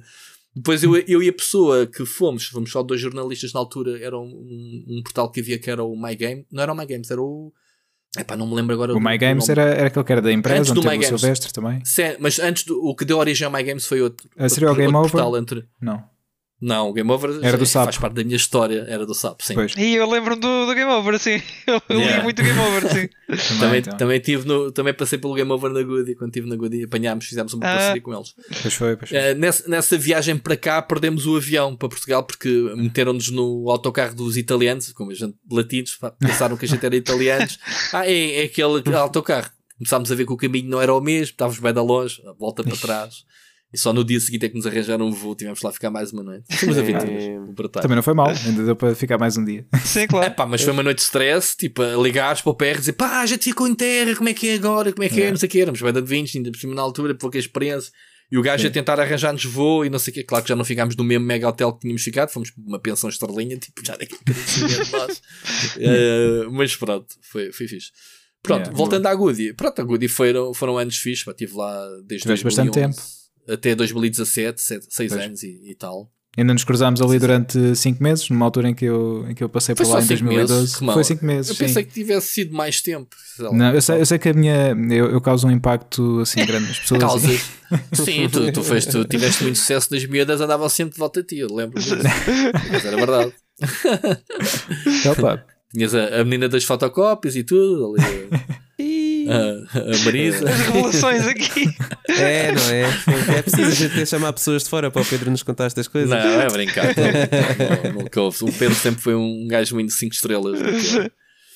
Depois eu, eu e a pessoa que fomos, fomos só dois jornalistas na altura, era um, um, um portal que havia que era o My Game, não era o My Games, era o. Epá, não me lembro agora O My Games era, era aquele que era da empresa, Antes do My Games. Silvestre também. Sim, mas antes do, o que deu origem ao My Games foi outro. Ah, seria o Game Over? portal entre- Não. Não, o Game Over Era do é- Sapo. faz parte da minha história, era do Sapo, sim. Pois. E eu lembro-me do, do Game Over, sim. Eu, Yeah. li muito Game Over, sim. Também, Também, então. também, tive no, também passei pelo Game Over na Goody, quando estive na Goody, apanhámos, fizemos uma Ah. parceria com eles. Pois foi, pois foi. Eh, nessa, nessa viagem para cá, perdemos o avião para Portugal porque meteram-nos no autocarro dos italianos, como a gente latinos, pensaram que a gente era italianos. Ah, é, é aquele autocarro. Começámos a ver que o caminho não era o mesmo, estávamos bem da longe, a volta para trás. E só no dia seguinte é que nos arranjaram um voo, tivemos lá a ficar mais uma noite. Fomos aventuras, brutais. Também não foi mal, ainda deu para ficar mais um dia. Sim, claro. Pá, mas foi uma noite de stress, tipo, a ligares para o PR e dizer pá, já te ficou em terra, como é que é agora, como é que é, Yeah. não sei o que, éramos bem de 20, ainda por cima na altura, pouca experiência. E o gajo a tentar arranjar-nos voo e não sei o que, claro que já não ficámos no mesmo mega hotel que tínhamos ficado, fomos para uma pensão estrelinha, tipo, já daqui a. Eh, mas pronto, foi, foi fixe. Pronto, Yeah, voltando à Goody, pronto, a Goody foram, foram anos fixes, pá, estive lá desde Tiveste bastante 2011 até 2017, 6 Pois. anos e, e tal. Ainda nos cruzámos ali durante 5 meses, numa altura em que eu, em que eu passei Foi por lá em cinco 2012. meses. Foi 5 meses. Eu sim. pensei que tivesse sido mais tempo. sei lá. Não, eu, sei, eu sei que a minha. Eu, eu causo um impacto assim grande nas pessoas. causas. Sim, tu, tu, foste, tu tiveste muito sucesso nas miúdas, andavam sempre de volta a ti, lembro disso. Mas era verdade. Então, pá, Tinhas a, a menina das fotocópias e tudo, ali, a, a Marisa. As revelações aqui. É, não é? É preciso a gente chamar pessoas de fora para o Pedro nos contar estas coisas. Não, é brincar. Não, nunca houve. O Pedro sempre foi um gajo muito 5 estrelas.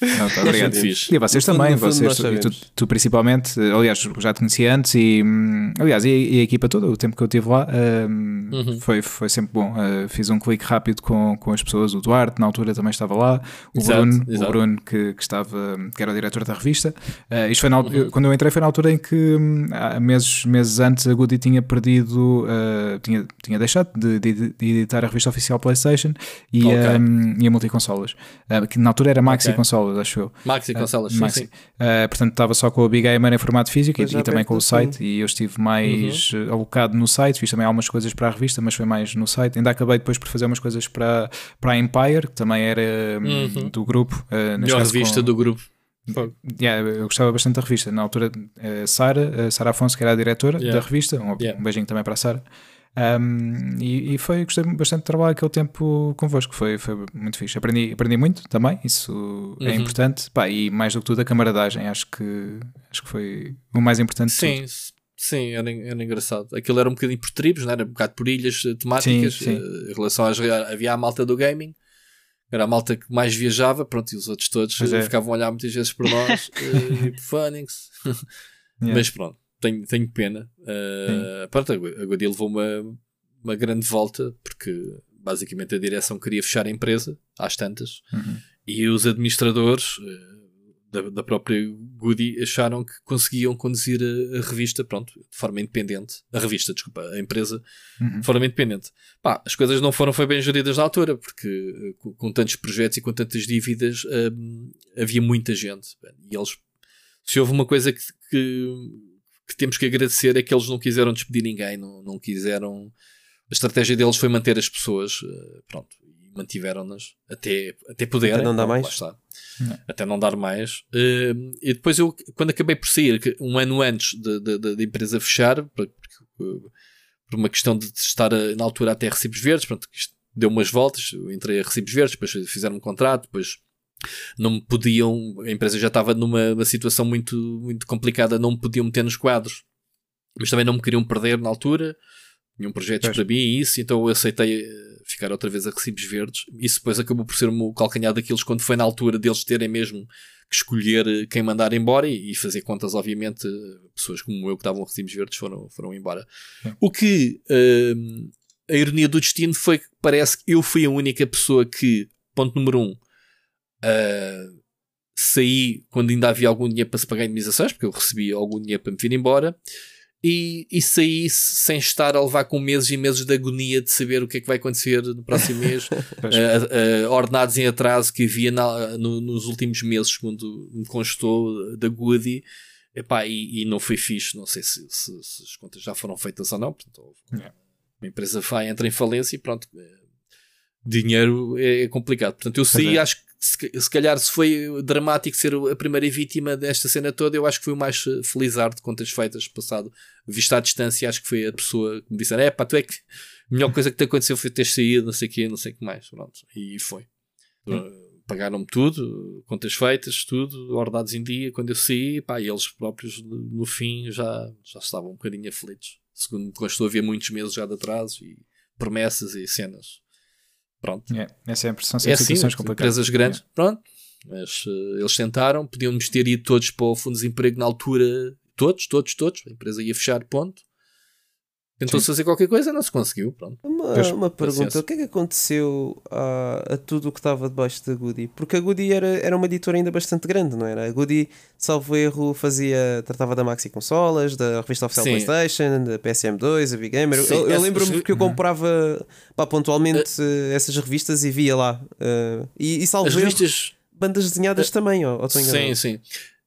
Não, tá, obrigado. Fixe. E vocês fundo- também, vocês, e tu, sabemos. tu principalmente, eh, aliás, já te conhecia antes e, hum, aliás, e, e a equipa toda, o tempo que eu estive lá, hum, Uhum. foi, foi sempre bom. Uh, fiz um clique rápido com, com as pessoas, o Duarte, na altura também estava lá, o Exato, Bruno, exato. o Bruno que, que estava, que era o diretor da revista. Uh, isto foi na, Uhum. quando eu entrei foi na altura em que, hum, há meses, meses antes, a Goody tinha perdido, uh, tinha, tinha deixado de, de- de editar a revista oficial PlayStation e, Ok. um, e a multiconsolas, uh, que na altura era Maxi Ok. Consolas, acho eu. Maxi Consolas, sim, Maxi. sim. Uh, portanto, estava só com a Big Gamer em formato físico e, Pois já e também com o site. E eu estive mais Uhum. uh, alocado no site, fiz também algumas coisas para a revista, mas foi mais no site. Ainda acabei depois por fazer umas coisas para, para a Empire, que também era um, Uhum. do grupo. Uh, Melhor revista com- do grupo. Yeah, eu gostava bastante da revista. Na altura, a Sara, Sara Afonso, que era a diretora Yeah. da revista, um, Yeah. um beijinho também para a Sara. Um, e, e foi, gostei bastante de trabalhar aquele tempo convosco, foi, foi muito fixe. Aprendi, aprendi muito também, isso é Uhum. importante. Pá, e mais do que tudo, a camaradagem, acho que, acho que foi o mais importante de Sim, sim, era, era engraçado. Aquilo era um bocadinho por tribos, não era? Um bocado por ilhas eh, temáticas. Sim, sim. eh, Em relação às. Havia a malta do gaming, era a malta que mais viajava, pronto, e os outros todos eh, é. ficavam a olhar muitas vezes por nós, e por Phoenix. Yeah. Mas pronto, tenho, tenho pena. Eh, pronto, a Gu- a Goody levou uma, uma grande volta, porque basicamente a direção queria fechar a empresa, às tantas, Uhum. e os administradores eh, da, da própria Goody acharam que conseguiam conduzir a, a revista, pronto, de forma independente. A revista, desculpa, a empresa, Uhum. de forma independente. Pá, as coisas não foram foi bem geridas na altura, porque eh, com, com tantos projetos e com tantas dívidas hum, havia muita gente. E eles, se houve uma coisa que, que, que temos que agradecer é que eles não quiseram despedir ninguém, não, não quiseram. A estratégia deles foi manter as pessoas, eh, pronto, e mantiveram-nas até, até poderem. Até não dar mais. Não. Até não dar mais. Eh, e depois eu, quando acabei por sair, um ano antes da empresa fechar, porque, por uma questão de estar eh, na altura até recibos verdes, pronto, isto deu umas voltas, eu entrei a recibos verdes, depois fizeram um contrato, depois não me podiam, a empresa já estava numa uma situação muito, muito complicada, não me podiam meter nos quadros, mas também não me queriam perder na altura, tinham projetos Pois. para mim e isso, então eu aceitei eh, ficar outra vez a recibos verdes. Isso depois acabou por ser o meu calcanhar daqueles quando foi na altura deles terem mesmo que escolher eh, quem mandar embora e, e fazer contas, obviamente, eh, pessoas como eu que estavam a recibos verdes foram, foram embora. O que hum, a ironia do destino foi que parece que eu fui a única pessoa que, ponto número um, ah, saí quando ainda havia algum dinheiro para se pagar indemnizações, porque eu recebi algum dinheiro para me vir embora, e, e saí sem estar a levar com meses e meses de agonia de saber o que é que vai acontecer no próximo mês. Ah, ah, ordenados em atraso que havia na- no- nos últimos meses, segundo me constou da Goody. Epá, e, e não foi fixe, não sei se, se- se as contas já foram feitas ou não. Portanto, Yeah. uma empresa vai, entra em falência e pronto, eh, dinheiro é, é complicado. Portanto, eu saí, é. acho que se, se calhar se foi dramático ser a primeira vítima desta cena toda, eu acho que fui o mais eh, felizardo de contas feitas passado. Visto à distância, acho que foi a pessoa que me disse: é pá, tu é que a melhor coisa que te aconteceu foi ter saído, não sei o quê, não sei o que mais. Pronto, e foi. Uh, Pagaram-me tudo, contas feitas, tudo, ordenados em dia. Quando eu saí, pá, e eles próprios no no fim já, já estavam um bocadinho aflitos. Segundo me constou, havia muitos meses já de atraso e promessas e cenas. Pronto. Yeah, é sempre, são É sempre assim, situações complicadas. empresas grandes, pronto. Mas eh, eles tentaram, podiam-nos ter ido todos para o fundo de desemprego na altura, todos, todos, todos. A empresa ia fechar, ponto. Tentou-se fazer qualquer coisa, não se conseguiu, pronto. Uma, Pois, uma pergunta: paciência. o que é que aconteceu a, a tudo o que estava debaixo da Goody? Porque a Goody era, era uma editora ainda bastante grande, não era? A Goody, salvo erro, fazia, tratava da Maxi Consolas, da revista oficial Sim. PlayStation, da PSM2, a Big Gamer. Sim, eu eu lembro-me que eu comprava pá, pontualmente eh, essas revistas e via lá. Eh, e, e salvo As erro, revistas. bandas desenhadas também, ó, ou estou Sim, sim.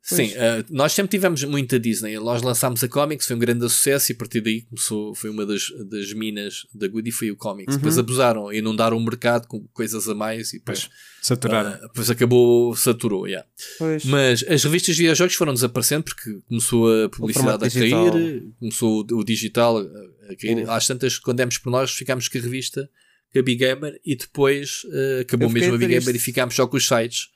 Pois. Sim, eh, nós sempre tivemos muita Disney. Nós lançámos a Comics, foi um grande sucesso e a partir daí começou, foi uma das, das minas da Goody, foi o Comics. Depois Uhum. abusaram, inundaram o mercado com coisas a mais e depois, Saturaram. ah, depois acabou, saturou. Yeah. Pois. Mas as revistas de videojogos foram desaparecendo porque começou a publicidade a digital. cair, começou o, o digital a, cair. Sim. Às tantas, quando demos por nós, ficámos com a revista, com a Big Gamer e depois eh, acabou mesmo a Big. Gamer e ficámos só com os sites.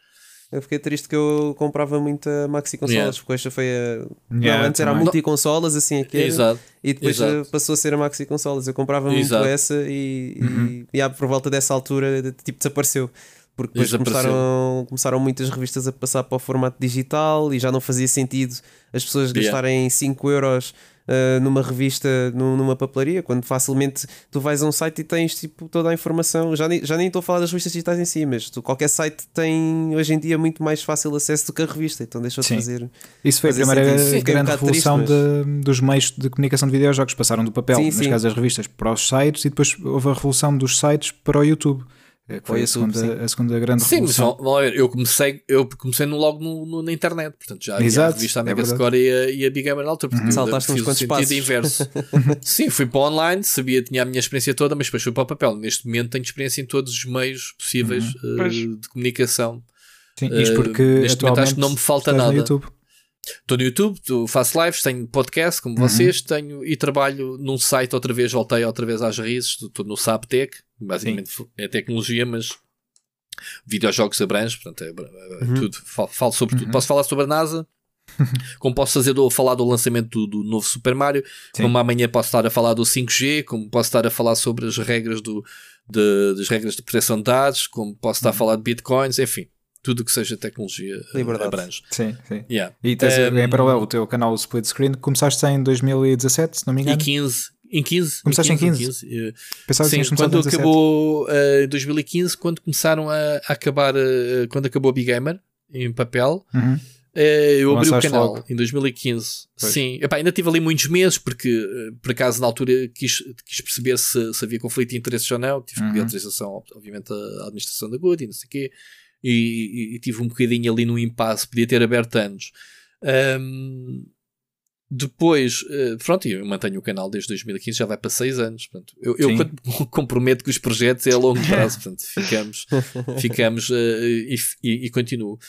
Eu fiquei triste que eu comprava muita Maxi Consolas, Yeah. porque esta foi a. Yeah, não, antes era a multi-consolas, assim aqui. Exato. E depois Exato. eh, passou a ser a Maxi Consolas. Eu comprava muito Exato. essa e, Uhum. e, e, por volta dessa altura de- tipo desapareceu. Porque depois começaram, começaram muitas revistas a passar para o formato digital e já não fazia sentido as pessoas Yeah. gastarem 5 euros eh, numa revista, num- numa papelaria, quando facilmente tu vais a um site e tens tipo toda a informação. Já nem, já nem estou a falar das revistas digitais em si, mas tu, qualquer site tem hoje em dia muito mais fácil acesso do que a revista, então deixou de Sim. fazer. Isso foi a Fazia primeira sentido. Fiquei um grande bocado triste, revolução mas- de- dos meios de comunicação de videojogos. Passaram do papel, Sim, nas sim. casas das revistas, para os sites e depois houve a revolução dos sites para o YouTube. Eh, o foi a YouTube, segunda, a segunda grande Sim, mas revolução. vão- vão ver, eu comecei, eu comecei no, logo no, no- na internet, portanto já havia Exato, a revista é Mega verdade. Score e a, e a Big Gamer na altura. portanto, eu Saltaste uns quantos sentido passos. inverso. Sim, fui para online, sabia, tinha a minha experiência toda, mas depois fui para o papel. Neste momento tenho experiência em todos os meios possíveis eh, Pois. de comunicação. Sim, isto Uh, porque neste momento acho que não me falta nada. YouTube. Estou no YouTube, faço lives, tenho podcast como vocês, tenho e trabalho num site outra vez, voltei outra vez às raízes, estou no Saptec, basicamente é tecnologia, mas videojogos abrange, portanto é, é tudo, falo, falo sobre tudo. Posso falar sobre a NASA, como posso fazer do, falar do lançamento do, do novo Super Mario, Sim. como amanhã posso estar a falar do 5G, como posso estar a falar sobre as regras do, de- das regras de proteção de dados, como posso estar a falar de bitcoins, enfim, tudo que seja tecnologia eh, Liberdade. abrange. Sim, sim. Yeah. E tens Um, em paralelo o teu canal Split Screen, começaste em 2017, se não me Em engano. 15. Em 15. Começaste em 15? eh, Pensava que Sim, começado quando em 17. acabou eh, 2015, quando começaram a, a acabar, eh, quando acabou a Big Gamer em papel, Uhum. eh, eu abri o canal logo. em 2015. Pois. Sim, Epá, ainda tive ali muitos meses, porque por acaso na altura quis, quis perceber se, se havia conflito de interesses ou não. Tive que pedir Uhum. autorização, obviamente, à administração da Good e não sei o quê. E, e- e tive um bocadinho ali no impasse, podia ter aberto anos. Ahm, depois, eh, pronto, eu mantenho o canal desde 2015, já vai para 6 anos. Portanto, eu, eu comprometo que os projetos é a longo prazo, portanto, ficamos, ficamos eh, e, e, e continuo.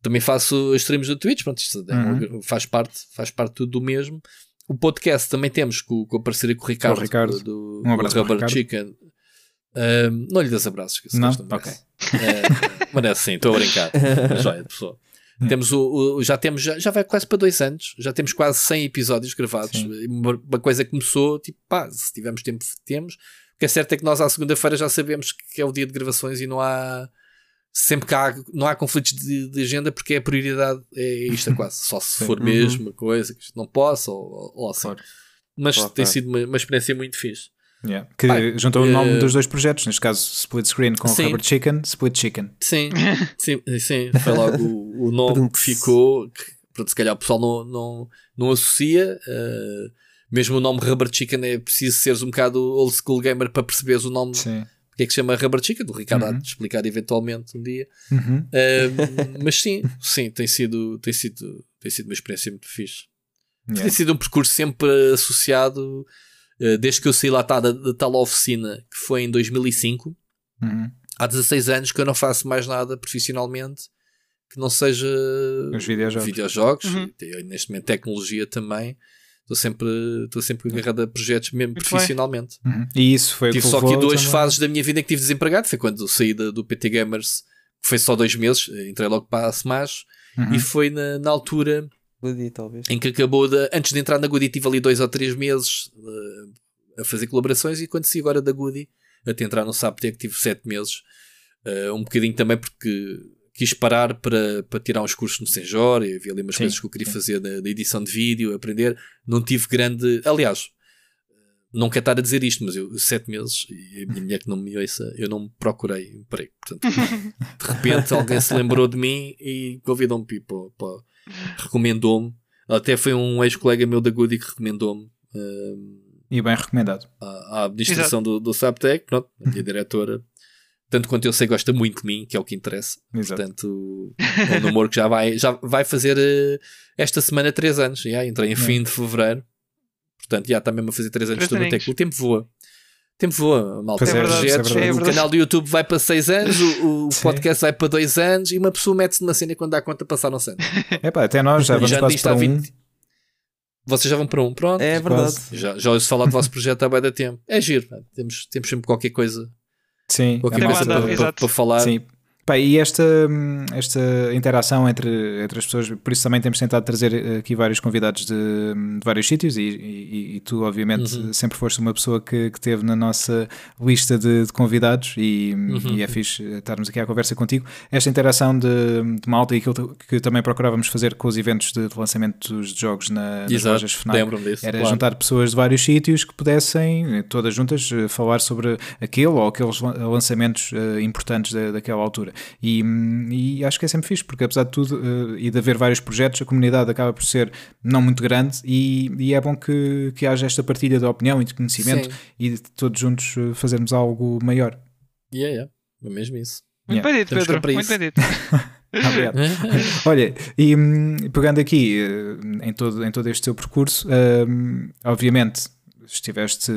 Também faço streams do Twitch, pronto, isto é um- faz, parte, faz parte tudo do mesmo. O podcast também temos com, com a parceria com o Ricardo, Ricardo. do, Um abraço do para o Rubber Ricardo. Chicken. Não lhe das abraços, que esse Não? gajo merece. Eh, merece sim, estou a brincar. Joia de pessoa. Temos o, o- já temos já, já vai quase para dois anos, já temos quase 100 episódios gravados. Uma, uma coisa que começou, tipo, pá, se tivermos tempo, temos. O que é certo é que nós à segunda-feira já sabemos que é o dia de gravações e não há sempre que há, não há conflitos de, de agenda porque a prioridade é isto é quase, só se Sim. for mesmo uma coisa que isto não possa ou, ou assim. Claro. Mas Claro, tem claro. sido uma, uma experiência muito fixe. Yeah. Que Pai, juntou o eh, nome dos dois projetos, neste caso Split Screen com Sim. Rubber Chicken, Split Chicken. Sim, sim, sim, foi logo o, o nome que ficou. Que, pronto, se calhar o pessoal não, não, não associa. eh, mesmo o nome Rubber Chicken é preciso seres um bocado old school gamer para perceberes o nome Sim. porque é que se chama Rubber Chicken. O Ricardo há Uhum. de explicar eventualmente um dia. Uhum. Eh, mas sim, sim, tem sido, tem, sido, tem sido uma experiência muito fixe. Tem Yeah. sido um percurso sempre associado, desde que eu saí lá tá, da, da tal oficina, que foi em 2005 Uhum. há 16 anos que eu não faço mais nada profissionalmente que não seja Os videojogos. videojogos, Uhum. e neste momento tecnologia também. Estou sempre, estou sempre agarrado a projetos mesmo Muito profissionalmente. Uhum. E isso foi o Tive que só aqui duas também- fases da minha vida em que tive desempregado. Foi quando saí da- do PT Gamers, que foi só dois meses, entrei logo para a Smash, Uhum. e foi na, na altura Goody, talvez. em que acabou de, antes de entrar na Goody tive ali dois ou três meses eh, a fazer colaborações e quando saí agora da Goody até entrar no Saptec tive sete meses eh, um bocadinho também porque quis parar para, para tirar uns cursos no Senjor e havia ali umas Sim, coisas que eu queria sim. fazer da edição de vídeo, aprender não tive grande, aliás não quero estar a dizer isto, mas eu sete meses e a minha mulher que não me ouça, eu não procurei emprego. Portanto, de repente alguém se lembrou de mim e convidou-me para, recomendou-me. Até foi um ex-colega meu da Goody que recomendou-me hum, E bem recomendado. à, à administração do, do Saptec, pronto, a minha diretora. Tanto quanto eu sei, gosta muito de mim, que é o que interessa. Exato. Portanto, é um namoro que já vai, já vai fazer eh, esta semana 3 anos. Já entrei em fim de fevereiro. Portanto, já está mesmo a fazer 3 anos de Tec. aninhos. O tempo voa. O tempo voa, malta. É Os verdade, projetos, isso é o verdade. canal do YouTube vai para 6 anos, o, o podcast vai para 2 anos e uma pessoa mete-se numa cena e quando dá conta passaram-se anos. Epá, até nós já vamos já quase para um. 20. Vocês já vão para um, pronto. É verdade. Quase. Já, já ouço falar do vosso projeto há bem da tempo. É giro, pá. temos, temos sempre qualquer coisa, Sim, qualquer coisa para, para, para falar. Sim. Pá, e esta, hum, esta interação entre, entre as pessoas, por isso também temos tentado trazer eh, aqui vários convidados de, de vários sítios e, e- e tu, obviamente, Uhum. sempre foste uma pessoa que, que teve na nossa lista de, de convidados e, Uhum. e é fixe estarmos aqui à conversa contigo. Esta interação de, de malta e aquilo que também procurávamos fazer com os eventos de, de lançamento dos jogos na, nas lojas FNAC. disso. Era claro. juntar pessoas de vários sítios que pudessem, eh, todas juntas, eh, falar sobre aquele ou aqueles lan- lançamentos eh, importantes da, daquela altura. E, e acho que é sempre fixe, porque apesar de tudo eh, e de haver vários projetos, a comunidade acaba por ser não muito grande e, e é bom que, que haja esta partilha de opinião e de conhecimento Sim. e de todos juntos eh, fazermos algo maior. Yeah, yeah. É mesmo isso. Muito Yeah, bem dito, Pedro. Muito isso. bem dito. Obrigado. Olha, e hum, pegando aqui eh, em todo, em todo este seu percurso, hum, obviamente estiveste,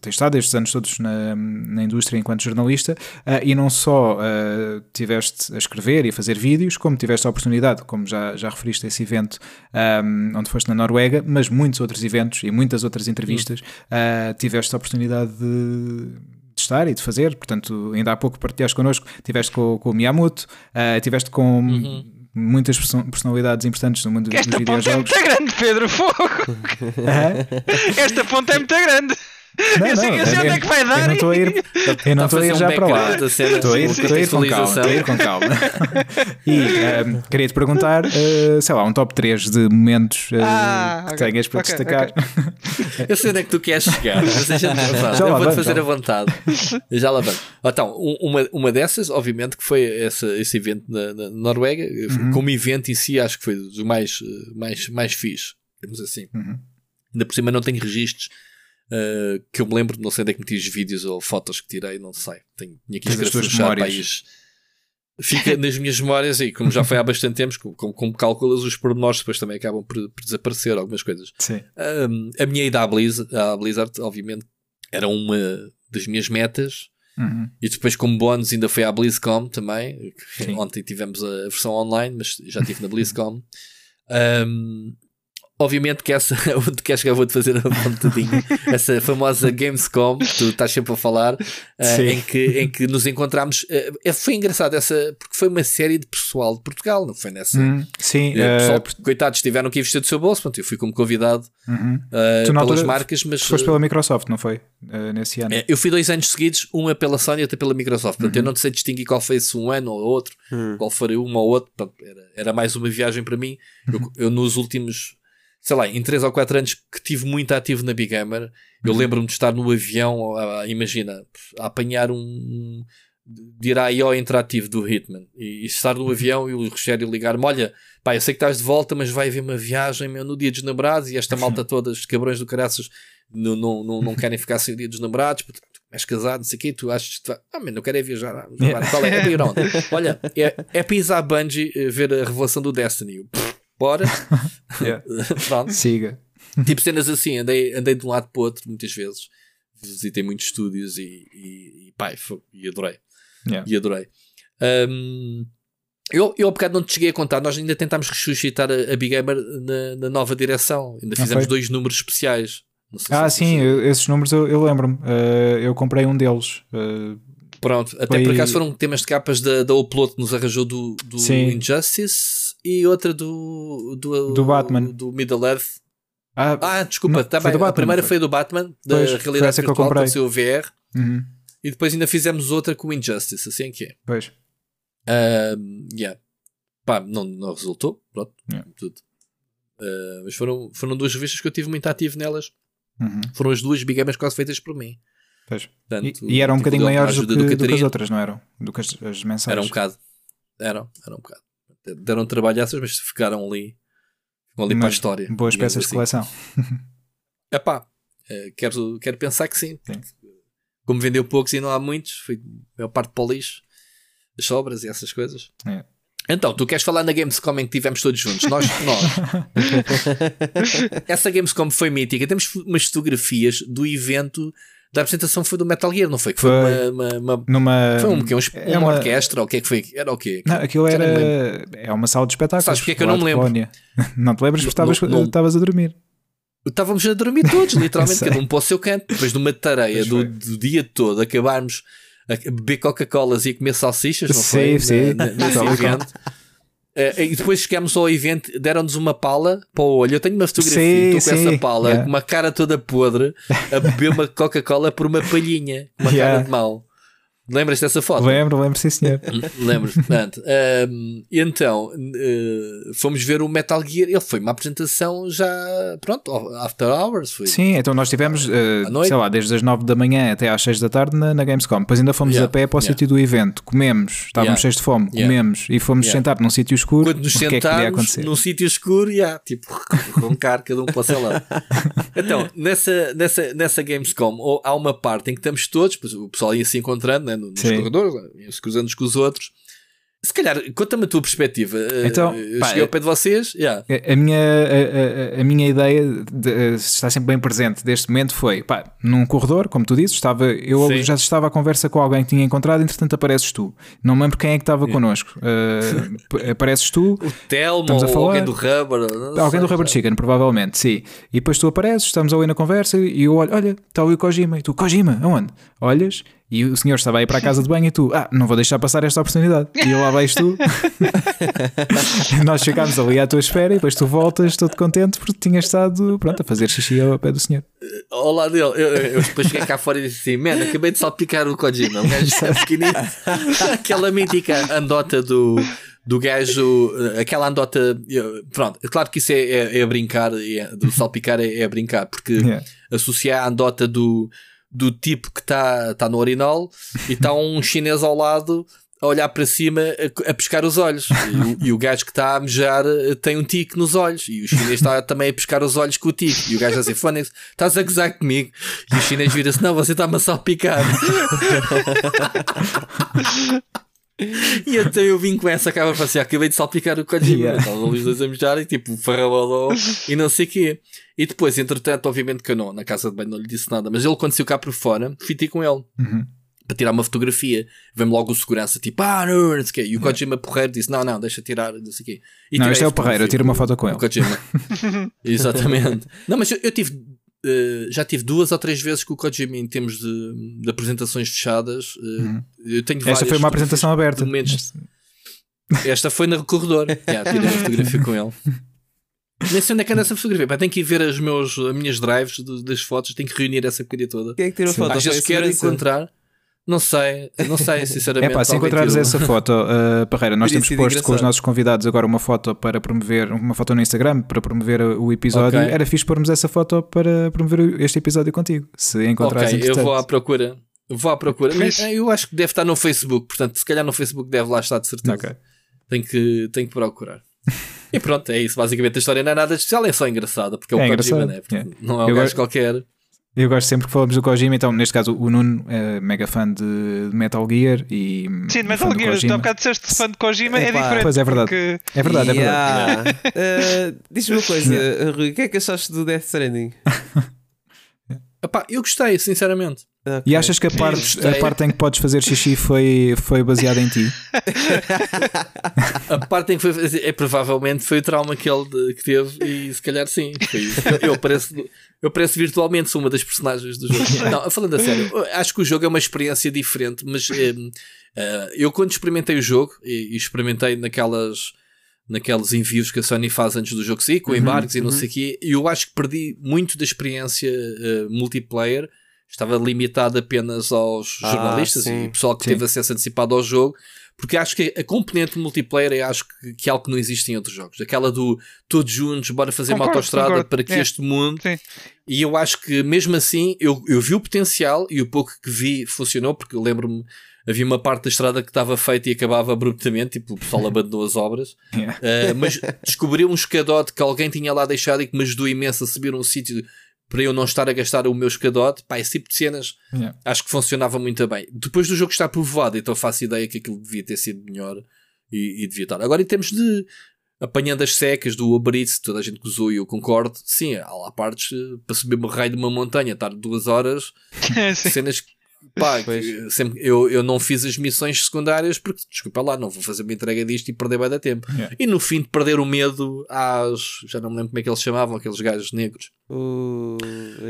tens estado estes anos todos na, na indústria enquanto jornalista uh, e não só uh, tiveste a escrever e a fazer vídeos, como tiveste a oportunidade, como já, já referiste a esse evento um, onde foste na Noruega, mas muitos outros eventos e muitas outras entrevistas, uh, tiveste a oportunidade de de estar e de fazer. Portanto, ainda há pouco partilhaste connosco, tiveste com, com o Miyamoto, uh, tiveste com uhum. Muitas personalidades importantes no mundo Esta dos videojogos. Esta ponta é muito grande, Pedro Fogo! Esta ponta é muito grande! Não, eu, sei, não, eu sei onde é que vai dar. Eu não estou a ir, eu não estou a ir já para lá. Estou a ir, estou a ir com calma. Estou a ir com calma. e um, queria te perguntar, uh, sei lá, um top 3 de momentos uh, ah, que okay, tenhas para okay, destacar. Okay. eu sei onde é que tu queres chegar, mas deixa-me já Eu vou-te fazer a vontade. Já lá vamos. Então, uma, uma dessas, obviamente, que foi essa, esse evento na, na Noruega. Uhum. Como evento em si, acho que foi dos mais, mais, mais fixe. Temos assim. Uhum. Ainda por cima não tenho registros Uh, que eu me lembro, não sei onde é que meti os vídeos ou fotos que tirei, não sei. Tenho, tinha que escrever país. Fica nas minhas memórias e como já foi há bastante tempo, como, como calculas os pormenores, depois também acabam por, por desaparecer algumas coisas. Sim. Um, a minha ida à Blizzard, à Blizzard, obviamente, era uma das minhas metas. Uhum. E depois, como bónus, ainda foi à BlizzCon também. Sim. Ontem tivemos a versão online, mas já estive na BlizzCon. Um, Obviamente que essa, onde queres que eu vou-te fazer a pontadinha, essa famosa Gamescom, que tu estás sempre a falar, uh, em, que, em que nos encontramos. Uh, foi engraçado essa, porque foi uma série de pessoal de Portugal, não foi nessa? Hum, sim, uh, pessoal, coitados, tiveram que investir do seu bolso. Pronto, eu fui como convidado uhum. pelas altura, marcas, mas. Foste pela Microsoft, não foi? nesse ano? eu fui dois anos seguidos, uma pela Sony e outra pela Microsoft. Portanto, uhum. eu não sei distinguir qual foi esse um ano ou outro, uhum. qual foi uma ou outro. Portanto, era, era mais uma viagem para mim. Eu, uhum. eu nos últimos sei lá, em 3 ou 4 anos que tive muito ativo na Big Gamer, eu uhum. lembro-me de estar no avião, a, a, imagina, a apanhar um. de ir à IO interativo do Hitman e, e estar no uhum. avião e o Rogério ligar-me: Olha, pá, eu sei que estás de volta, mas vai haver uma viagem meu, no dia dos namorados e esta malta toda, os cabrões do caraças, não, não, não, não querem ficar sem o dia dos namorados, porque tu és casado, não sei o quê, tu achas que ah, mas não quero é viajar. Qual é? É para ir onde? Olha, é, é para ir à Bungie eh, ver a revelação do Destiny. Pff, bora. Pronto. Siga. Tipo cenas assim, andei, andei de um lado para o outro muitas vezes. Visitei muitos estúdios e, e, e pai, e adorei. Yeah. E adorei. Um, eu, eu há bocado não te cheguei a contar, nós ainda tentámos ressuscitar a, a Big Gamer na, na, nova direção. Ainda fizemos dois números especiais. ah, sim, eu, esses números eu, eu lembro-me. Uh, eu comprei um deles. Uh, Pronto, até foi... por acaso foram temas de capas da, da Upload que nos arranjou do, do Injustice e outra do, do, do Batman. Do Middle Earth. Ah, ah desculpa, tá bem. Batman, a primeira foi. foi do Batman, da pois, realidade virtual, que eu comprei. com o VR. Uhum. E depois ainda fizemos outra com o Injustice, assim é que é. Pois. Uh, yeah. Pá, não, não resultou, pronto, yeah. tudo. Uh, mas foram, foram duas revistas que eu tive muito ativo nelas. Uhum. Foram as duas Big Gamers quase feitas por mim. Portanto, e, e eram um bocadinho maiores do que, do, que, as outras, não eram? Do que as, as mensagens. Era um bocado. Eram, eram um bocado deram trabalhaças, mas ficaram ali, ficam ali mas, para a história. Boas peças assim. de coleção. É pá, quero, quero pensar que sim. sim. Como vendeu poucos e não há muitos, foi a maior parte para o lixo, as sobras e essas coisas. É. Então, tu queres falar na Gamescom em que tivemos todos juntos? Nós, nós. Essa Gamescom foi mítica. Temos umas fotografias do evento da apresentação foi do Metal Gear, não foi? Que foi, foi uma, uma, uma, numa, foi um, que, um, é uma, orquestra, ou o que é que foi? Era o quê? Não, aquilo era. É uma sala de espetáculos. Sabes porque é que eu não me lembro? Não te lembras porque estavas a dormir. Estávamos a dormir todos, literalmente, cada um para o seu canto. Depois de uma tareia do, do, dia todo, acabarmos a beber Coca-Colas e a comer salsichas, não sim, foi? Sim, na, evento. Uh, e depois chegamos ao evento, deram-nos uma pala para o olho. Eu tenho uma fotografia, sim, estou com sim, essa pala, yeah. com uma cara toda podre, a beber uma Coca-Cola por uma palhinha, uma yeah. cara de mal. Lembras dessa foto? Lembro, lembro, sim, senhor. Lembro, portanto. Um, então, uh, fomos ver o Metal Gear. Ele foi uma apresentação já, pronto, after hours. Foi. Sim, então nós tivemos, uh, sei lá, desde as 9 da manhã até às 6 da tarde na, na Gamescom. Depois ainda fomos yeah, a pé para o yeah. sítio do evento. Comemos, estávamos yeah. cheios de fome, comemos e fomos sentar num sítio escuro. Quando nos sentámos é num sítio escuro, yeah, tipo, roncar cada um para o seu lado. então, nessa, nessa, nessa Gamescom, há uma parte em que estamos todos, o pessoal ia se encontrando, né? Nos Sim. corredores, se cruzando com os outros. se calhar, conta-me a tua perspectiva. Então, eu pá, cheguei ao pé de vocês. Yeah. A, a minha, a, a, a minha ideia de, está sempre bem presente deste momento foi pá, num corredor, como tu dizes, estava, eu Sim. já estava a conversa com alguém que tinha encontrado, entretanto apareces tu. Não me lembro quem é que estava connosco. Uh, apareces tu, O Telmo Estamos a ou falar- alguém do Rubber. não alguém sei, do Rubber já. Chicken, provavelmente, sim. E depois tu apareces, estamos ali na conversa e eu olho, olha, está ali o Kojima. E tu, Kojima, aonde? Olhas e o senhor estava aí para a casa de banho e tu, ah, não vou deixar passar esta oportunidade. E eu lá vais tu. Nós ficámos ali à tua espera e depois tu voltas todo contente porque tinhas estado, pronto, a fazer xixi ao pé do senhor. Ao lado dele, eu, eu, depois cheguei cá fora e disse assim: Man, acabei de salpicar o Kojima. O gajo é pequenino. Aquela mítica andota do, do gajo, aquela andota. Pronto, é claro que isso é, é, é a brincar, é, do salpicar é, é a brincar, porque Yeah. associar a andota do, do tipo que está tá no urinol e está um chinês ao lado a olhar para cima a, a pescar os olhos. E, o- e o gajo que está a mejar eh, tem um tique nos olhos. E o chinês está também a pescar os olhos com o tique. E o gajo a dizer: Fónix, estás a gozar comigo? E o chinês vira-se: Não, você está-me a salpicar. E então eu vim com essa cara para assim, acabei de salpicar o Kojima, Yeah. estavam os dois a mejar e tipo, farrabalou e não sei o quê. E depois, entretanto, obviamente que eu não, na casa de banho não lhe disse nada, mas ele quando saiu cá por fora, fui ter com ele. Uhum. Para tirar uma fotografia, vem-me logo o segurança, tipo, ah, não, não sei o quê. E o Kojima porreiro disse: Não, não, deixa tirar, não sei o quê. E Não, este é o Parreiro, eu tiro uma foto com ele. o Kojima. Exatamente. Não, mas eu, eu tive. eh, já tive duas ou três vezes com o Kojima em termos de, de apresentações fechadas. eh, Eu tenho Uhum. Esta foi uma apresentação aberta. momentos- Esta foi no corredor. Yeah, tirei a fotografia com ele. Nem sei onde é que anda essa fotografia. Pá, tenho que ir ver as, meus, as minhas drives de- das fotos. Tenho que reunir essa porcaria toda. Quem é que tirou foto? Às vezes quero encontrar. Não sei, não sei, É sinceramente. pá, se encontrares tirou. essa foto, uh, Parreira, nós temos posto com os nossos convidados agora uma foto para promover, uma foto no Instagram para promover o episódio. Ok. Era fixe pormos essa foto para promover este episódio contigo. Se encontrares Ok, eu vou à procura. Vou à procura. Mas, eh, eu acho que deve estar no Facebook, portanto, se calhar no Facebook deve lá estar de certeza. Ok. Tenho, que, tenho que procurar. e pronto, é isso. Basicamente a história não é nada especial, é só engraçada, porque é o É Kojima, engraçado, né? Yeah. não é um Eu gajo gosto- qualquer. Eu gosto sempre que falamos do Kojima, então neste caso o Nuno é mega fã de Metal Gear e. Sim, de Metal Gear, tu Kojima. há bocado disseste fã de Kojima, é Epá. diferente. Pois é verdade. porque- É verdade, é verdade. Yeah. Eh, Diz-me uma coisa, Rui, o que é que achaste do Death Stranding? Epá, eu gostei, sinceramente. E achas que a parte, a parte em que podes fazer xixi foi, foi baseada em ti? A parte em que foi fazer- é provavelmente foi o trauma que ele de- que teve e se calhar sim. Foi isso. Eu, eu pareço, eu pareço virtualmente sou uma das personagens do jogo. Não, falando a sério, acho que o jogo é uma experiência diferente, mas eh, eh, eu quando experimentei o jogo e, e experimentei naquelas naqueles envios que a Sony faz antes do jogo sair, com embarques e não sei o quê, e eu acho que perdi muito da experiência eh, multiplayer. Estava limitado apenas aos Ah, jornalistas sim. e pessoal que Sim. teve acesso antecipado ao jogo, porque acho que a componente multiplayer é acho que, que é algo que não existe em outros jogos. Aquela do todos juntos, bora fazer uma Concordo, autostrada concordo. para que É. este mundo. Sim. E eu acho que mesmo assim eu, eu vi o potencial e o pouco que vi funcionou, porque eu lembro-me, havia uma parte da estrada que estava feita e acabava abruptamente, tipo o pessoal abandonou as obras. Yeah. Uh, mas descobri um escadote que alguém tinha lá deixado e que me ajudou imenso a subir um sítio para eu não estar a gastar o meu escadote. Pá, esse tipo de cenas Yeah. acho que funcionava muito bem. Depois do jogo estar povoado, então faço ideia que aquilo devia ter sido melhor e, e devia estar. Agora, em termos de apanhando as secas do Uber Eats, toda a gente que usou e eu concordo, sim, há lá partes eh, para subir uma raio de uma montanha, estar duas horas, cenas que. Pá, que sempre, eu, eu não fiz as missões secundárias porque, desculpa lá, não vou fazer uma entrega disto e perder bem da tempo. Yeah. E no fim de perder o medo às. Já não me lembro como é que eles chamavam, aqueles gajos negros. O...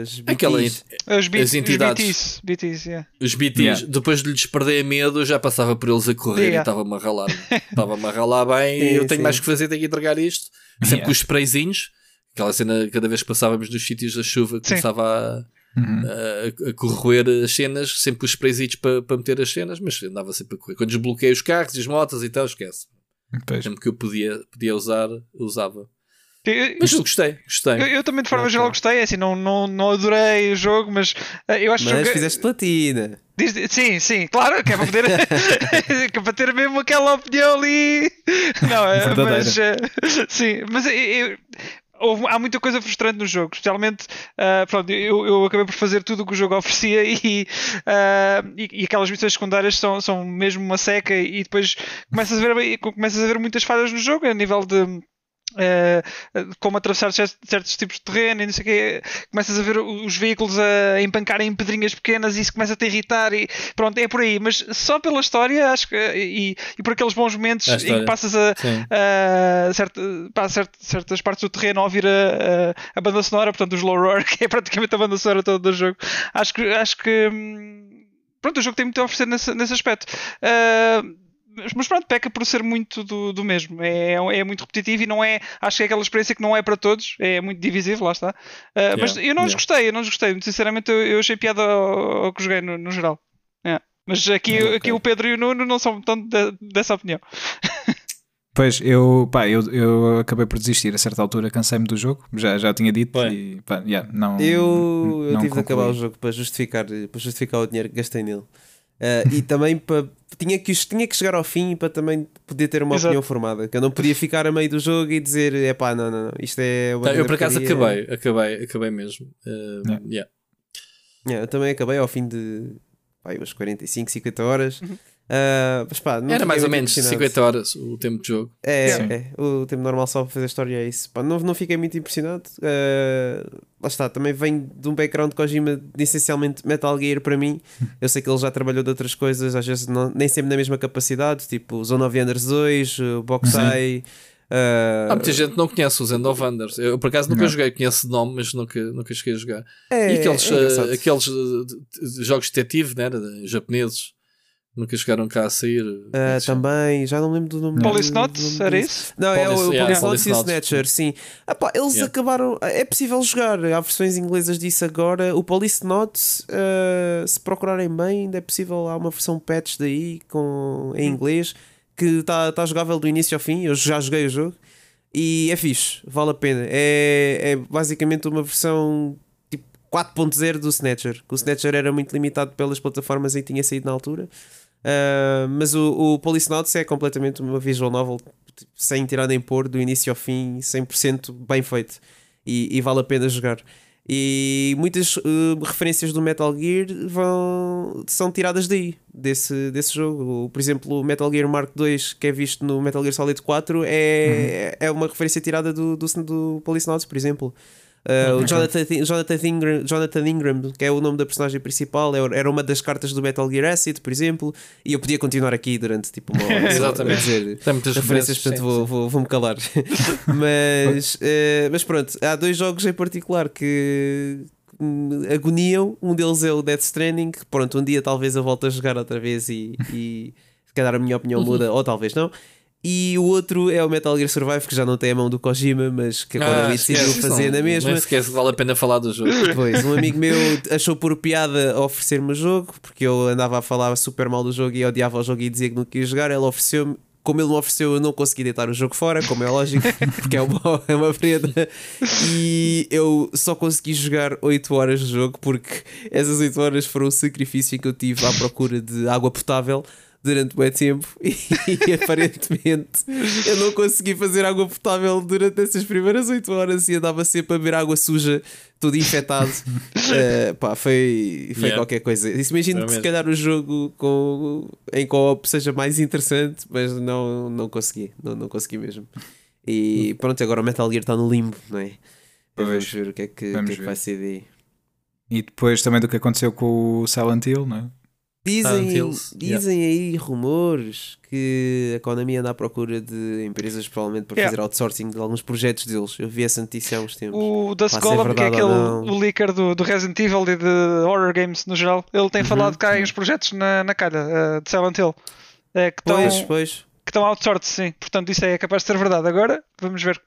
As Aquela, BTs. Os, B- As entidades. Os BTs, BTs, yeah. Os BTs, Yeah. depois de lhes perder medo, eu já passava por eles a correr Yeah. e estava-me a ralar. Estava-me a ralar bem e eu tenho sim. mais que fazer, tenho que entregar isto. Sempre Yeah. com os sprayzinhos, aquela cena, cada vez que passávamos nos sítios da chuva, começava a, Uhum. a, a corroer as cenas, sempre os sprayzitos para, para meter as cenas, mas andava sempre a correr. Quando desbloqueei os carros e as motas e tal, esquece. Pois. Sempre que eu podia, podia usar, usava. Eu- Mas eu gostei, gostei. Eu, eu também de forma geral gostei, assim, não, não, não adorei o jogo, mas eh, eu acho Mas que fizeste platina. Diz- Sim, sim, claro, que é para poder que é para ter mesmo aquela opinião ali. Não, é, Verdadeira. mas eh, sim, mas eu, eu- houve, há muita coisa frustrante no jogo, especialmente uh, pronto, eu, eu acabei por fazer tudo o que o jogo oferecia e, uh, e, e, aquelas missões secundárias são, são mesmo uma seca e depois começas a ver, começas a ver muitas falhas no jogo a nível de Uh, como atravessar certos, tipos de terreno e não sei o quê, começas a ver os veículos a empancarem em pedrinhas pequenas e isso começa a te irritar e pronto, é por aí, mas só pela história acho que, e, e por aqueles bons momentos em que passas a, a, a certa, certas partes do terreno a ouvir a, banda sonora, portanto o Slow Roar, que é praticamente a banda sonora toda do jogo, acho que acho que hum, pronto, o jogo tem muito a oferecer nesse, nesse aspecto. Uh, mas pronto, peca por ser muito do, do mesmo. É, é muito repetitivo e não é. Acho que é aquela experiência que não é para todos, é muito divisível, lá está. Uh, yeah, mas eu não os gostei, eu não os gostei. Sinceramente, eu, eu achei piada ao, ao, que joguei no, no geral. Yeah. Mas aqui, okay. aqui o Pedro e o Nuno não são tão de, dessa opinião. Pois, eu, pá, eu, eu acabei por desistir a certa altura, cansei-me do jogo, já, já tinha dito e pá, yeah, não, Eu, eu tive de acabar o jogo para justificar, para justificar o dinheiro que gastei nele. Uh, e também para tinha que, tinha que chegar ao fim para também poder ter uma Exato. opinião formada. Que eu não podia ficar a meio do jogo e dizer é pá, não, não, não, isto é. Tá, eu por acaso acabei, acabei, acabei mesmo. Uh, yeah. Yeah. Yeah, eu também acabei ao fim de pá, umas 45, 50 horas. Uhum. Uh, mas pá, Era mais ou menos 50 horas o tempo de jogo. É, é, o tempo normal só para fazer a história é isso. Pá, não, não fiquei muito impressionado. Uh, lá está, também vem de um background de Kojima de essencialmente Metal Gear para mim. Eu sei que ele já trabalhou de outras coisas, às vezes não, nem sempre na mesma capacidade, tipo Zone of Enders 2, Boxai. Uh... Há muita gente que não conhece os End of. Eu por acaso nunca não. joguei, conheço de nome, mas nunca, nunca cheguei a jogar. É, e aqueles, é uh, aqueles jogos de detetive, né, japoneses. Nunca chegaram cá a sair. Uh, também, já não lembro do nome. Police era isso? Não, é o yeah, Police e o Snatcher, sim. Ah, pá, eles yeah. acabaram. É possível jogar. Há versões inglesas disso agora. O Police Notes, uh, se procurarem bem, ainda é possível. Há uma versão patch daí com, em hum. inglês que está tá jogável do início ao fim. Eu já joguei o jogo e é fixe, vale a pena. É, é basicamente uma versão 4.0 tipo, do Snatcher. O Snatcher era muito limitado pelas plataformas que tinha saído na altura. Uh, mas o, o Notes é completamente uma visual novel sem tirar nem pôr, do início ao fim, 100% bem feito e, e vale a pena jogar. E muitas uh, referências do Metal Gear vão, são tiradas daí, desse, desse jogo. Por exemplo, o Metal Gear Mark II, que é visto no Metal Gear Solid 4, é, uhum. é uma referência tirada do, do, do por exemplo. Uh, o Jonathan, Jonathan, Ingram, Jonathan Ingram, que é o nome da personagem principal, é era uma das cartas do Metal Gear Acid, por exemplo, e eu podia continuar aqui durante tipo uma hora Exatamente. dizer Tem muitas referências, portanto vou, vou, vou, me calar. mas, uh, mas pronto, há dois jogos em particular que agoniam. Um deles é o Death Stranding, que pronto, um dia talvez eu volte a jogar outra vez e, e se calhar a minha opinião muda, ou talvez não. E o outro é o Metal Gear Survive, que já não tem a mão do Kojima, mas que agora ah, decidiu fazer na mesma. Não esquece, vale a pena falar do jogo. Pois, um amigo meu achou por piada oferecer-me o jogo, porque eu andava a falar super mal do jogo e odiava o jogo e dizia que não queria jogar. Ele ofereceu-me, como ele me ofereceu, eu não consegui deitar o jogo fora, como é lógico, porque é uma, é uma prenda. E eu só consegui jogar 8 horas de jogo, porque essas 8 horas foram o sacrifício que eu tive à procura de água potável durante muito tempo e, e, aparentemente eu não consegui fazer água potável durante essas primeiras 8 horas e andava sempre a beber água suja, tudo infectado. uh, pá, foi, foi yeah. qualquer coisa. Imagino que se calhar o jogo com, em co-op seja mais interessante, mas não, não consegui, não, não consegui mesmo. E pronto, agora o Metal Gear está no limbo, não é? Vamos ver o que é que, que, é que vai ser daí. E depois também do que aconteceu com o Silent Hill, não é? Dizem, dizem yeah. aí rumores que a Konami anda à procura de empresas provavelmente para yeah. fazer outsourcing de alguns projetos deles. Eu vi essa notícia há uns tempos. O Dust Golem, é que é aquele o leaker do, do Resident Evil e de horror games no geral, ele tem uhum. falado cá em uns projetos na, na calha uh, de Silent Hill. Uh, que pois, estão, pois. Que estão outsourced, sim. Portanto, isso é capaz de ser verdade. Agora, vamos ver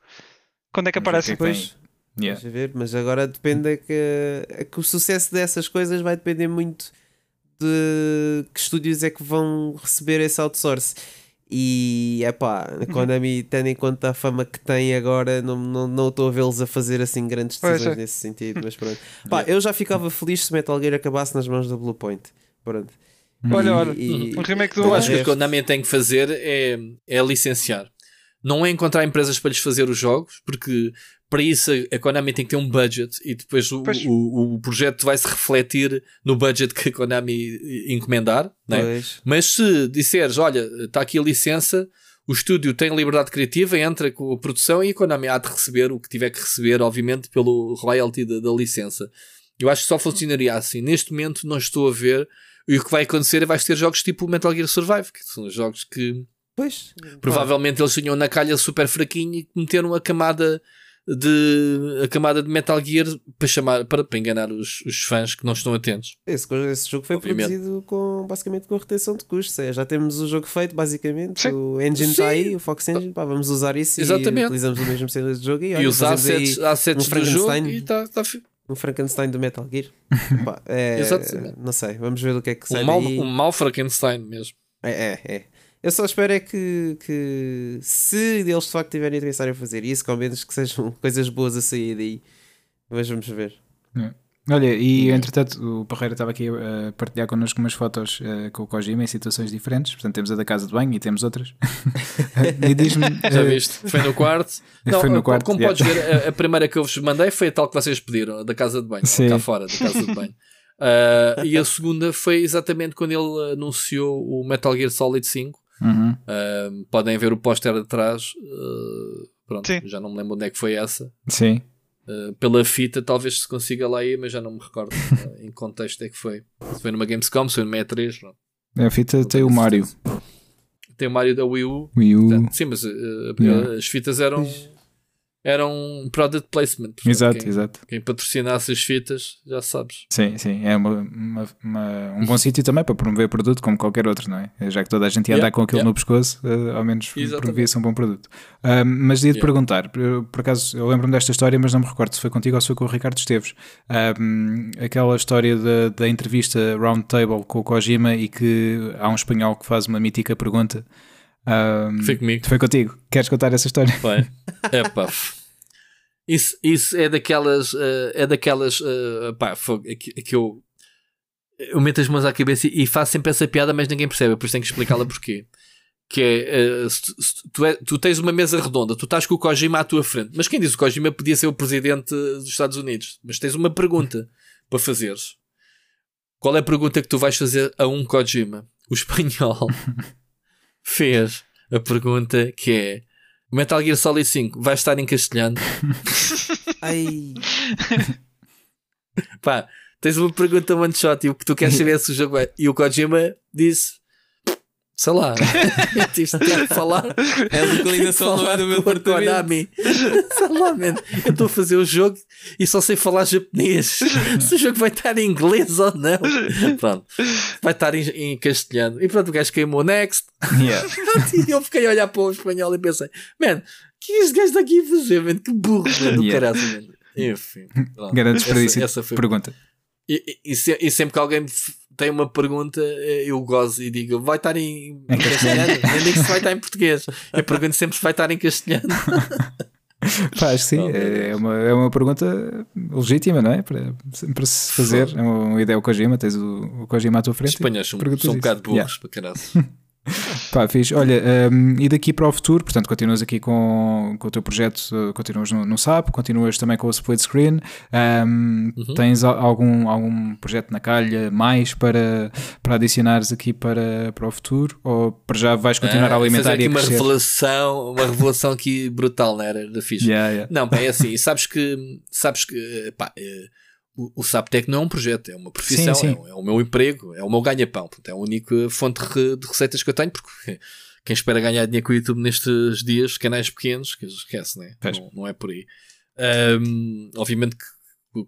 quando é que aparece. Depois. Yeah. ver, mas agora depende é que, é que o sucesso dessas coisas vai depender muito de que estúdios é que vão receber esse outsource. E é pá, a uhum. Konami, tendo em conta a fama que tem agora, não estou não, não a vê-los a fazer assim grandes decisões nesse sentido. Mas pronto, pá, eu já ficava feliz se Metal Gear acabasse nas mãos da Bluepoint. Pronto. Olha, olha, e, um remake do. Eu acho que o que a Konami tem que fazer é, é licenciar. Não é encontrar empresas para lhes fazer os jogos, porque para isso a Konami tem que ter um budget e depois o, o, o, projeto vai se refletir no budget que a Konami encomendar. Né? Mas se disseres, olha, está aqui a licença, o estúdio tem liberdade criativa, entra com a produção e a Konami há de receber o que tiver que receber, obviamente, pelo royalty da, da licença. Eu acho que só funcionaria assim. Neste momento não estou a ver. E o que vai acontecer é vais ter jogos tipo Metal Gear Survive, que são jogos que pois, provavelmente claro. eles tinham na calha super fraquinho e meteram a camada de a camada de Metal Gear para chamar para, para enganar os, os fãs que não estão atentos. Esse, esse jogo foi Obviamente. produzido com basicamente com retenção de custos. É, já temos o jogo feito, basicamente. Sim. O engine está aí, o Fox Engine, pá, vamos usar isso Exatamente. e utilizamos o mesmo sistema de jogo e, olha, e os assets, assets um do jogo e tá, tá um Frankenstein do Metal Gear. Pá, é, Exatamente. Não sei, vamos ver o que é que sai um mal, Um mau Frankenstein mesmo. É, é, é. Eu só espero é que, que se eles de facto tiverem a pensar em fazer isso, com menos que sejam coisas boas a sair daí. Mas vamos ver. É. Olha, e entretanto o Parreira estava aqui a partilhar connosco umas fotos uh, com o Kojima em situações diferentes. Portanto, temos a da casa de banho e temos outras. e diz-me. Já viste? Foi no quarto. Não, foi no quarto. Como yeah. podes ver, a, a, primeira que eu vos mandei foi a tal que vocês pediram, a da casa de banho, Sim. cá fora, da casa de banho. Uh, e a segunda foi exatamente quando ele anunciou o Metal Gear Solid 5 Uhum. Uh, podem ver o póster atrás. Uh, pronto, Sim. já não me lembro onde é que foi essa. Sim. Uh, pela fita, talvez se consiga lá ir, mas já não me recordo em contexto é que foi. Se foi numa Gamescom, se foi numa E3. Pronto. A fita tem o Mario. Tem o Mario da Wii U. Wii U. Portanto, sim, mas yeah. as fitas eram era um product placement. Portanto, exato, quem, exato. Quem patrocinasse as fitas, já sabes. Sim, sim. É uma, uma, uma um bom sítio também para promover produto, como qualquer outro, não é? Já que toda a gente ia yeah, andar com aquilo yeah. no pescoço, uh, ao menos promovia-se um bom produto. Uh, mas ia-te yeah. perguntar, por, por acaso, eu lembro-me desta história, mas não me recordo se foi contigo ou se foi com o Ricardo Esteves. Uh, aquela história da, da entrevista Roundtable com o Kojima e que há um espanhol que faz uma mítica pergunta. Um, foi comigo. Foi contigo. Queres contar essa história? Foi. É pá. Isso, isso é daquelas. Uh, é daquelas. Uh, pá, é que, é que eu. Eu meto as mãos à cabeça e faço sempre essa piada, mas ninguém percebe, por isso tenho que explicá-la porquê. Que é, uh, se, se, tu é, tu tens uma mesa redonda, tu estás com o Kojima à tua frente, mas quem diz o Kojima podia ser o presidente dos Estados Unidos, mas tens uma pergunta para fazeres. Qual é a pergunta que tu vais fazer a um Kojima? O espanhol fez a pergunta que é Metal Gear Solid 5 vai estar em castelhano. Ai. Pá, tens uma pergunta one shot e o que tu queres saber se o jogo é. E o Kojima disse: sei lá, tive de falar. É a localização é do meu apartamento. sei lá, man. Eu estou a fazer o jogo e só sei falar japonês. Se o jogo vai estar em inglês ou não. Pronto, vai estar em, em castelhano. E pronto, o gajo queimou next. Yeah. e eu fiquei a olhar para o espanhol e pensei, man, o que este gajo está aqui a fazer, man? Que burro, man, do yeah. caralho, man. Enfim. Grande desperdício. Essa, essa foi pergunta. E, e, e, sempre que alguém tem uma pergunta, eh, eu gozo e digo, vai estar em, em castelhano? eu digo se vai estar em português. Eu pergunto sempre se vai estar em castelhano. Faz sim, é uma, é uma pergunta legítima, não é? Para, para se fazer. É uma ideia o Kojima, tens o, o Kojima à tua frente. Os espanhóis são, são um bocado burros yeah. para caralho. Pá, fiz. Olha, um, e daqui para o futuro, portanto, continuas aqui com, com o teu projeto, continuas no, no SAP, continuas também com o split screen. Um, uhum. Tens algum, algum projeto na calha mais para, para adicionares aqui para, para o futuro? Ou para já vais continuar ah, a alimentar e a uma revelação, uma revelação aqui brutal, não era? Da ficha. Yeah, yeah. Não, é assim, sabes que, sabes que, pá, eh, o, o Saptec não é um projeto, é uma profissão, sim, sim. É, é, o meu emprego, é o meu ganha-pão. É a única fonte de receitas que eu tenho, porque quem espera ganhar dinheiro com o YouTube nestes dias, canais pequenos, que esquece, né? não, não é por aí. Um, obviamente que com,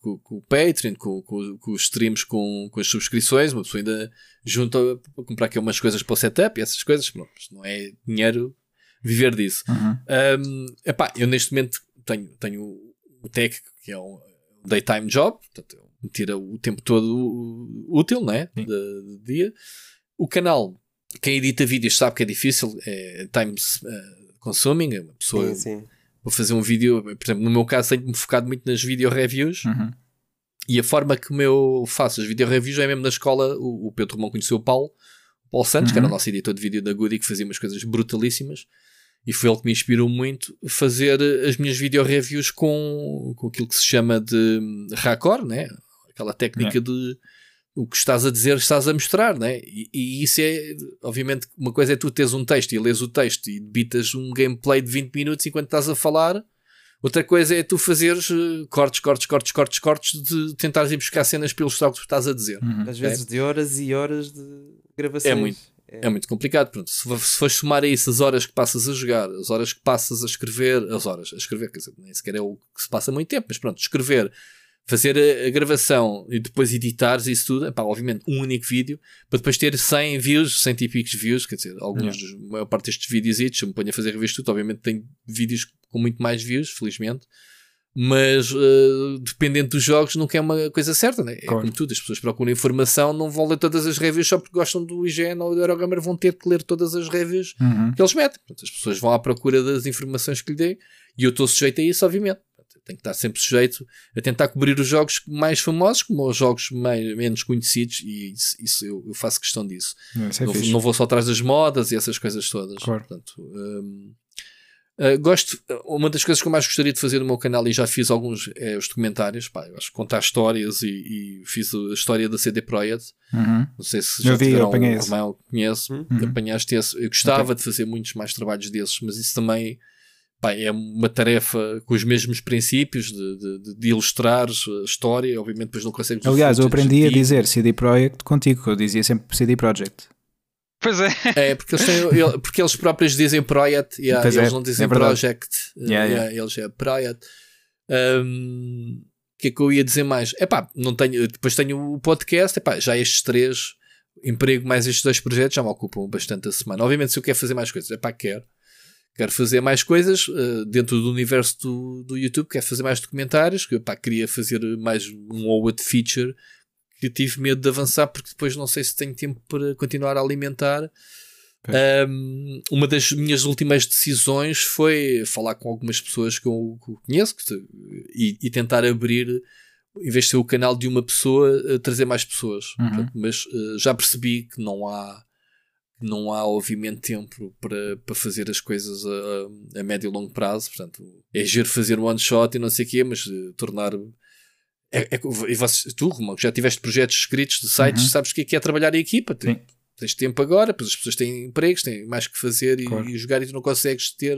com, com, o Patreon, com, com, com, os streams, com, com as subscrições, uma pessoa ainda junta para comprar aqui umas coisas para o setup e essas coisas, pronto, não é dinheiro viver disso. Uhum. Um, epá, eu neste momento tenho, tenho o Tech, que é um, daytime job, portanto, tira o tempo todo útil, né? De, de, dia. O canal, quem edita vídeos sabe que é difícil, é time uh, consuming, é uma pessoa. Sim, sim. Vou fazer um vídeo, por exemplo, no meu caso, tenho-me focado muito nas video reviews. Uhum. E a forma que eu faço as video reviews é mesmo na escola. O, o Pedro Romão conheceu o Paulo, Paulo Santos, uhum. que era o uhum. nosso editor de vídeo da Goody, que fazia umas coisas brutalíssimas. E foi ele que me inspirou muito a fazer as minhas video reviews com, com aquilo que se chama de raccord, né? aquela técnica de o que estás a dizer, estás a mostrar, né? E, e, isso é, obviamente, uma coisa é tu teres um texto e lês o texto e debitas um gameplay de 20 minutos enquanto estás a falar. Outra coisa é tu fazeres uh, cortes, cortes, cortes, cortes, cortes de tentares ir buscar cenas pelos jogos que estás a dizer. Uhum. Às vezes é. de horas e horas de gravações. É muito, é. muito complicado. Pronto, se, se fores somar a isso as horas que passas a jogar, as horas que passas a escrever, as horas a escrever, quer dizer, nem sequer é o que se passa muito tempo, mas pronto, escrever fazer a, a, gravação e depois editares isso tudo, epá, obviamente um único vídeo, para depois ter 100 views, 100 e picos views, quer dizer, alguns, yeah. a maior parte destes vídeos, eu me ponho a fazer reviews tudo, obviamente tem vídeos com muito mais views, felizmente, mas uh, dependendo dos jogos nunca é uma coisa certa, né? é claro. como tudo, as pessoas procuram informação, não vão ler todas as reviews só porque gostam do IGN ou do Eurogamer, vão ter que ler todas as reviews uhum. que eles metem. Portanto, as pessoas vão à procura das informações que lhe dê e eu estou sujeito a isso, obviamente tem que estar sempre sujeito a tentar cobrir os jogos mais famosos como os jogos mais, menos conhecidos e isso, isso eu, eu, faço questão disso. É não, não, vou só atrás das modas e essas coisas todas. Claro. Portanto, um, uh, ah, gosto, uma das coisas que eu mais gostaria de fazer no meu canal e já fiz alguns é os documentários, pá, eu acho que contar histórias e, e fiz a história da CD Projekt. Uhum. Não sei se já eu vi, tiveram, eu apanhei esse. conheço, uhum. apanhaste esse. Eu gostava okay. de fazer muitos mais trabalhos desses, mas isso também Pá, é uma tarefa com os mesmos princípios de, de, de ilustrar a história, obviamente depois não consegues... Aliás, eu aprendi a dizer CD Projekt contigo, eu dizia sempre CD Projekt. Pois é. É, porque eles, têm, porque eles próprios dizem Project, yeah, eles é, não dizem é Project, yeah, yeah. Yeah, eles é Project. Um, o que é que eu ia dizer mais? É pá, não tenho, depois tenho o podcast, epá, já estes três, emprego mais estes dois projetos já me ocupam bastante a semana. Obviamente, se eu quero fazer mais coisas, é pá, quero quero fazer mais coisas uh, dentro do universo do, do YouTube, quero fazer mais documentários, que pá, queria fazer mais um ou outro feature que tive medo de avançar porque depois não sei se tenho tempo para continuar a alimentar. Um, uma das minhas últimas decisões foi falar com algumas pessoas que eu conheço que, e, e, tentar abrir, em vez de ser o canal de uma pessoa, uh, trazer mais pessoas. Uhum. Mas uh, já percebi que não há não há obviamente tempo para, para fazer as coisas a, a médio e longo prazo, portanto é giro fazer um one shot e não sei o quê, mas uh, tornar é, é, e tu, Romão, já tiveste projetos escritos de sites, uhum. sabes o que é, que é trabalhar em equipa. Sim. Tens tempo agora, pois as pessoas têm empregos, têm mais que fazer e, claro. e jogar e tu não consegues ter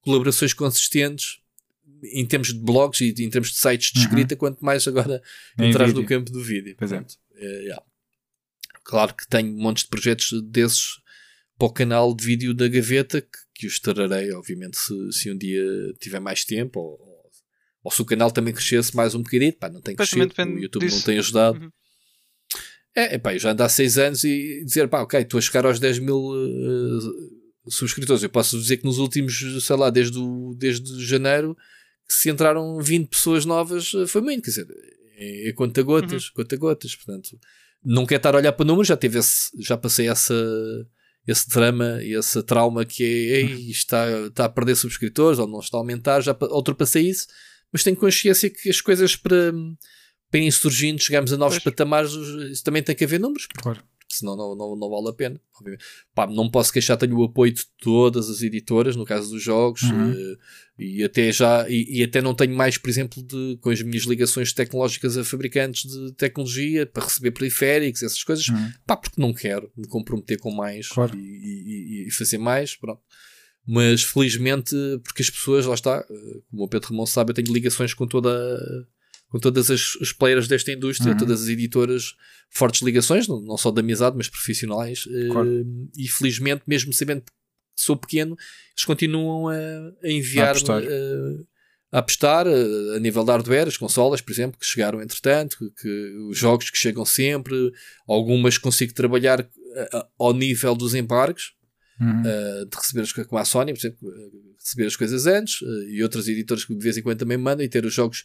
colaborações consistentes em termos de blogs e em termos de sites de uhum. escrita, uhum. quanto mais agora entrar no campo do vídeo. Pois é. é yeah. Claro que tenho montes de projetos desses para o canal de vídeo da gaveta que, que os trarei, obviamente, se, se um dia tiver mais tempo ou, ou, se o canal também crescesse mais um bocadinho. Pá, não tem crescido, o YouTube disso. não tem ajudado. Uhum. É, pá, eu já ando há 6 anos e dizer, pá, ok, estou a chegar aos 10 mil uh, subscritores. Eu posso dizer que nos últimos, sei lá, desde, o, desde janeiro, que se entraram 20 pessoas novas, eh, foi muito, quer dizer, é, é conta gotas, uhum. conta gotas, portanto não quer estar a olhar para números, já teve esse, já passei essa, esse drama e esse trauma que é está, está a perder subscritores ou não está a aumentar, já ultrapassei isso, mas tenho consciência que as coisas para, para irem surgindo, chegamos a novos pois. patamares, isso também tem que haver números. Claro senão não, não, não vale a pena. Pá, não posso queixar, tenho o apoio de todas as editoras, no caso dos jogos, uhum. e, eh, e, até já, e, e, até não tenho mais, por exemplo, de, com as minhas ligações tecnológicas a fabricantes de tecnologia para receber periféricos, essas coisas, uhum. pá, porque não quero me comprometer com mais claro. e, e, fazer mais, pronto. Mas felizmente, porque as pessoas, lá está, eh, como o Pedro Ramon sabe, eu tenho ligações com toda com todas as, as players desta indústria, uhum. todas as editoras, fortes ligações, não, não só de amizade, mas profissionais. Claro. Uh, e felizmente, mesmo sabendo que sou pequeno, eles continuam a, a enviar-me uh, a apostar uh, a nível de hardware, as consolas, por exemplo, que chegaram entretanto, que, que os jogos que chegam sempre, algumas consigo trabalhar ao nível dos embargos. Uhum. de receber as coisas como a Sony, por exemplo, receber as coisas antes, e outras editoras que de vez em quando também mandam e ter os jogos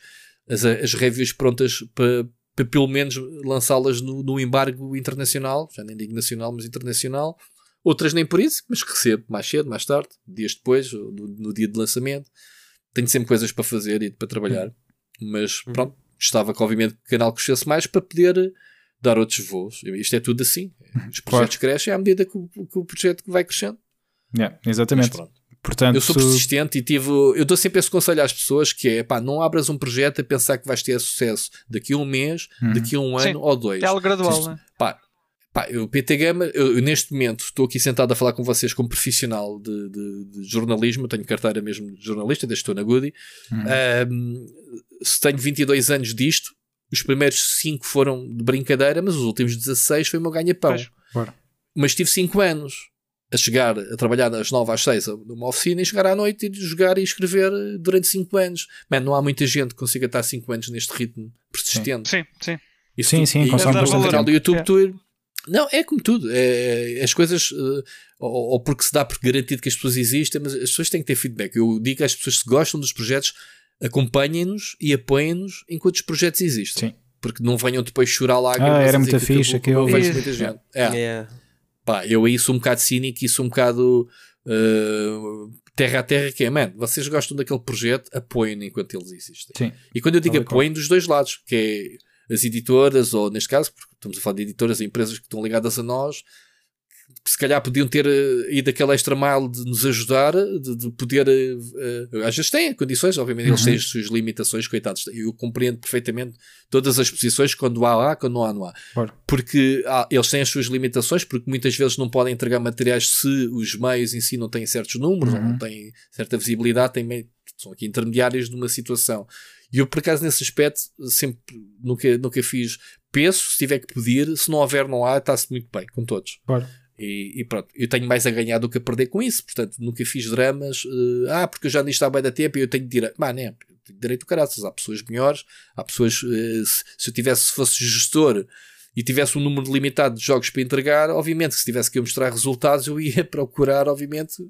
as, as reviews prontas para, para pelo menos lançá-las no, no, embargo internacional, já nem digo nacional, mas internacional. Outras nem por isso, mas que recebo mais cedo, mais tarde, dias depois, no, no dia de lançamento. Tenho sempre coisas para fazer e para trabalhar. Mas uhum. pronto, estava que obviamente o canal crescesse mais para poder dar outros voos. Isto é tudo assim. Os projetos claro. crescem à medida que o, que o projeto vai crescendo. Yeah, exatamente. Portanto, eu sou persistente e tive. Eu dou sempre esse conselho às pessoas que é pá, não abras um projeto a pensar que vais ter sucesso daqui a um mês, Uhum. daqui a um Sim, ano ou dois. É algo gradual, Sim. né? Pá, pá, eu, PT Gama, eu, eu neste momento estou aqui sentado a falar com vocês como profissional de, de- de jornalismo, eu tenho carteira mesmo de jornalista, desde que estou na Goody. Uhum. Ahm, se tenho 22 anos disto, os primeiros 5 foram de brincadeira, mas os últimos 16 foi o meu ganha-pão. Mas tive 5 anos a chegar, a trabalhar das 9 às 6 numa oficina e chegar à noite e jogar e escrever durante 5 anos. Man, não há muita gente que consiga estar 5 anos neste ritmo persistente. Sim, sim. Isso Sim, tu- sim, e consome bastante canal do. YouTube É. tu- Não, é como tudo. É, as coisas. eh, ou, ou porque se dá por garantido que as pessoas existem, mas as pessoas têm que ter feedback. Eu digo às pessoas que gostam dos projetos, acompanhem-nos e apoiem-nos enquanto os projetos existem. Sim. Porque não venham depois chorar lágrimas. Ah, era dizer muito que eu vejo muita gente. É. Yeah. Pá, eu aí sou um bocado cínico e sou um bocado eh, terra a terra, que é, man, vocês gostam daquele projeto, apoiem enquanto eles existem. Sim. E quando eu digo apoiem, dos dois lados, que é as editoras, ou neste caso, porque estamos a falar de editoras e empresas que estão ligadas a nós, que se calhar podiam ter eh, ido aquele extra mile de nos ajudar, de, de poder. eh, às vezes têm condições, obviamente, eles Uhum. têm as suas limitações, coitados. Eu compreendo perfeitamente todas as posições, quando há, há, quando não há, não há Bora. porque há- eles têm as suas limitações, porque muitas vezes não podem entregar materiais se os meios em si não têm certos números, ou Uhum. não têm certa visibilidade, têm meio- são aqui intermediários de uma situação. E eu, por acaso, nesse aspecto, sempre nunca, nunca fiz peço, se tiver que pedir, se não houver, não há, está-se muito bem, com todos. Bora. E, e pronto, eu tenho mais a ganhar do que a perder com isso, portanto, nunca fiz dramas, eh, ah, porque eu já nisto há bem da tempo e eu tenho direito. Né, eu tenho direito do caraças. Há pessoas melhores, há pessoas, eh, se, se eu tivesse, se fosse gestor e tivesse um número limitado de jogos para entregar, obviamente, se tivesse que eu mostrar resultados, eu ia procurar, obviamente,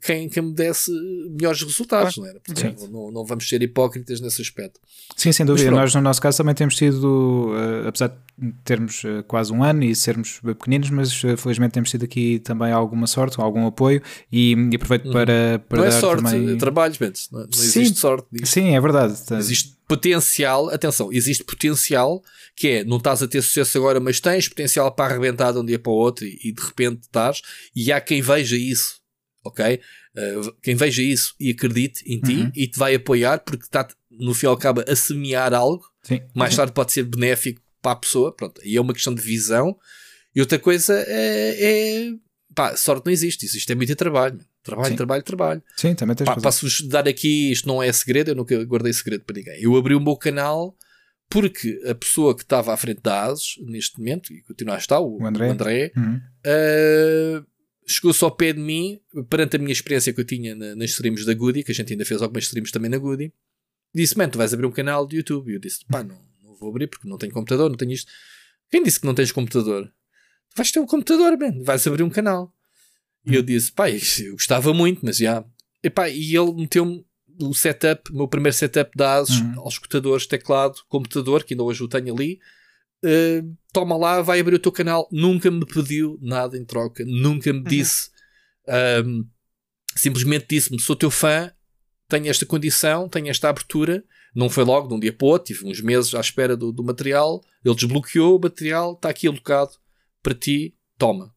quem, quem me desse melhores resultados, não era? Portanto, não, não vamos ser hipócritas nesse aspecto. Sim, sem dúvida. Nós, no nosso caso, também temos tido, eh, apesar de termos eh, quase um ano e sermos pequeninos, mas eh, felizmente temos tido aqui também alguma sorte, algum apoio e, e aproveito para, para não é sorte, também... é trabalho, não, não Sim. existe sorte disto. Sim, é verdade. Existe potencial, atenção, existe potencial que é, não estás a ter sucesso agora, mas tens potencial para arrebentar de um dia para o outro e, e de repente estás, e há quem veja isso, ok? Uh, quem veja isso e acredite em ti Uhum. e te vai apoiar porque está no fim ao cabo a semear algo, Sim. mais tarde pode ser benéfico para a pessoa, pronto, e é uma questão de visão. E outra coisa é, é pá, sorte não existe, existe é muito trabalho, trabalho, Sim. trabalho, trabalho. Sim, também tens Pá. Posso-vos dar aqui, isto não é segredo, eu nunca guardei segredo para ninguém. Eu abri o meu canal porque a pessoa que estava à frente da ASUS, neste momento, e continua a estar, o, O André. o André, Uhum. uh, chegou-se ao pé de mim, perante a minha experiência que eu tinha na, nas streams da Goody, que a gente ainda fez algumas streams também na Goody, disse: Man, tu vais abrir um canal de YouTube. E eu disse: Pá, não, não vou abrir porque não tenho computador, não tenho isto. Quem disse que não tens computador? Tu vais ter um computador, man, vais abrir um canal. E eu disse: Pá, eu gostava muito, mas já. E, pá, e ele meteu-me o setup, o meu primeiro setup da ASUS, Uhum. aos escutadores, teclado, computador, que ainda hoje o tenho ali. Uh, toma lá, vai abrir o teu canal. Nunca me pediu nada em troca, nunca me disse. um, simplesmente disse-me: sou teu fã, tenho esta condição, tenho esta abertura. Não foi logo, de um dia para o outro, tive uns meses à espera do, do material. Ele desbloqueou o material, está aqui alocado para ti, toma.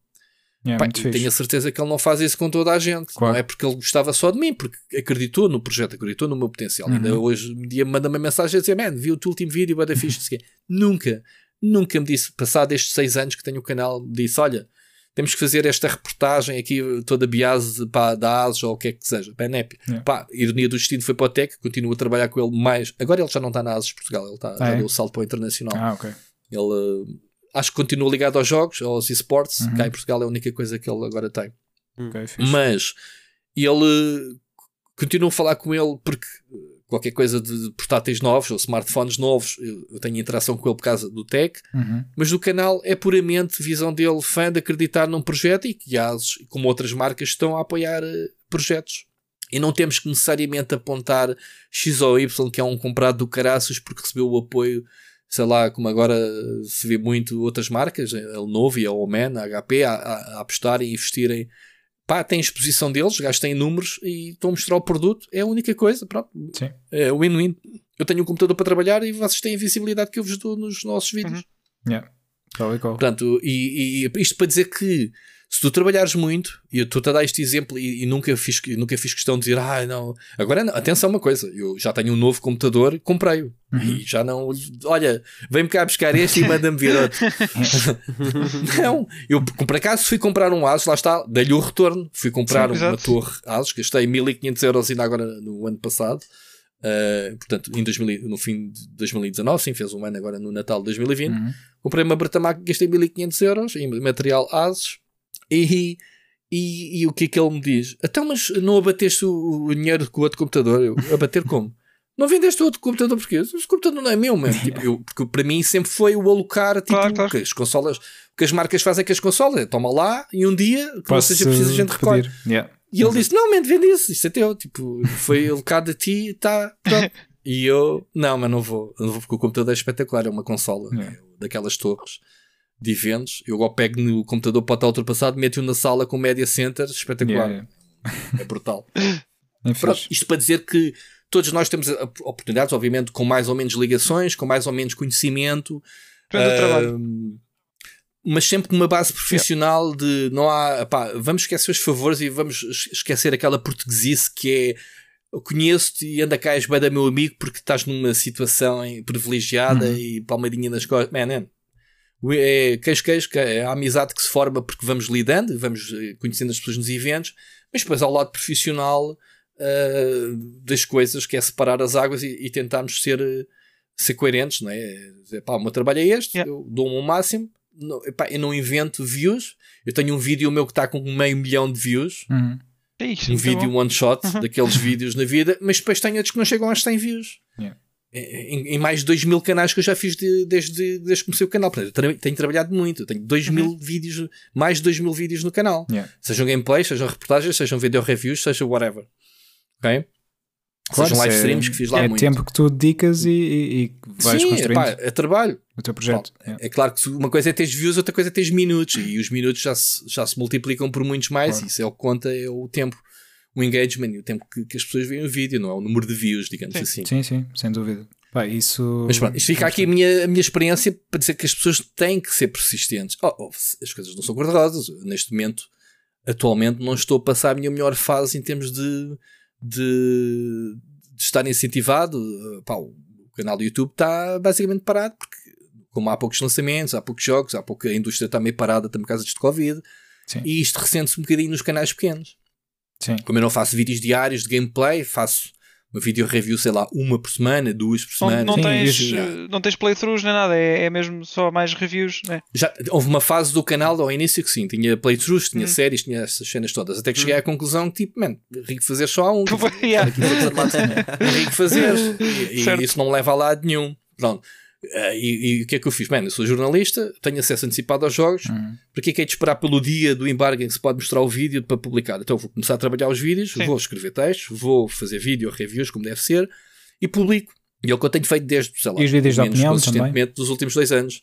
É, muito e fixe. tenho a certeza que ele não faz isso com toda a gente. Claro. Não é porque ele gostava só de mim, porque acreditou no projeto, acreditou no meu potencial. Uhum. Ainda hoje em dia manda-me uma mensagem a dizer: Man, vi o teu último vídeo, vai dar fixe. não sei o quê." Nunca, nunca me disse, passado estes seis anos que tenho o canal, me disse: Olha, temos que fazer esta reportagem aqui, toda biase pá, da ASUS ou o que é que seja. Pá, NEP. Yeah. Pá, ironia do destino foi para o Tech, continuo a trabalhar com ele mais. Agora ele já não está na ASUS Portugal, ele está, Ah, já é? deu o salto para o internacional. Ah, ok. Ele uh, acho que continua ligado aos jogos, aos esportes. Uhum. Cá em Portugal é a única coisa que ele agora tem. ok, fixe. Mas ele continuo a falar com ele porque qualquer coisa de portáteis novos ou smartphones novos, eu tenho interação com ele por causa do tech, Uhum. mas do canal é puramente visão dele, fã de acreditar num projeto e que como outras marcas, estão a apoiar eh, projetos. E não temos que necessariamente apontar X ou Y, que é um comprado do caraças porque recebeu o apoio, sei lá, como agora se vê muito outras marcas, a Lenovo e a Oman, a HP, a, a, a apostarem e investirem. Pá, tem exposição deles, gastem números e estão a mostrar o produto. É a única coisa, pronto. Sim. É win-win. Eu tenho um computador para trabalhar e vocês têm a visibilidade que eu vos dou nos nossos vídeos. Uhum. Yeah. Tal e qual. Portanto, e, e- e isto para dizer que se tu trabalhares muito, e eu estou a dar este exemplo e, e, nunca, fiz, nunca fiz questão de dizer, ah, não. Agora, não, atenção, uma coisa, eu já tenho um novo computador, comprei-o. Uhum. E já não, olha, vem-me cá buscar este e manda-me vir outro. não, eu por acaso fui comprar um Asus, lá está, dei-lhe o retorno. Fui comprar Sim, uma torre Asus, gastei 1500 euros ainda agora no ano passado. Uh, portanto, em 2000, no fim de 2019, sim, fez um ano agora no Natal de 2020. Uhum. Comprei uma Bertamac, gastei 1500 euros em material Asus e, e, e, o que é que ele me diz? Então, mas não abateste o, o dinheiro com o outro computador? Eu, abater como? Não vendeste outro computador porque o computador não é meu, mano. Tipo, eu, porque para mim sempre foi o alocar, tipo, claro, claro. que as consolas, que as marcas fazem com as consolas. Toma lá e um dia, que não seja preciso, a gente recolhe. Yeah. E ele disse: Não, mente, vende isso, isso é teu. Tipo, foi alocado a ti, está pronto. E eu, não, mas não vou, não vou porque o computador é espetacular, é uma consola yeah. é, daquelas torres de eventos. Eu agora pego no computador para estar ultrapassado, meto-o na sala com Media Center, espetacular. Yeah. É brutal. É Pronto, isto para dizer que todos nós temos oportunidades, obviamente, com mais ou menos ligações, com mais ou menos conhecimento. Uh, mas sempre com uma base profissional yeah. de não há, pá, vamos esquecer os favores e vamos esquecer aquela portuguesice que é conheço-te e anda cá és bem da meu amigo porque estás numa situação privilegiada uhum. e palmadinha nas costas. Man, man, é queijo-queijo, é a amizade que se forma porque vamos lidando, vamos eh, conhecendo as pessoas nos eventos, mas depois ao lado profissional uh, das coisas, que é separar as águas e, e tentarmos ser, eh, ser coerentes, não é? Dizer, pá, o meu trabalho é este, yeah. eu dou-me o máximo, não, epá, eu não invento views, eu tenho um vídeo meu que está com meio milhão de views. Uhum. É isso, um então. vídeo one shot uhum. daqueles vídeos na vida, mas depois tenho outros que não chegam aos 100 views. Yeah em, em, mais de 2 mil canais que eu já fiz de, desde, desde que comecei o canal. Portanto, eu tenho trabalhado muito. Tenho 2 uhum. mil vídeos, mais de 2 mil vídeos no canal. Yeah. Sejam gameplays, sejam reportagens, sejam video reviews, seja whatever. Ok? Claro, sejam live é streams é, que fiz lá é muito. É tempo que tu dedicas e, e, e vais Sim, construindo. Epá, é trabalho. O teu projeto. Bom, é. é. claro que uma coisa é teres views, outra coisa é teres minutos. E os minutos já se, já se multiplicam por muitos mais. Claro. Isso é o que conta, é o tempo o engagement e o tempo que, que, as pessoas veem o vídeo, não é o número de views, digamos sim. assim. Sim, sim, sem dúvida. Pá, isso... Mas pronto, isto fica aqui a minha, a minha experiência para dizer que as pessoas têm que ser persistentes. Oh, oh, as coisas não são cor-de-rosas. Neste momento, atualmente, não estou a passar a minha melhor fase em termos de, de, de estar incentivado. Pá, o canal do YouTube está basicamente parado porque, como há poucos lançamentos, há poucos jogos, há pouca a indústria está meio parada também por causa de Covid. Sim. E isto ressente-se um bocadinho nos canais pequenos. Sim. Como eu não faço vídeos diários de gameplay, faço uma video review, sei lá, uma por semana, duas por semana. Não, não tens, eh, não tens playthroughs nem nada, é, é mesmo só mais reviews, né? Já houve uma fase do canal ao início que sim, tinha playthroughs, tinha hum. séries, tinha essas cenas todas, até que cheguei hum. à conclusão que tipo, man, rico fazer só um. rico fazer. E, e isso não me leva a lado nenhum. Pronto. Uh, e, e, o que é que eu fiz? Mano, eu sou jornalista, tenho acesso antecipado aos jogos. Uhum. Para que é que é de esperar pelo dia do embargo em que se pode mostrar o vídeo para publicar? Então vou começar a trabalhar os vídeos, Sim. vou escrever textos, vou fazer vídeo, reviews, como deve ser, e publico. E é o que eu tenho feito desde, sei lá, e os vídeos de opinião consistentemente também? dos últimos dois anos.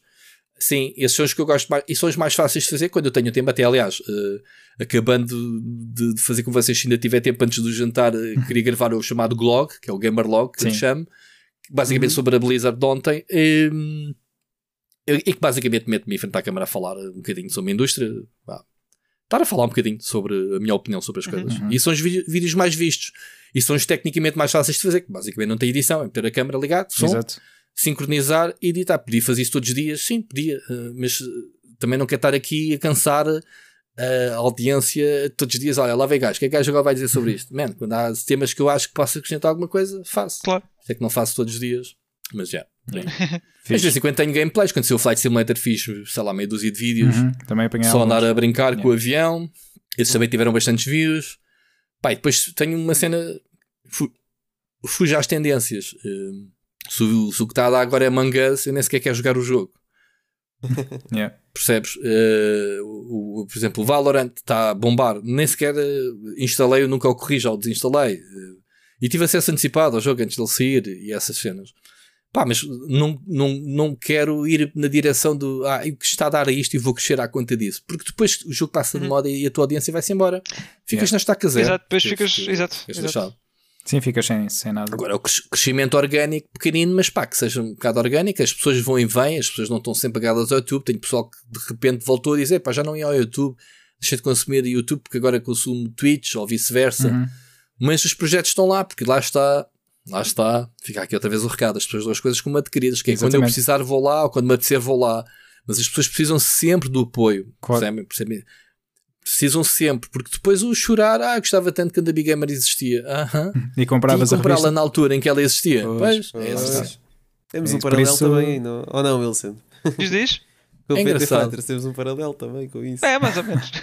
Sim, esses são os que eu gosto mais, e são os mais fáceis de fazer quando eu tenho tempo. Até, aliás, uh, acabando de, de, fazer com vocês, se ainda tiver tempo antes do jantar, uh, queria gravar o chamado Glog, que é o Gamer Log, que Sim. eu chamo, basicamente uhum. sobre a Blizzard de ontem. Um, e que basicamente mete-me em frente à câmara a falar um bocadinho sobre a indústria. Ah, estar a falar um bocadinho sobre a minha opinião sobre as uhum. coisas. Uhum. E são os vídeos mais vistos. E são os tecnicamente mais fáceis de fazer, que basicamente não tem edição, é meter a câmera ligada, som, Exato. sincronizar e editar. Podia fazer isso todos os dias? Sim, podia. Uh, mas uh, também não quero estar aqui a cansar a audiência todos os dias. Olha, lá vem gajo, o que é que gajo agora vai dizer sobre isto? Man, quando há temas que eu acho que possa acrescentar alguma coisa, faço. Claro. Sei que não faço todos os dias, mas já. Yeah. Às vezes, quando tenho gameplays, quando o Flight Simulator fiz, sei lá, meia dúzia de vídeos, uhum, também só andar a brincar yeah. com o avião. Esses também tiveram bastantes views. Pá, depois tenho uma cena. Fujo às tendências. Uh, se, o, se o que está a dar agora é mangas, eu nem sequer quero jogar o jogo. yeah. Percebes? Uh, o, o, por exemplo, o Valorant está a bombar. Nem sequer uh, instalei, eu nunca o corrijo, ou desinstalei. Uh, e tive acesso antecipado ao jogo antes de ele sair e essas cenas. Pá, mas não, não, não quero ir na direção do ah, que está a dar a isto e vou crescer à conta disso. Porque depois o jogo passa de uhum. moda e a tua audiência vai-se embora. Ficas yeah. na estaca zero. Exato, depois ficas. exato. exato. Sim, ficas sem, sem nada. Agora, o crescimento orgânico pequenino, mas pá, que seja um bocado orgânico, as pessoas vão e vêm, as pessoas não estão sempre pegadas ao YouTube. Tem pessoal que de repente voltou a dizer, pá, já não ia ao YouTube, deixei de consumir YouTube porque agora consumo Twitch ou vice-versa. Uhum. Mas os projetos estão lá, porque lá está, lá está, fica aqui outra vez o recado, as pessoas dão as coisas como adquiridas, que é quando eu precisar vou lá, ou quando me apetecer vou lá. Mas as pessoas precisam sempre do apoio. Claro. Percebem? Percebem? Precisam sempre, porque depois o chorar, ah, gostava tanto que a Big Gamer existia. Aham. E Tinha compravas que a comprá-la revista. na altura em que ela existia. Pois. Pois, é Pois. verdade. Temos É um paralelo isso- também, não? ou não, Wilson? Diz, diz? Com o É PT. Fighters temos um paralelo também com isso. É, mais ou menos.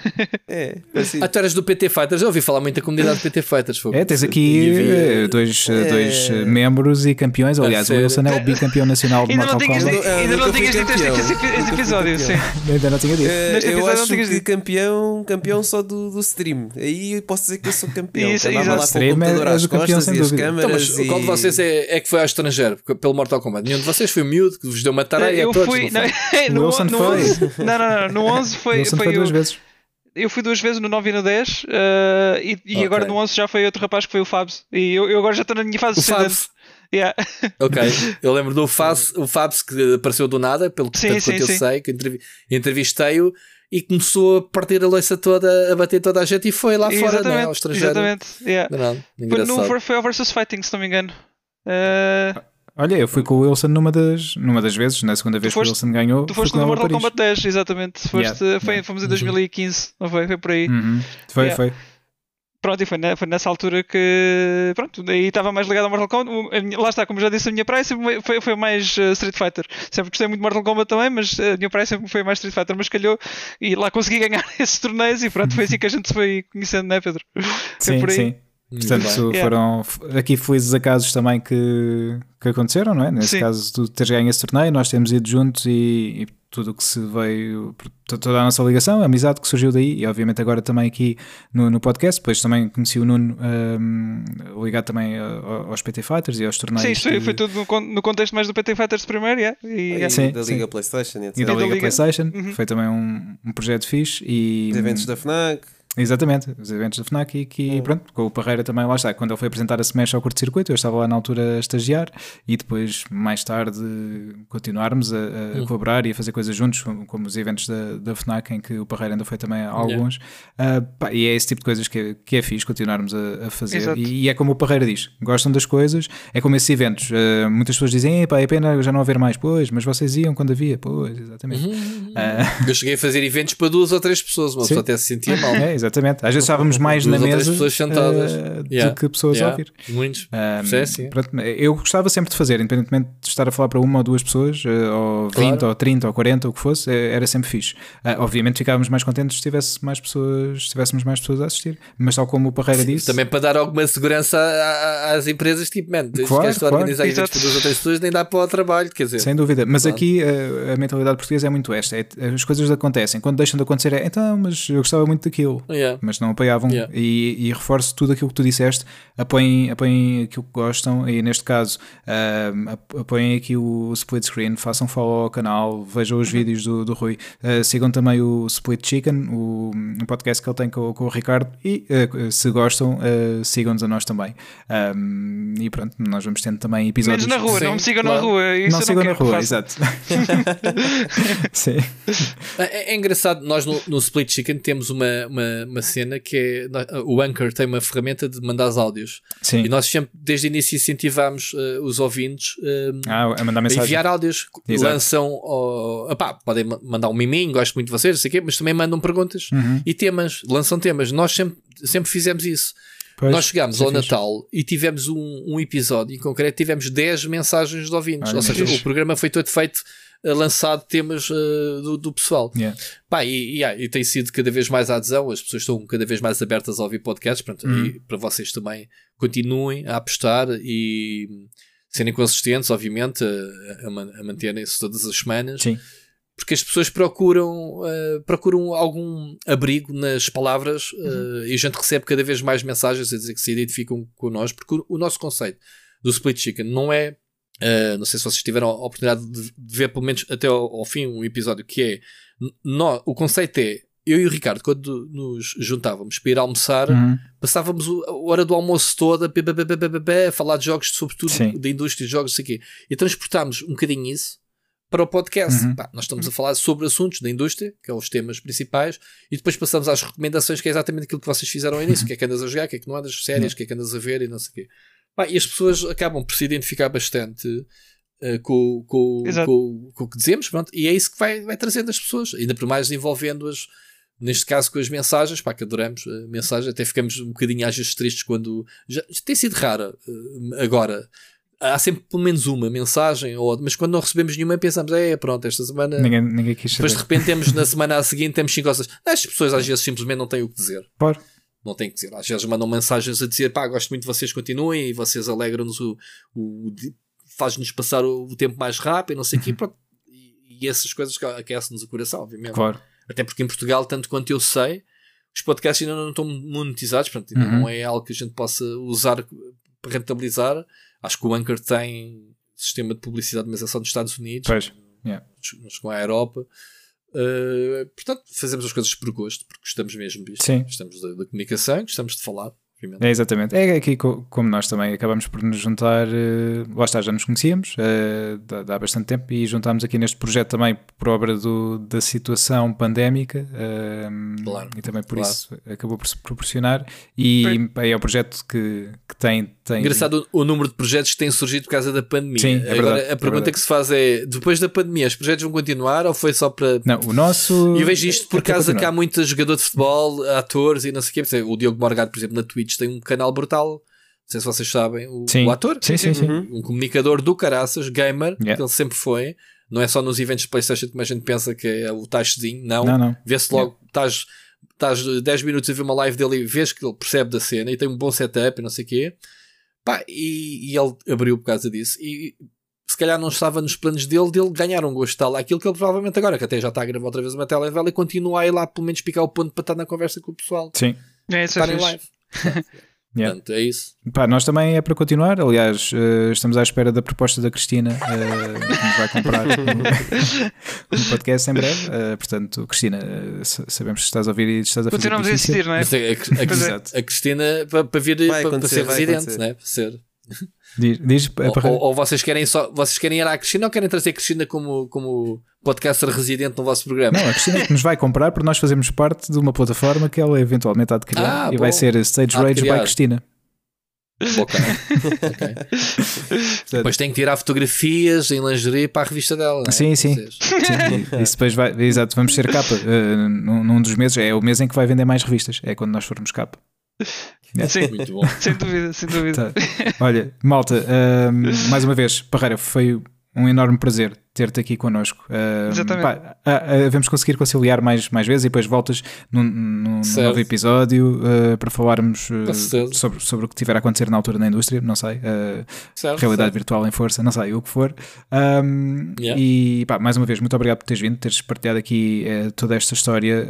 É, assim. Ah, tu eras do PT Fighters, eu ouvi falar muito da comunidade do PT Fighters. fogo. É, tens aqui havia- eh, dois, eh, É. dois eh, membros e campeões. Aliás, o? Wilson é o bicampeão nacional de não Mortal Kombat. ainda não tinhas dito este, episódio, sim. Ainda não tinha dito. Neste eu episódio acho não tinhas que dito. campeão, campeão só do, do stream. Aí eu posso dizer que eu sou campeão. Isso, andava lá com o computador às costas e as câmaras. Então, mas qual de vocês é, é que foi ao estrangeiro pelo Mortal Kombat? Nenhum de vocês foi miúdo que vos deu uma tarefa a Eu fui. não Não, foi? no, Wilson no foi. 11, não, não, não, no 11 O foi. Wilson foi foi duas eu, vezes. eu fui duas vezes no 9 e no 10 eh, e, e Ok. agora no 11 já foi outro rapaz que foi o Fabs. E eu, eu agora já estou na minha fase O ascendente. Fabs. Yeah. Ok, eu lembro do Fabs, o Fabs que apareceu do nada, pelo que Sim, tanto sim, quanto eu sim. sei, que entrevi- entrevistei-o e começou a partir a louça toda, a bater toda a gente e foi lá fora, né, ao exatamente. estrangeiro. exatamente. Yeah. Não, Foi, engraçado. no, foi- foi ao Versus Fighting, se não me engano. Eh, Olha, eu fui com o Wilson numa das, numa das vezes, na segunda vez que o foste- Wilson ganhou. tu foste no Mortal. Kombat 10, exatamente. Foste, Yeah, foi, yeah. Fomos em 2015, não foi? Foi por aí. Uhum. Foi, Yeah. foi. Pronto, e foi, foi nessa altura que. Pronto, daí estava mais ligado ao Mortal Kombat. Lá está, como já disse, a minha praia sempre foi, foi mais eh, Street Fighter. Sempre gostei muito de Mortal Kombat também, mas eh, a minha praia sempre foi mais Street Fighter. Mas calhou e lá consegui ganhar esses torneios e pronto, foi assim que a gente se foi conhecendo, não é, Pedro? Sim, sim. Portanto. Yeah. foram aqui felizes acasos também que, que aconteceram, não é? Nesse Sim. caso, tu teres ganho esse torneio, nós temos ido juntos e, e tudo o que se veio, to- toda a nossa ligação, a amizade que surgiu daí, e obviamente agora também aqui no, no podcast. Depois também conheci o Nuno hum, ligado também aos PT Fighters e aos torneios. Sim, isto foi, que- foi tudo no, con- no contexto mais do PT Fighters primeiro, yeah. e, E. Sim, da sim. Liga Playstation, etc. E da E da Liga Liga. PlayStation, Uhum. foi também um, um projeto fixe. E, Os eventos da FNAC. Exatamente, os eventos da FNAC e que, Hum. pronto, com o Parreira também lá está. Quando ele foi apresentar a Smash ao curto-circuito, eu estava lá na altura a estagiar e depois, mais tarde, continuarmos a, a Hum. colaborar e a fazer coisas juntos, como, como os eventos da, da FNAC, em que o Parreira ainda foi também a alguns. Ah, pá, e é esse tipo de coisas que é, que é fixe continuarmos a, a fazer. E, e é como o Parreira diz: gostam das coisas, é como esses eventos. Ah, muitas pessoas dizem, pá, é pena já não haver mais. Pois, mas vocês iam quando havia. Pois, exatamente. Uhum. Ah, Eu cheguei a fazer eventos para duas ou três pessoas, uma pessoa até se sentia mal. é, exatamente. Às vezes estávamos mais na mesa pessoas sentadas. ah, Yeah. do que pessoas a Yeah. ouvir. Muitos. Um, Sim, sim. pronto, eu gostava sempre de fazer, independentemente de estar a falar para uma ou duas pessoas, eh, ou 20, Claro. ou 30, ou 40, ou o que fosse, eh, era sempre fixe. Ah, obviamente ficávamos mais contentes se tivesse mais pessoas, se tivéssemos mais pessoas a assistir, mas tal como o Parreira disse, Também para dar alguma segurança a- a- às empresas, tipo, man, Claro, claro, queres claro. organizar eventos Exato. para duas ou três pessoas, nem dá para o trabalho, quer dizer. sem dúvida. Mas Claro. aqui eh, a mentalidade portuguesa é muito esta: é- as coisas acontecem, quando deixam de acontecer, é então, mas eu gostava muito daquilo. Yeah. mas não apoiavam. Yeah. E, e reforço tudo aquilo que tu disseste, apoiem, apoiem aquilo que gostam, e neste caso, ap- apoiem aqui o split screen, façam follow ao canal, vejam Uhum. os vídeos do, do Rui, Ah, sigam também o Split Chicken, o, o podcast que ele tem com, com o Ricardo, e ah, se gostam, sigam-nos a nós também. Ahm, e pronto, nós vamos tendo também episódios. Menos na rua, Sim, não me sigam claro. na rua. Isso Não sigam na rua, exato. Sim. É, é engraçado, nós no, no Split Chicken temos uma, uma, uma cena que é o Anchor tem uma ferramenta de mandar os áudios Sim. e nós sempre, desde o início, incentivamos eh, os ouvintes eh, Ah, a mandar a mensagem. enviar áudios. Exato. Lançam, ó, opá, podem ma- mandar um miminho, gosto muito de vocês, não sei o quê, mas também mandam perguntas Uhum. e temas, lançam temas. Nós sempre, sempre fizemos isso. Pois, Nós chegámos é ao fixe. Natal e tivemos um, um episódio em concreto, tivemos 10 mensagens de ouvintes. Olha, Ou seja, fixe. o programa foi todo feito, lançado temas eh, do, do pessoal. Yeah. Pá, e, e, e tem sido cada vez mais a adesão, as pessoas estão cada vez mais abertas a ouvir podcasts, portanto, Uhum. e para vocês também continuem a apostar e serem consistentes, obviamente, a, a, a manterem-se todas as semanas, Sim. porque as pessoas procuram, eh, procuram algum abrigo nas palavras eh, e a gente recebe cada vez mais mensagens a dizer que se identificam connosco, porque o, o nosso conceito do Split Chicken não é. Eh, não sei se vocês tiveram a oportunidade de, ver pelo menos até ao, ao fim um episódio que é n- nó- o conceito é eu e o Ricardo, quando nos juntávamos para ir almoçar, Uhum. passávamos a hora do almoço toda pé, pé, pé, a falar de jogos, sobretudo Sim. da indústria de jogos, não sei quê. E transportámos um bocadinho isso para o podcast. Uhum. Pá, nós estamos a falar sobre assuntos da indústria, que são os temas principais, e depois passamos às recomendações, que é exatamente aquilo que vocês fizeram ao início: o que é que andas a jogar, o que é que não andas, séries, o que é que andas a ver e não sei o quê. Pá, e as pessoas acabam por se identificar bastante uh, com, com, com, com, o que dizemos, pronto, e é isso que vai, vai trazendo as pessoas, ainda por mais envolvendo-as neste caso com as mensagens, pá, que adoramos a mensagem, até ficamos um bocadinho às vezes tristes quando. Já, tem sido rara uh, agora. Há sempre pelo menos uma mensagem, ou, mas quando não recebemos nenhuma pensamos, é pronto, esta semana. Ninguém, ninguém quis Depois de repente temos na semana a seguinte temos 5 ou 6. As pessoas às vezes simplesmente não têm o que dizer. Por. Não têm o que dizer. Às vezes mandam mensagens a dizer, pá, gosto muito de vocês, continuem e vocês alegram-nos o. o faz-nos passar o, o, tempo mais rápido, não sei o quê, pronto. E, e essas coisas aquecem-nos o coração, obviamente. Claro. Até porque em Portugal, tanto quanto eu sei, os podcasts ainda não estão monetizados, portanto, ainda uhum. não é algo que a gente possa usar para rentabilizar. Acho que o Anchor tem sistema de publicidade, mas é só nos Estados Unidos. Pois. Yeah. Não à Europa. Uh, portanto, fazemos as coisas por gosto, porque gostamos mesmo disto. Sim. Gostamos da, da comunicação, gostamos de falar. É exatamente. É aqui como nós também acabamos por nos juntar, uh, lá está, já nos conhecíamos uh, há bastante tempo e juntámos aqui neste projeto também por obra do, da situação pandémica uh, claro, e também por claro. isso acabou por se proporcionar e é, é um projeto que, que tem, tem... Engraçado o, o, número de projetos que têm surgido por causa da pandemia. Sim, é Agora verdade, a pergunta é que se faz é, depois da pandemia os projetos vão continuar ou foi só para... Não, o nosso... E eu vejo isto por causa que há muitos jogadores de futebol, atores e não sei o quê, o Diogo Morgado por exemplo na Twitch tem um canal brutal. Não sei se vocês sabem. O, sim. o ator, sim, sim, sim. um comunicador do caraças, gamer, yeah. que ele sempre foi. Não é só nos eventos de PlayStation como a gente pensa que é o taxozinho, não. não, não. Vê-se logo, estás yeah. 10 minutos a ver uma live dele e vês que ele percebe da cena e tem um bom setup e não sei o quê. Pá, e, e, ele abriu por causa disso. E se calhar não estava nos planos dele, dele ganhar um gosto tal, aquilo que ele provavelmente agora, que até já está a gravar outra vez uma telenovela e continua a ir lá pelo menos picar o ponto para estar na conversa com o pessoal. Sim. É, estar em live. Yeah. Portanto, é isso. Pá, nós também é para continuar. Aliás, uh, estamos à espera da proposta da Cristina, uh, que nos vai comprar um, podcast em breve. Uh, portanto, Cristina, sabemos que estás a ouvir e estás a fazer. Continuamos a insistir, não é? A, a, a, Cristina para, para vir para, para, ser residente, não é? Para ser. Diz, diz, é para... ou, ou, vocês querem só vocês querem ir à Cristina ou querem trazer a Cristina como, como podcaster residente no vosso programa? Não, a Cristina é que nos vai comprar porque nós fazemos parte de uma plataforma que ela eventualmente há de criar ah, e bom. vai ser Stage Rage by Cristina. Ok. okay. depois tem que tirar fotografias em lingerie para a revista dela. É? Sim, sim. sim. Isso depois vai, exato, vamos ser capa. Uh, num, num dos meses, é o mês em que vai vender mais revistas, é quando nós formos capa. Sim, muito bom. Sem dúvida, sem dúvida. Tá. Olha, malta, uh, mais uma vez, Parreira, foi um enorme prazer ter-te aqui connosco. Uh, Exatamente. Pá, uh, vamos conseguir conciliar mais, mais vezes e depois voltas num, num novo episódio uh, para falarmos sobre, sobre o que tiver a acontecer na altura na indústria, não sei, certo, realidade certo. virtual em força, não sei, o que for. Um, yeah. E pá, mais uma vez, muito obrigado por teres vindo, teres partilhado aqui toda esta história.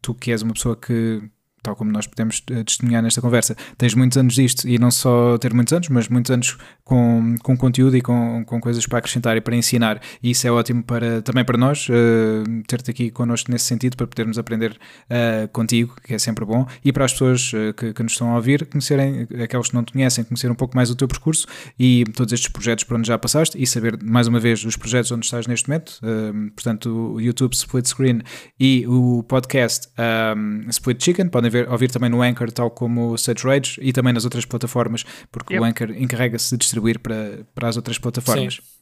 tu que és uma pessoa que tal como nós podemos eh, testemunhar nesta conversa, tens muitos anos disto e não só ter muitos anos, mas muitos anos com, com conteúdo e com, com coisas para acrescentar e para ensinar. E isso é ótimo para, também para nós, uh, ter-te aqui connosco nesse sentido, para podermos aprender uh, contigo, que é sempre bom, e para as pessoas uh, que, que, nos estão a ouvir, conhecerem, aqueles que não te conhecem, conhecer um pouco mais o teu percurso e todos estes projetos por onde já passaste e saber mais uma vez os projetos onde estás neste momento. portanto, o YouTube Split Screen e o podcast um, Split Chicken, podem ver, ouvir também no Anchor, tal como o Sage Rage e também nas outras plataformas, porque yep. o Anchor encarrega-se de distribuir para, para as outras plataformas. Sim.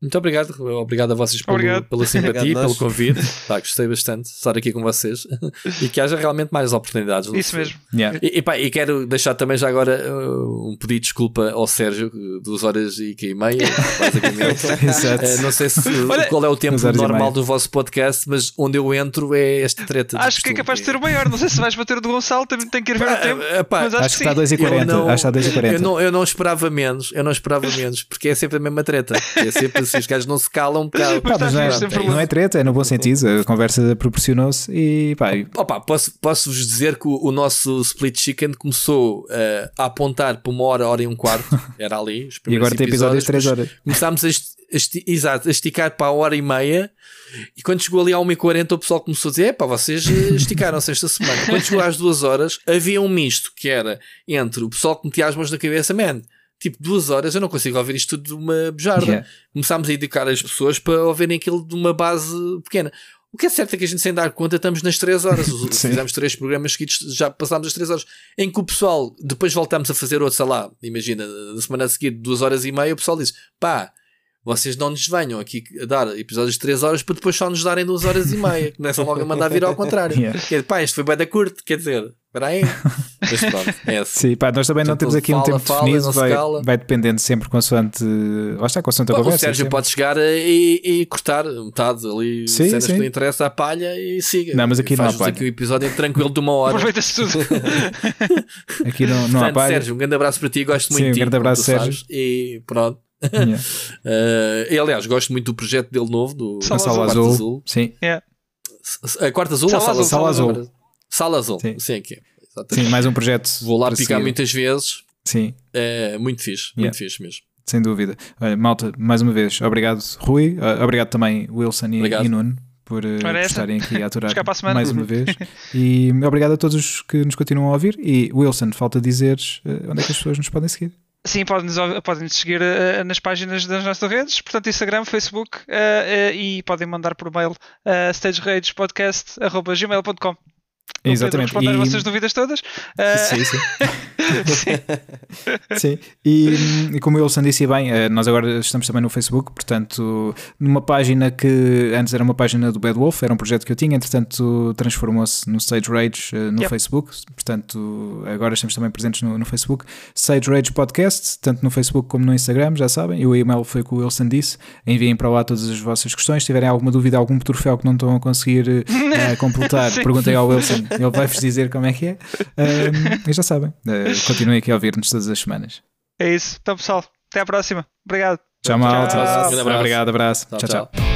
Muito obrigado, obrigado a vocês pelo, pela simpatia, pelo convite. Tá, gostei bastante de estar aqui com vocês e que haja realmente mais oportunidades. Isso mesmo. Yeah. E, e, pá, e, quero deixar também já agora uh, um pedido de desculpa ao Sérgio, duas horas e que e meia, basicamente. uh, não sei se, Olha, qual é o tempo normal do vosso podcast, mas onde eu entro é esta treta. Acho que é capaz de ter o maior. Não sei se vais bater o do Gonçalo, também tem que ir ver o tempo. Uh, pá, mas acho, acho que, que está 2h40. Não, acho que está 2h40. Eu não, eu não esperava menos, eu não esperava menos, porque é sempre a mesma treta. É sempre assim, os gajos não se calam um bocado. Pá, mas não, é, não é treta, é no bom sentido. A conversa proporcionou-se e pá. Opa, posso, posso vos dizer que o, o nosso split chicken começou uh, a apontar para uma hora, hora e um quarto. Era ali. e agora tem episódios de 3 horas. Começámos a, esti exato, a esticar para a hora e meia. E quando chegou ali a 1h40, o pessoal começou a dizer: pá, vocês eh, esticaram-se esta semana. Quando chegou às 2 horas, havia um misto que era entre o pessoal que metia as mãos na cabeça, man tipo duas horas, eu não consigo ouvir isto tudo de uma bejarda. Yeah. Começámos a educar as pessoas para ouvirem aquilo de uma base pequena. O que é certo é que a gente, sem dar conta, estamos nas 3 horas. Fizemos três programas seguidos, já passámos as 3 horas. Em que o pessoal, depois voltamos a fazer outro, sei lá, imagina, na semana a seguir, duas horas e meia, o pessoal diz: pá, vocês não nos venham aqui a dar episódios de 3 horas para depois só nos darem 2 horas e meia. Começam logo a mandar vir ao contrário. Yeah. Que é, pá, isto foi bem da curto, quer dizer, espera aí. Mas pronto, é assim. Sim, pá, nós também não Portanto, temos aqui um fala, tempo fala, definido, não vai, vai dependendo sempre consoante. Lá está, consoante a O conversa. Sérgio sempre. pode chegar e, e cortar metade ali, Sim, cenas sim. que lhe interessa à palha e siga. Não, mas aqui não há palha. aqui um episódio tranquilo de uma hora. Aproveita-se tudo. Aqui não, não há Portanto, palha. Sérgio, um grande abraço para ti, gosto muito Sim, um de ti. grande abraço, Sérgio. sabes, E pronto. Yeah. Eh, e, aliás, gosto muito do projeto dele novo, do Sala azul. Azul. Sim, S- A quarta azul Sala ou sala Azul, Sala azul? Sala azul. Sim. Sim, aqui. Exatamente. sim, mais um projeto. Vou lá picar seguir. muitas vezes. Sim, É muito fixe, Yeah. muito fixe mesmo. sem dúvida. Olha, malta, mais uma vez, obrigado, Rui. Ah, obrigado também, Wilson e, Obrigado. e Nuno. Por, eh, por estarem aqui a aturar mais uma vez. E obrigado a todos os que nos continuam a ouvir. E Wilson, falta dizeres eh, onde é que as pessoas nos podem seguir. Sim, podem-nos podem seguir eh, nas páginas das nossas redes, portanto, Instagram, Facebook eh, eh, e podem mandar por mail uh, stageragespodcast.gmail.com. Exatamente. Responder E- as vossas dúvidas todas. Sim, sim. sim. Sim, e, e como o Wilson disse bem, eh, nós agora estamos também no Facebook, portanto, numa página que antes era uma página do Bad Wolf, era um projeto que eu tinha, entretanto transformou-se no Stage Rage eh, no Yep. Facebook, portanto, agora estamos também presentes no, no Facebook. Stage Rage Podcast, tanto no Facebook como no Instagram, já sabem, e o e-mail foi o que o Wilson disse. Enviem para lá todas as vossas questões. Se tiverem alguma dúvida, algum troféu que não estão a conseguir eh, completar, perguntem ao Wilson, ele vai-vos dizer como é que é. E já sabem, eh, continuem aqui a ouvir-nos todas as semanas. É isso. Então, pessoal, até à próxima. Obrigado. Tchau, malta. Tchau. Grande abraço. Obrigado, abraço. Tchau, tchau. tchau. tchau.